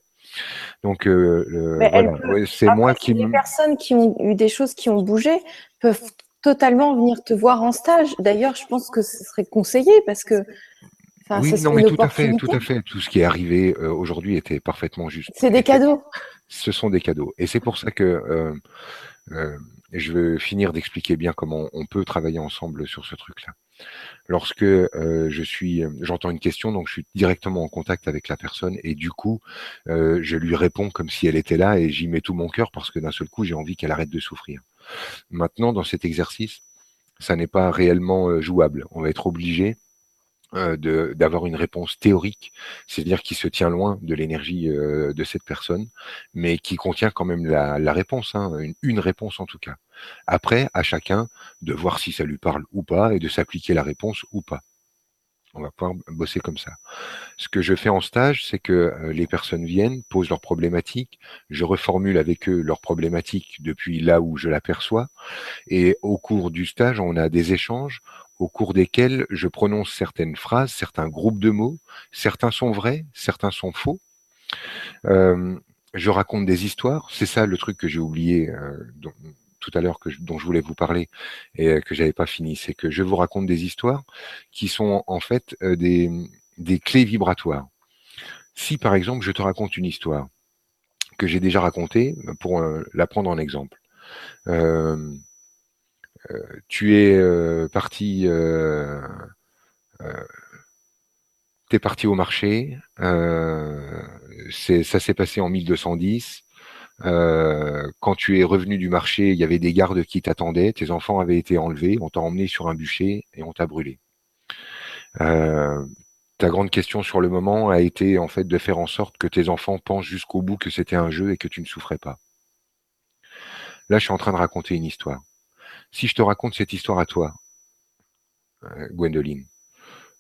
Donc, euh, c'est moi qui. Les personnes qui ont eu des choses qui ont bougé peuvent totalement venir te voir en stage. D'ailleurs, je pense que ce serait conseillé parce que. Oui, non, mais tout à fait, tout à fait. Tout ce qui est arrivé euh, aujourd'hui était parfaitement juste. C'est des cadeaux. Ce sont des cadeaux. Et c'est pour ça que euh, je veux finir d'expliquer bien comment on peut travailler ensemble sur ce truc-là lorsque euh, je suis, j'entends une question, donc je suis directement en contact avec la personne et du coup, euh, je lui réponds comme si elle était là et j'y mets tout mon cœur parce que d'un seul coup, j'ai envie qu'elle arrête de souffrir. Maintenant, dans cet exercice, ça n'est pas réellement euh, jouable. On va être obligé euh, d'avoir une réponse théorique, c'est-à-dire qui se tient loin de l'énergie euh, de cette personne, mais qui contient quand même la, réponse, hein, une, réponse en tout cas. Après, à chacun de voir si ça lui parle ou pas et de s'appliquer la réponse ou pas. On va pouvoir bosser comme ça. Ce que je fais en stage, c'est que euh, les personnes viennent, posent leurs problématiques, je reformule avec eux leurs problématiques depuis là où je l'aperçois, et au cours du stage, on a des échanges, au cours desquels je prononce certaines phrases, certains groupes de mots. Certains sont vrais, certains sont faux. Euh, je raconte des histoires. C'est ça le truc que j'ai oublié euh, tout à l'heure, dont je voulais vous parler et euh, que j'avais pas fini. C'est que je vous raconte des histoires qui sont en fait des, des clés vibratoires. Si par exemple je te raconte une histoire que j'ai déjà racontée, pour la prendre en exemple. Euh, euh, tu es euh, parti euh, es parti au marché, ça s'est passé en 1210. Quand tu es revenu du marché, il y avait des gardes qui t'attendaient, tes enfants avaient été enlevés, on t'a emmené sur un bûcher et on t'a brûlé. ta grande question sur le moment a été en fait de faire en sorte que tes enfants pensent jusqu'au bout que c'était un jeu et que tu ne souffrais pas. Là, je suis en train de raconter une histoire. Si je te raconte cette histoire à toi, euh, Gwendoline,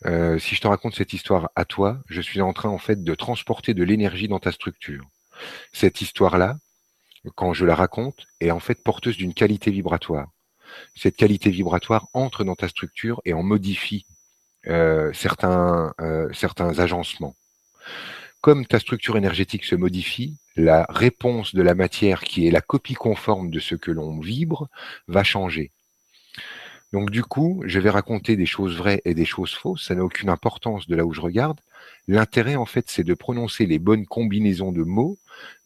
euh, si je te raconte cette histoire à toi, je suis en train en fait de transporter de l'énergie dans ta structure. Cette histoire-là, quand je la raconte, est en fait porteuse d'une qualité vibratoire. Cette qualité vibratoire entre dans ta structure et en modifie euh, certains, certains agencements. Comme ta structure énergétique se modifie, la réponse de la matière, qui est la copie conforme de ce que l'on vibre, va changer. Donc du coup, je vais raconter des choses vraies et des choses fausses, ça n'a aucune importance de là où je regarde. L'intérêt, en fait, c'est de prononcer les bonnes combinaisons de mots,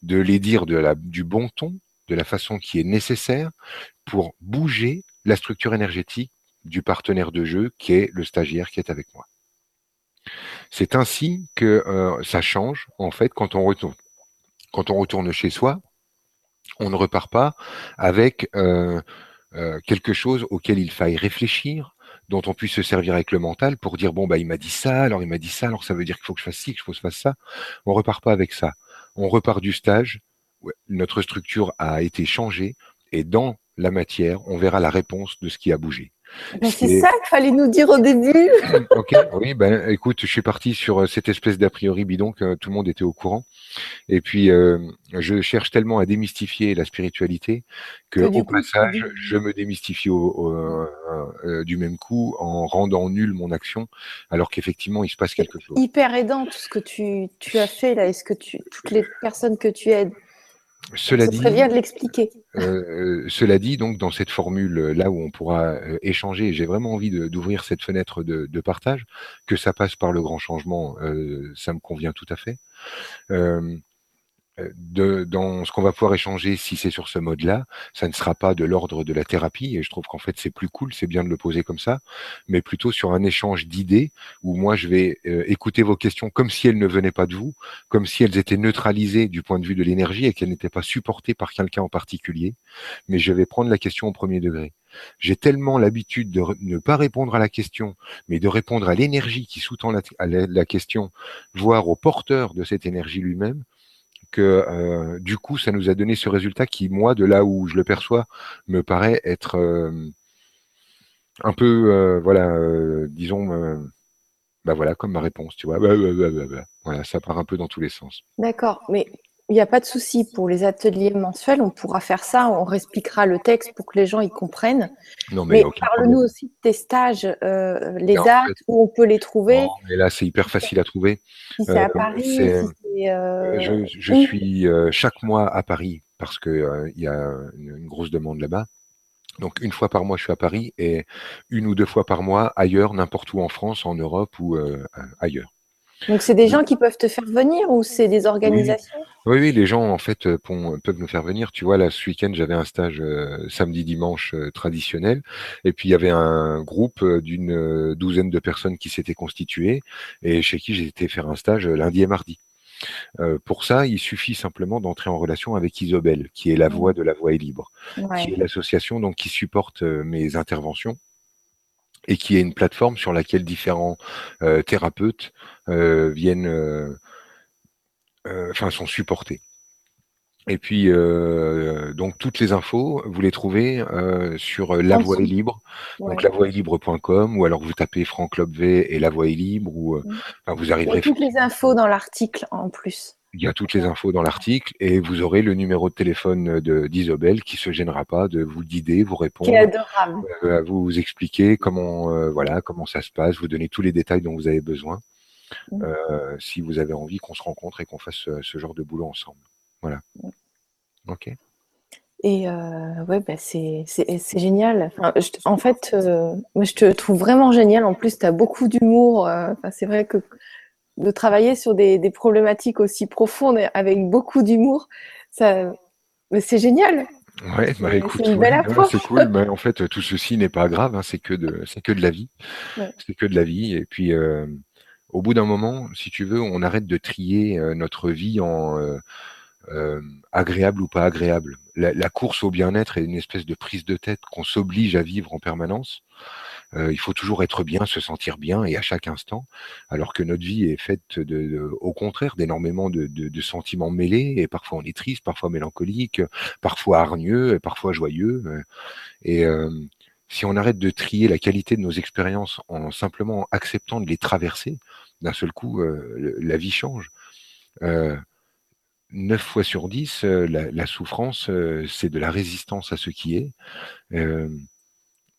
de les dire du bon ton, de la façon qui est nécessaire pour bouger la structure énergétique du partenaire de jeu qui est le stagiaire qui est avec moi. C'est ainsi que euh, ça change, en fait, quand on retourne. Quand on retourne chez soi, on ne repart pas avec euh, euh, quelque chose auquel il faille réfléchir, dont on puisse se servir avec le mental pour dire bon bah il m'a dit ça, alors il m'a dit ça, alors ça veut dire qu'il faut que je fasse ci, que je fasse ça. On repart pas avec ça. On repart du stage. Notre structure a été changée et dans la matière, on verra la réponse de ce qui a bougé. C'est ça qu'il fallait nous dire au début. ok, oui, ben écoute, je suis parti sur euh, cette espèce d'a priori bidon que tout le monde était au courant. Et puis, euh, je cherche tellement à démystifier la spiritualité que, au passage, je me démystifie euh, du même coup en rendant nul mon action, alors qu'effectivement, il se passe quelque chose. Hyper aidant tout ce que tu, tu as fait là. Est-ce que tu, toutes les personnes que tu aides cela dit, bien de l'expliquer. Euh, cela dit, donc dans cette formule euh, là où on pourra euh, échanger, j'ai vraiment envie d'ouvrir cette fenêtre de, de, partage, que ça passe par le grand changement, euh, ça me convient tout à fait. Euh, de, dans ce qu'on va pouvoir échanger, si c'est sur ce mode-là, ça ne sera pas de l'ordre de la thérapie, et je trouve qu'en fait c'est plus cool, c'est bien de le poser comme ça, mais plutôt sur un échange d'idées où moi je vais euh, écouter vos questions comme si elles ne venaient pas de vous, comme si elles étaient neutralisées du point de vue de l'énergie et qu'elles n'étaient pas supportées par quelqu'un en particulier, mais je vais prendre la question au premier degré. J'ai tellement l'habitude de ne pas répondre à la question, mais de répondre à l'énergie qui sous-tend la, la question, voire au porteur de cette énergie lui-même, que euh, du coup, ça nous a donné ce résultat qui, moi, de là où je le perçois, me paraît être euh, un peu, euh, voilà, disons, bah voilà, comme ma réponse, tu vois. Bah, bah, bah, voilà, ça part un peu dans tous les sens. D'accord, mais il n'y a pas de souci pour les ateliers mensuels, on pourra faire ça, on réexpliquera le texte pour que les gens y comprennent. Non, mais, parle-nous aussi de tes stages, euh, les dates où on peut les trouver. Non, mais là, c'est hyper facile à trouver. Si c'est à euh, Paris, si c'est, euh, je, je suis chaque mois à Paris parce qu'il il y a une, une grosse demande là-bas. Donc une fois par mois, je suis à Paris et une ou deux fois par mois ailleurs, n'importe où en France, en Europe ou ailleurs. Donc c'est des gens qui peuvent te faire venir ou c'est des organisations? Oui. oui, les gens en fait euh, peuvent me faire venir. Tu vois, là ce week-end j'avais un stage euh, samedi-dimanche euh, traditionnel et puis il y avait un groupe d'une douzaine de personnes qui s'étaient constituées et chez qui j'ai été faire un stage lundi et mardi. pour ça, il suffit simplement d'entrer en relation avec Isobel, qui est la mmh. voix de la voix est libre, qui est l'association donc qui supporte mes interventions et qui est une plateforme sur laquelle différents euh, thérapeutes euh, viennent, euh, enfin sont supportés. Et puis, donc toutes les infos, vous les trouvez sur La Voix est libre, donc ou alors vous tapez Franck Lobvé et La Voix est libre, ou mmh. vous arriverez. toutes les infos dans l'article en plus. Il y a toutes les infos dans l'article et vous aurez le numéro de téléphone de d'Isobel qui se gênera pas de vous guider, vous répondre, euh, vous expliquer comment euh, voilà comment ça se passe, vous donner tous les détails dont vous avez besoin. Mm. Euh, si vous avez envie qu'on se rencontre et qu'on fasse ce, genre de boulot ensemble. Voilà. Mm. Ok. Et ouais, bah c'est génial. en fait, moi, je te trouve vraiment génial. En plus, tu as beaucoup d'humour. c'est vrai que de travailler sur des, problématiques aussi profondes avec beaucoup d'humour, ça, c'est génial. Ouais, bah écoute, c'est cool. Mais en fait, tout ceci n'est pas grave. Hein, c'est que de, c'est que de la vie. C'est que de la vie. Et puis, euh, au bout d'un moment, si tu veux, on arrête de trier euh, notre vie en euh, agréable ou pas agréable. la course au bien-être est une espèce de prise de tête qu'on s'oblige à vivre en permanence. Euh, il faut toujours être bien, se sentir bien et à chaque instant, alors que notre vie est faite de, au contraire d'énormément de, de, sentiments mêlés et parfois on est triste, parfois mélancolique, parfois hargneux, et parfois joyeux. Euh, et euh, si on arrête de trier la qualité de nos expériences en simplement acceptant de les traverser, d'un seul coup, la vie change. Euh, 9 fois sur 10, la, la souffrance, c'est de la résistance à ce qui est.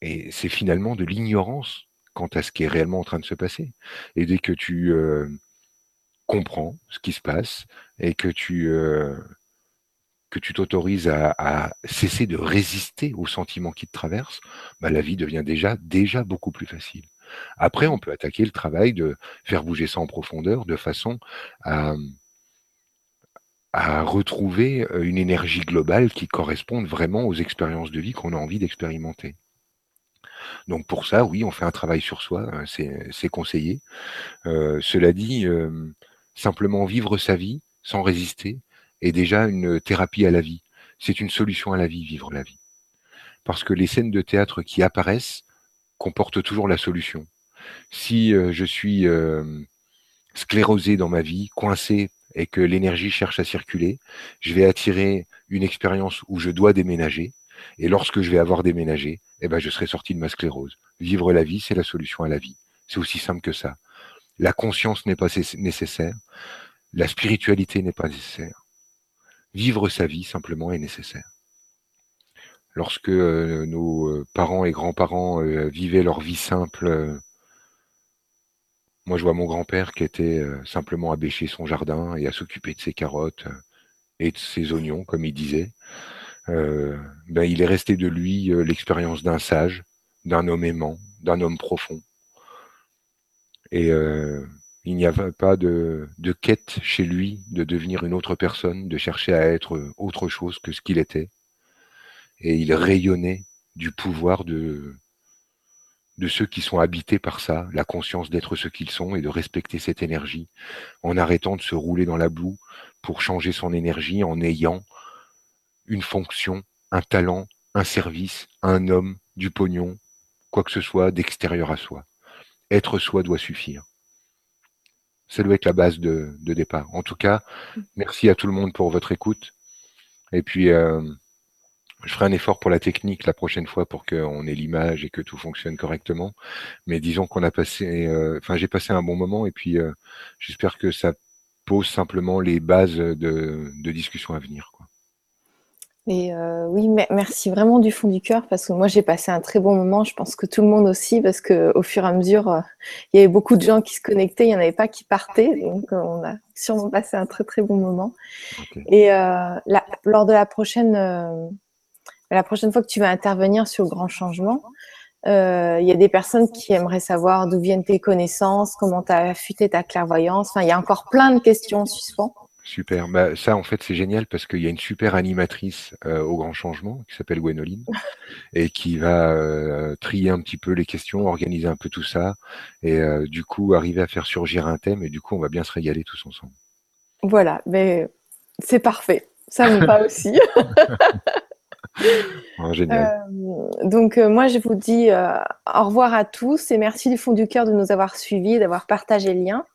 Et c'est finalement de l'ignorance quant à ce qui est réellement en train de se passer. Et dès que tu euh, comprends ce qui se passe et que tu euh, que tu t'autorises à, cesser de résister aux sentiments qui te traversent, bah, la vie devient déjà déjà beaucoup plus facile. Après, on peut attaquer le travail de faire bouger ça en profondeur de façon à, à retrouver euh, une énergie globale qui corresponde vraiment aux expériences de vie qu'on a envie d'expérimenter. Donc pour ça, oui, on fait un travail sur soi, hein, c'est conseillé. Euh, cela dit, simplement vivre sa vie sans résister est déjà une thérapie à la vie. C'est une solution à la vie, vivre la vie. Parce que les scènes de théâtre qui apparaissent comportent toujours la solution. Si euh, je suis sclérosé dans ma vie, coincé et que l'énergie cherche à circuler, je vais attirer une expérience où je dois déménager. Et lorsque je vais avoir déménagé, eh ben, je serai sorti de ma sclérose. Vivre la vie, c'est la solution à la vie. C'est aussi simple que ça. La conscience n'est pas nécessaire. La spiritualité n'est pas nécessaire. Vivre sa vie, simplement, est nécessaire. Lorsque euh, nos euh, parents et grands-parents euh, vivaient leur vie simple, moi, je vois mon grand-père qui était simplement à bêcher son jardin et à s'occuper de ses carottes et de ses oignons, comme il disait. Euh, ben, il est resté de lui l'expérience d'un sage, d'un homme aimant, d'un homme profond. Et il n'y avait pas de, de, quête chez lui de devenir une autre personne, de chercher à être autre chose que ce qu'il était. Et il rayonnait du pouvoir de, de ceux qui sont habités par ça, la conscience d'être ce qu'ils sont et de respecter cette énergie, en arrêtant de se rouler dans la boue pour changer son énergie, en ayant une fonction, un talent, un service, un homme, du pognon, quoi que ce soit d'extérieur à soi. Être soi doit suffire. Ça doit être la base de, départ. En tout cas, merci à tout le monde pour votre écoute. Et puis, euh, je ferai un effort pour la technique la prochaine fois pour qu'on ait l'image et que tout fonctionne correctement. Mais disons qu'on a passé, euh, enfin j'ai passé un bon moment et puis euh, j'espère que ça pose simplement les bases de, discussion à venir. Et euh, oui, merci vraiment du fond du cœur parce que moi j'ai passé un très bon moment. Je pense que tout le monde aussi parce que au fur et à mesure, il y avait beaucoup de gens qui se connectaient, il n'y en avait pas qui partaient, donc on a sûrement passé un très très bon moment. Et lors de la prochaine la prochaine fois que tu vas intervenir sur le grand changement, euh, il y a des personnes qui aimeraient savoir d'où viennent tes connaissances, comment tu as affûté ta clairvoyance. Enfin, il y a encore plein de questions en suspens. Super. Bah, ça, en fait, c'est génial parce qu'il y a une super animatrice euh, au Grand Changement qui s'appelle Gwenoline et qui va euh, trier un petit peu les questions, organiser un peu tout ça et du coup arriver à faire surgir un thème et du coup, on va bien se régaler tous ensemble. Voilà, mais c'est parfait. Ça me va aussi. génial. Euh, donc euh, moi je vous dis euh, au revoir à tous et merci du fond du cœur de nous avoir suivis, d'avoir partagé le lien.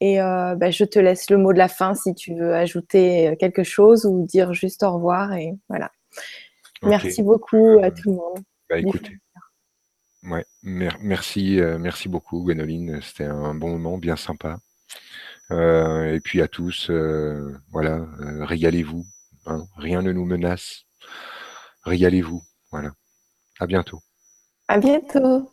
Et bah, je te laisse le mot de la fin si tu veux ajouter quelque chose ou dire juste au revoir et voilà. Merci beaucoup à tout le monde. Bah, écoutez. Ouais, merci, merci beaucoup Gwenoline. C'était un bon moment, bien sympa. et puis à tous, voilà, régalez-vous. Hein. rien ne nous menace régalez-vous. Voilà. À bientôt. À bientôt.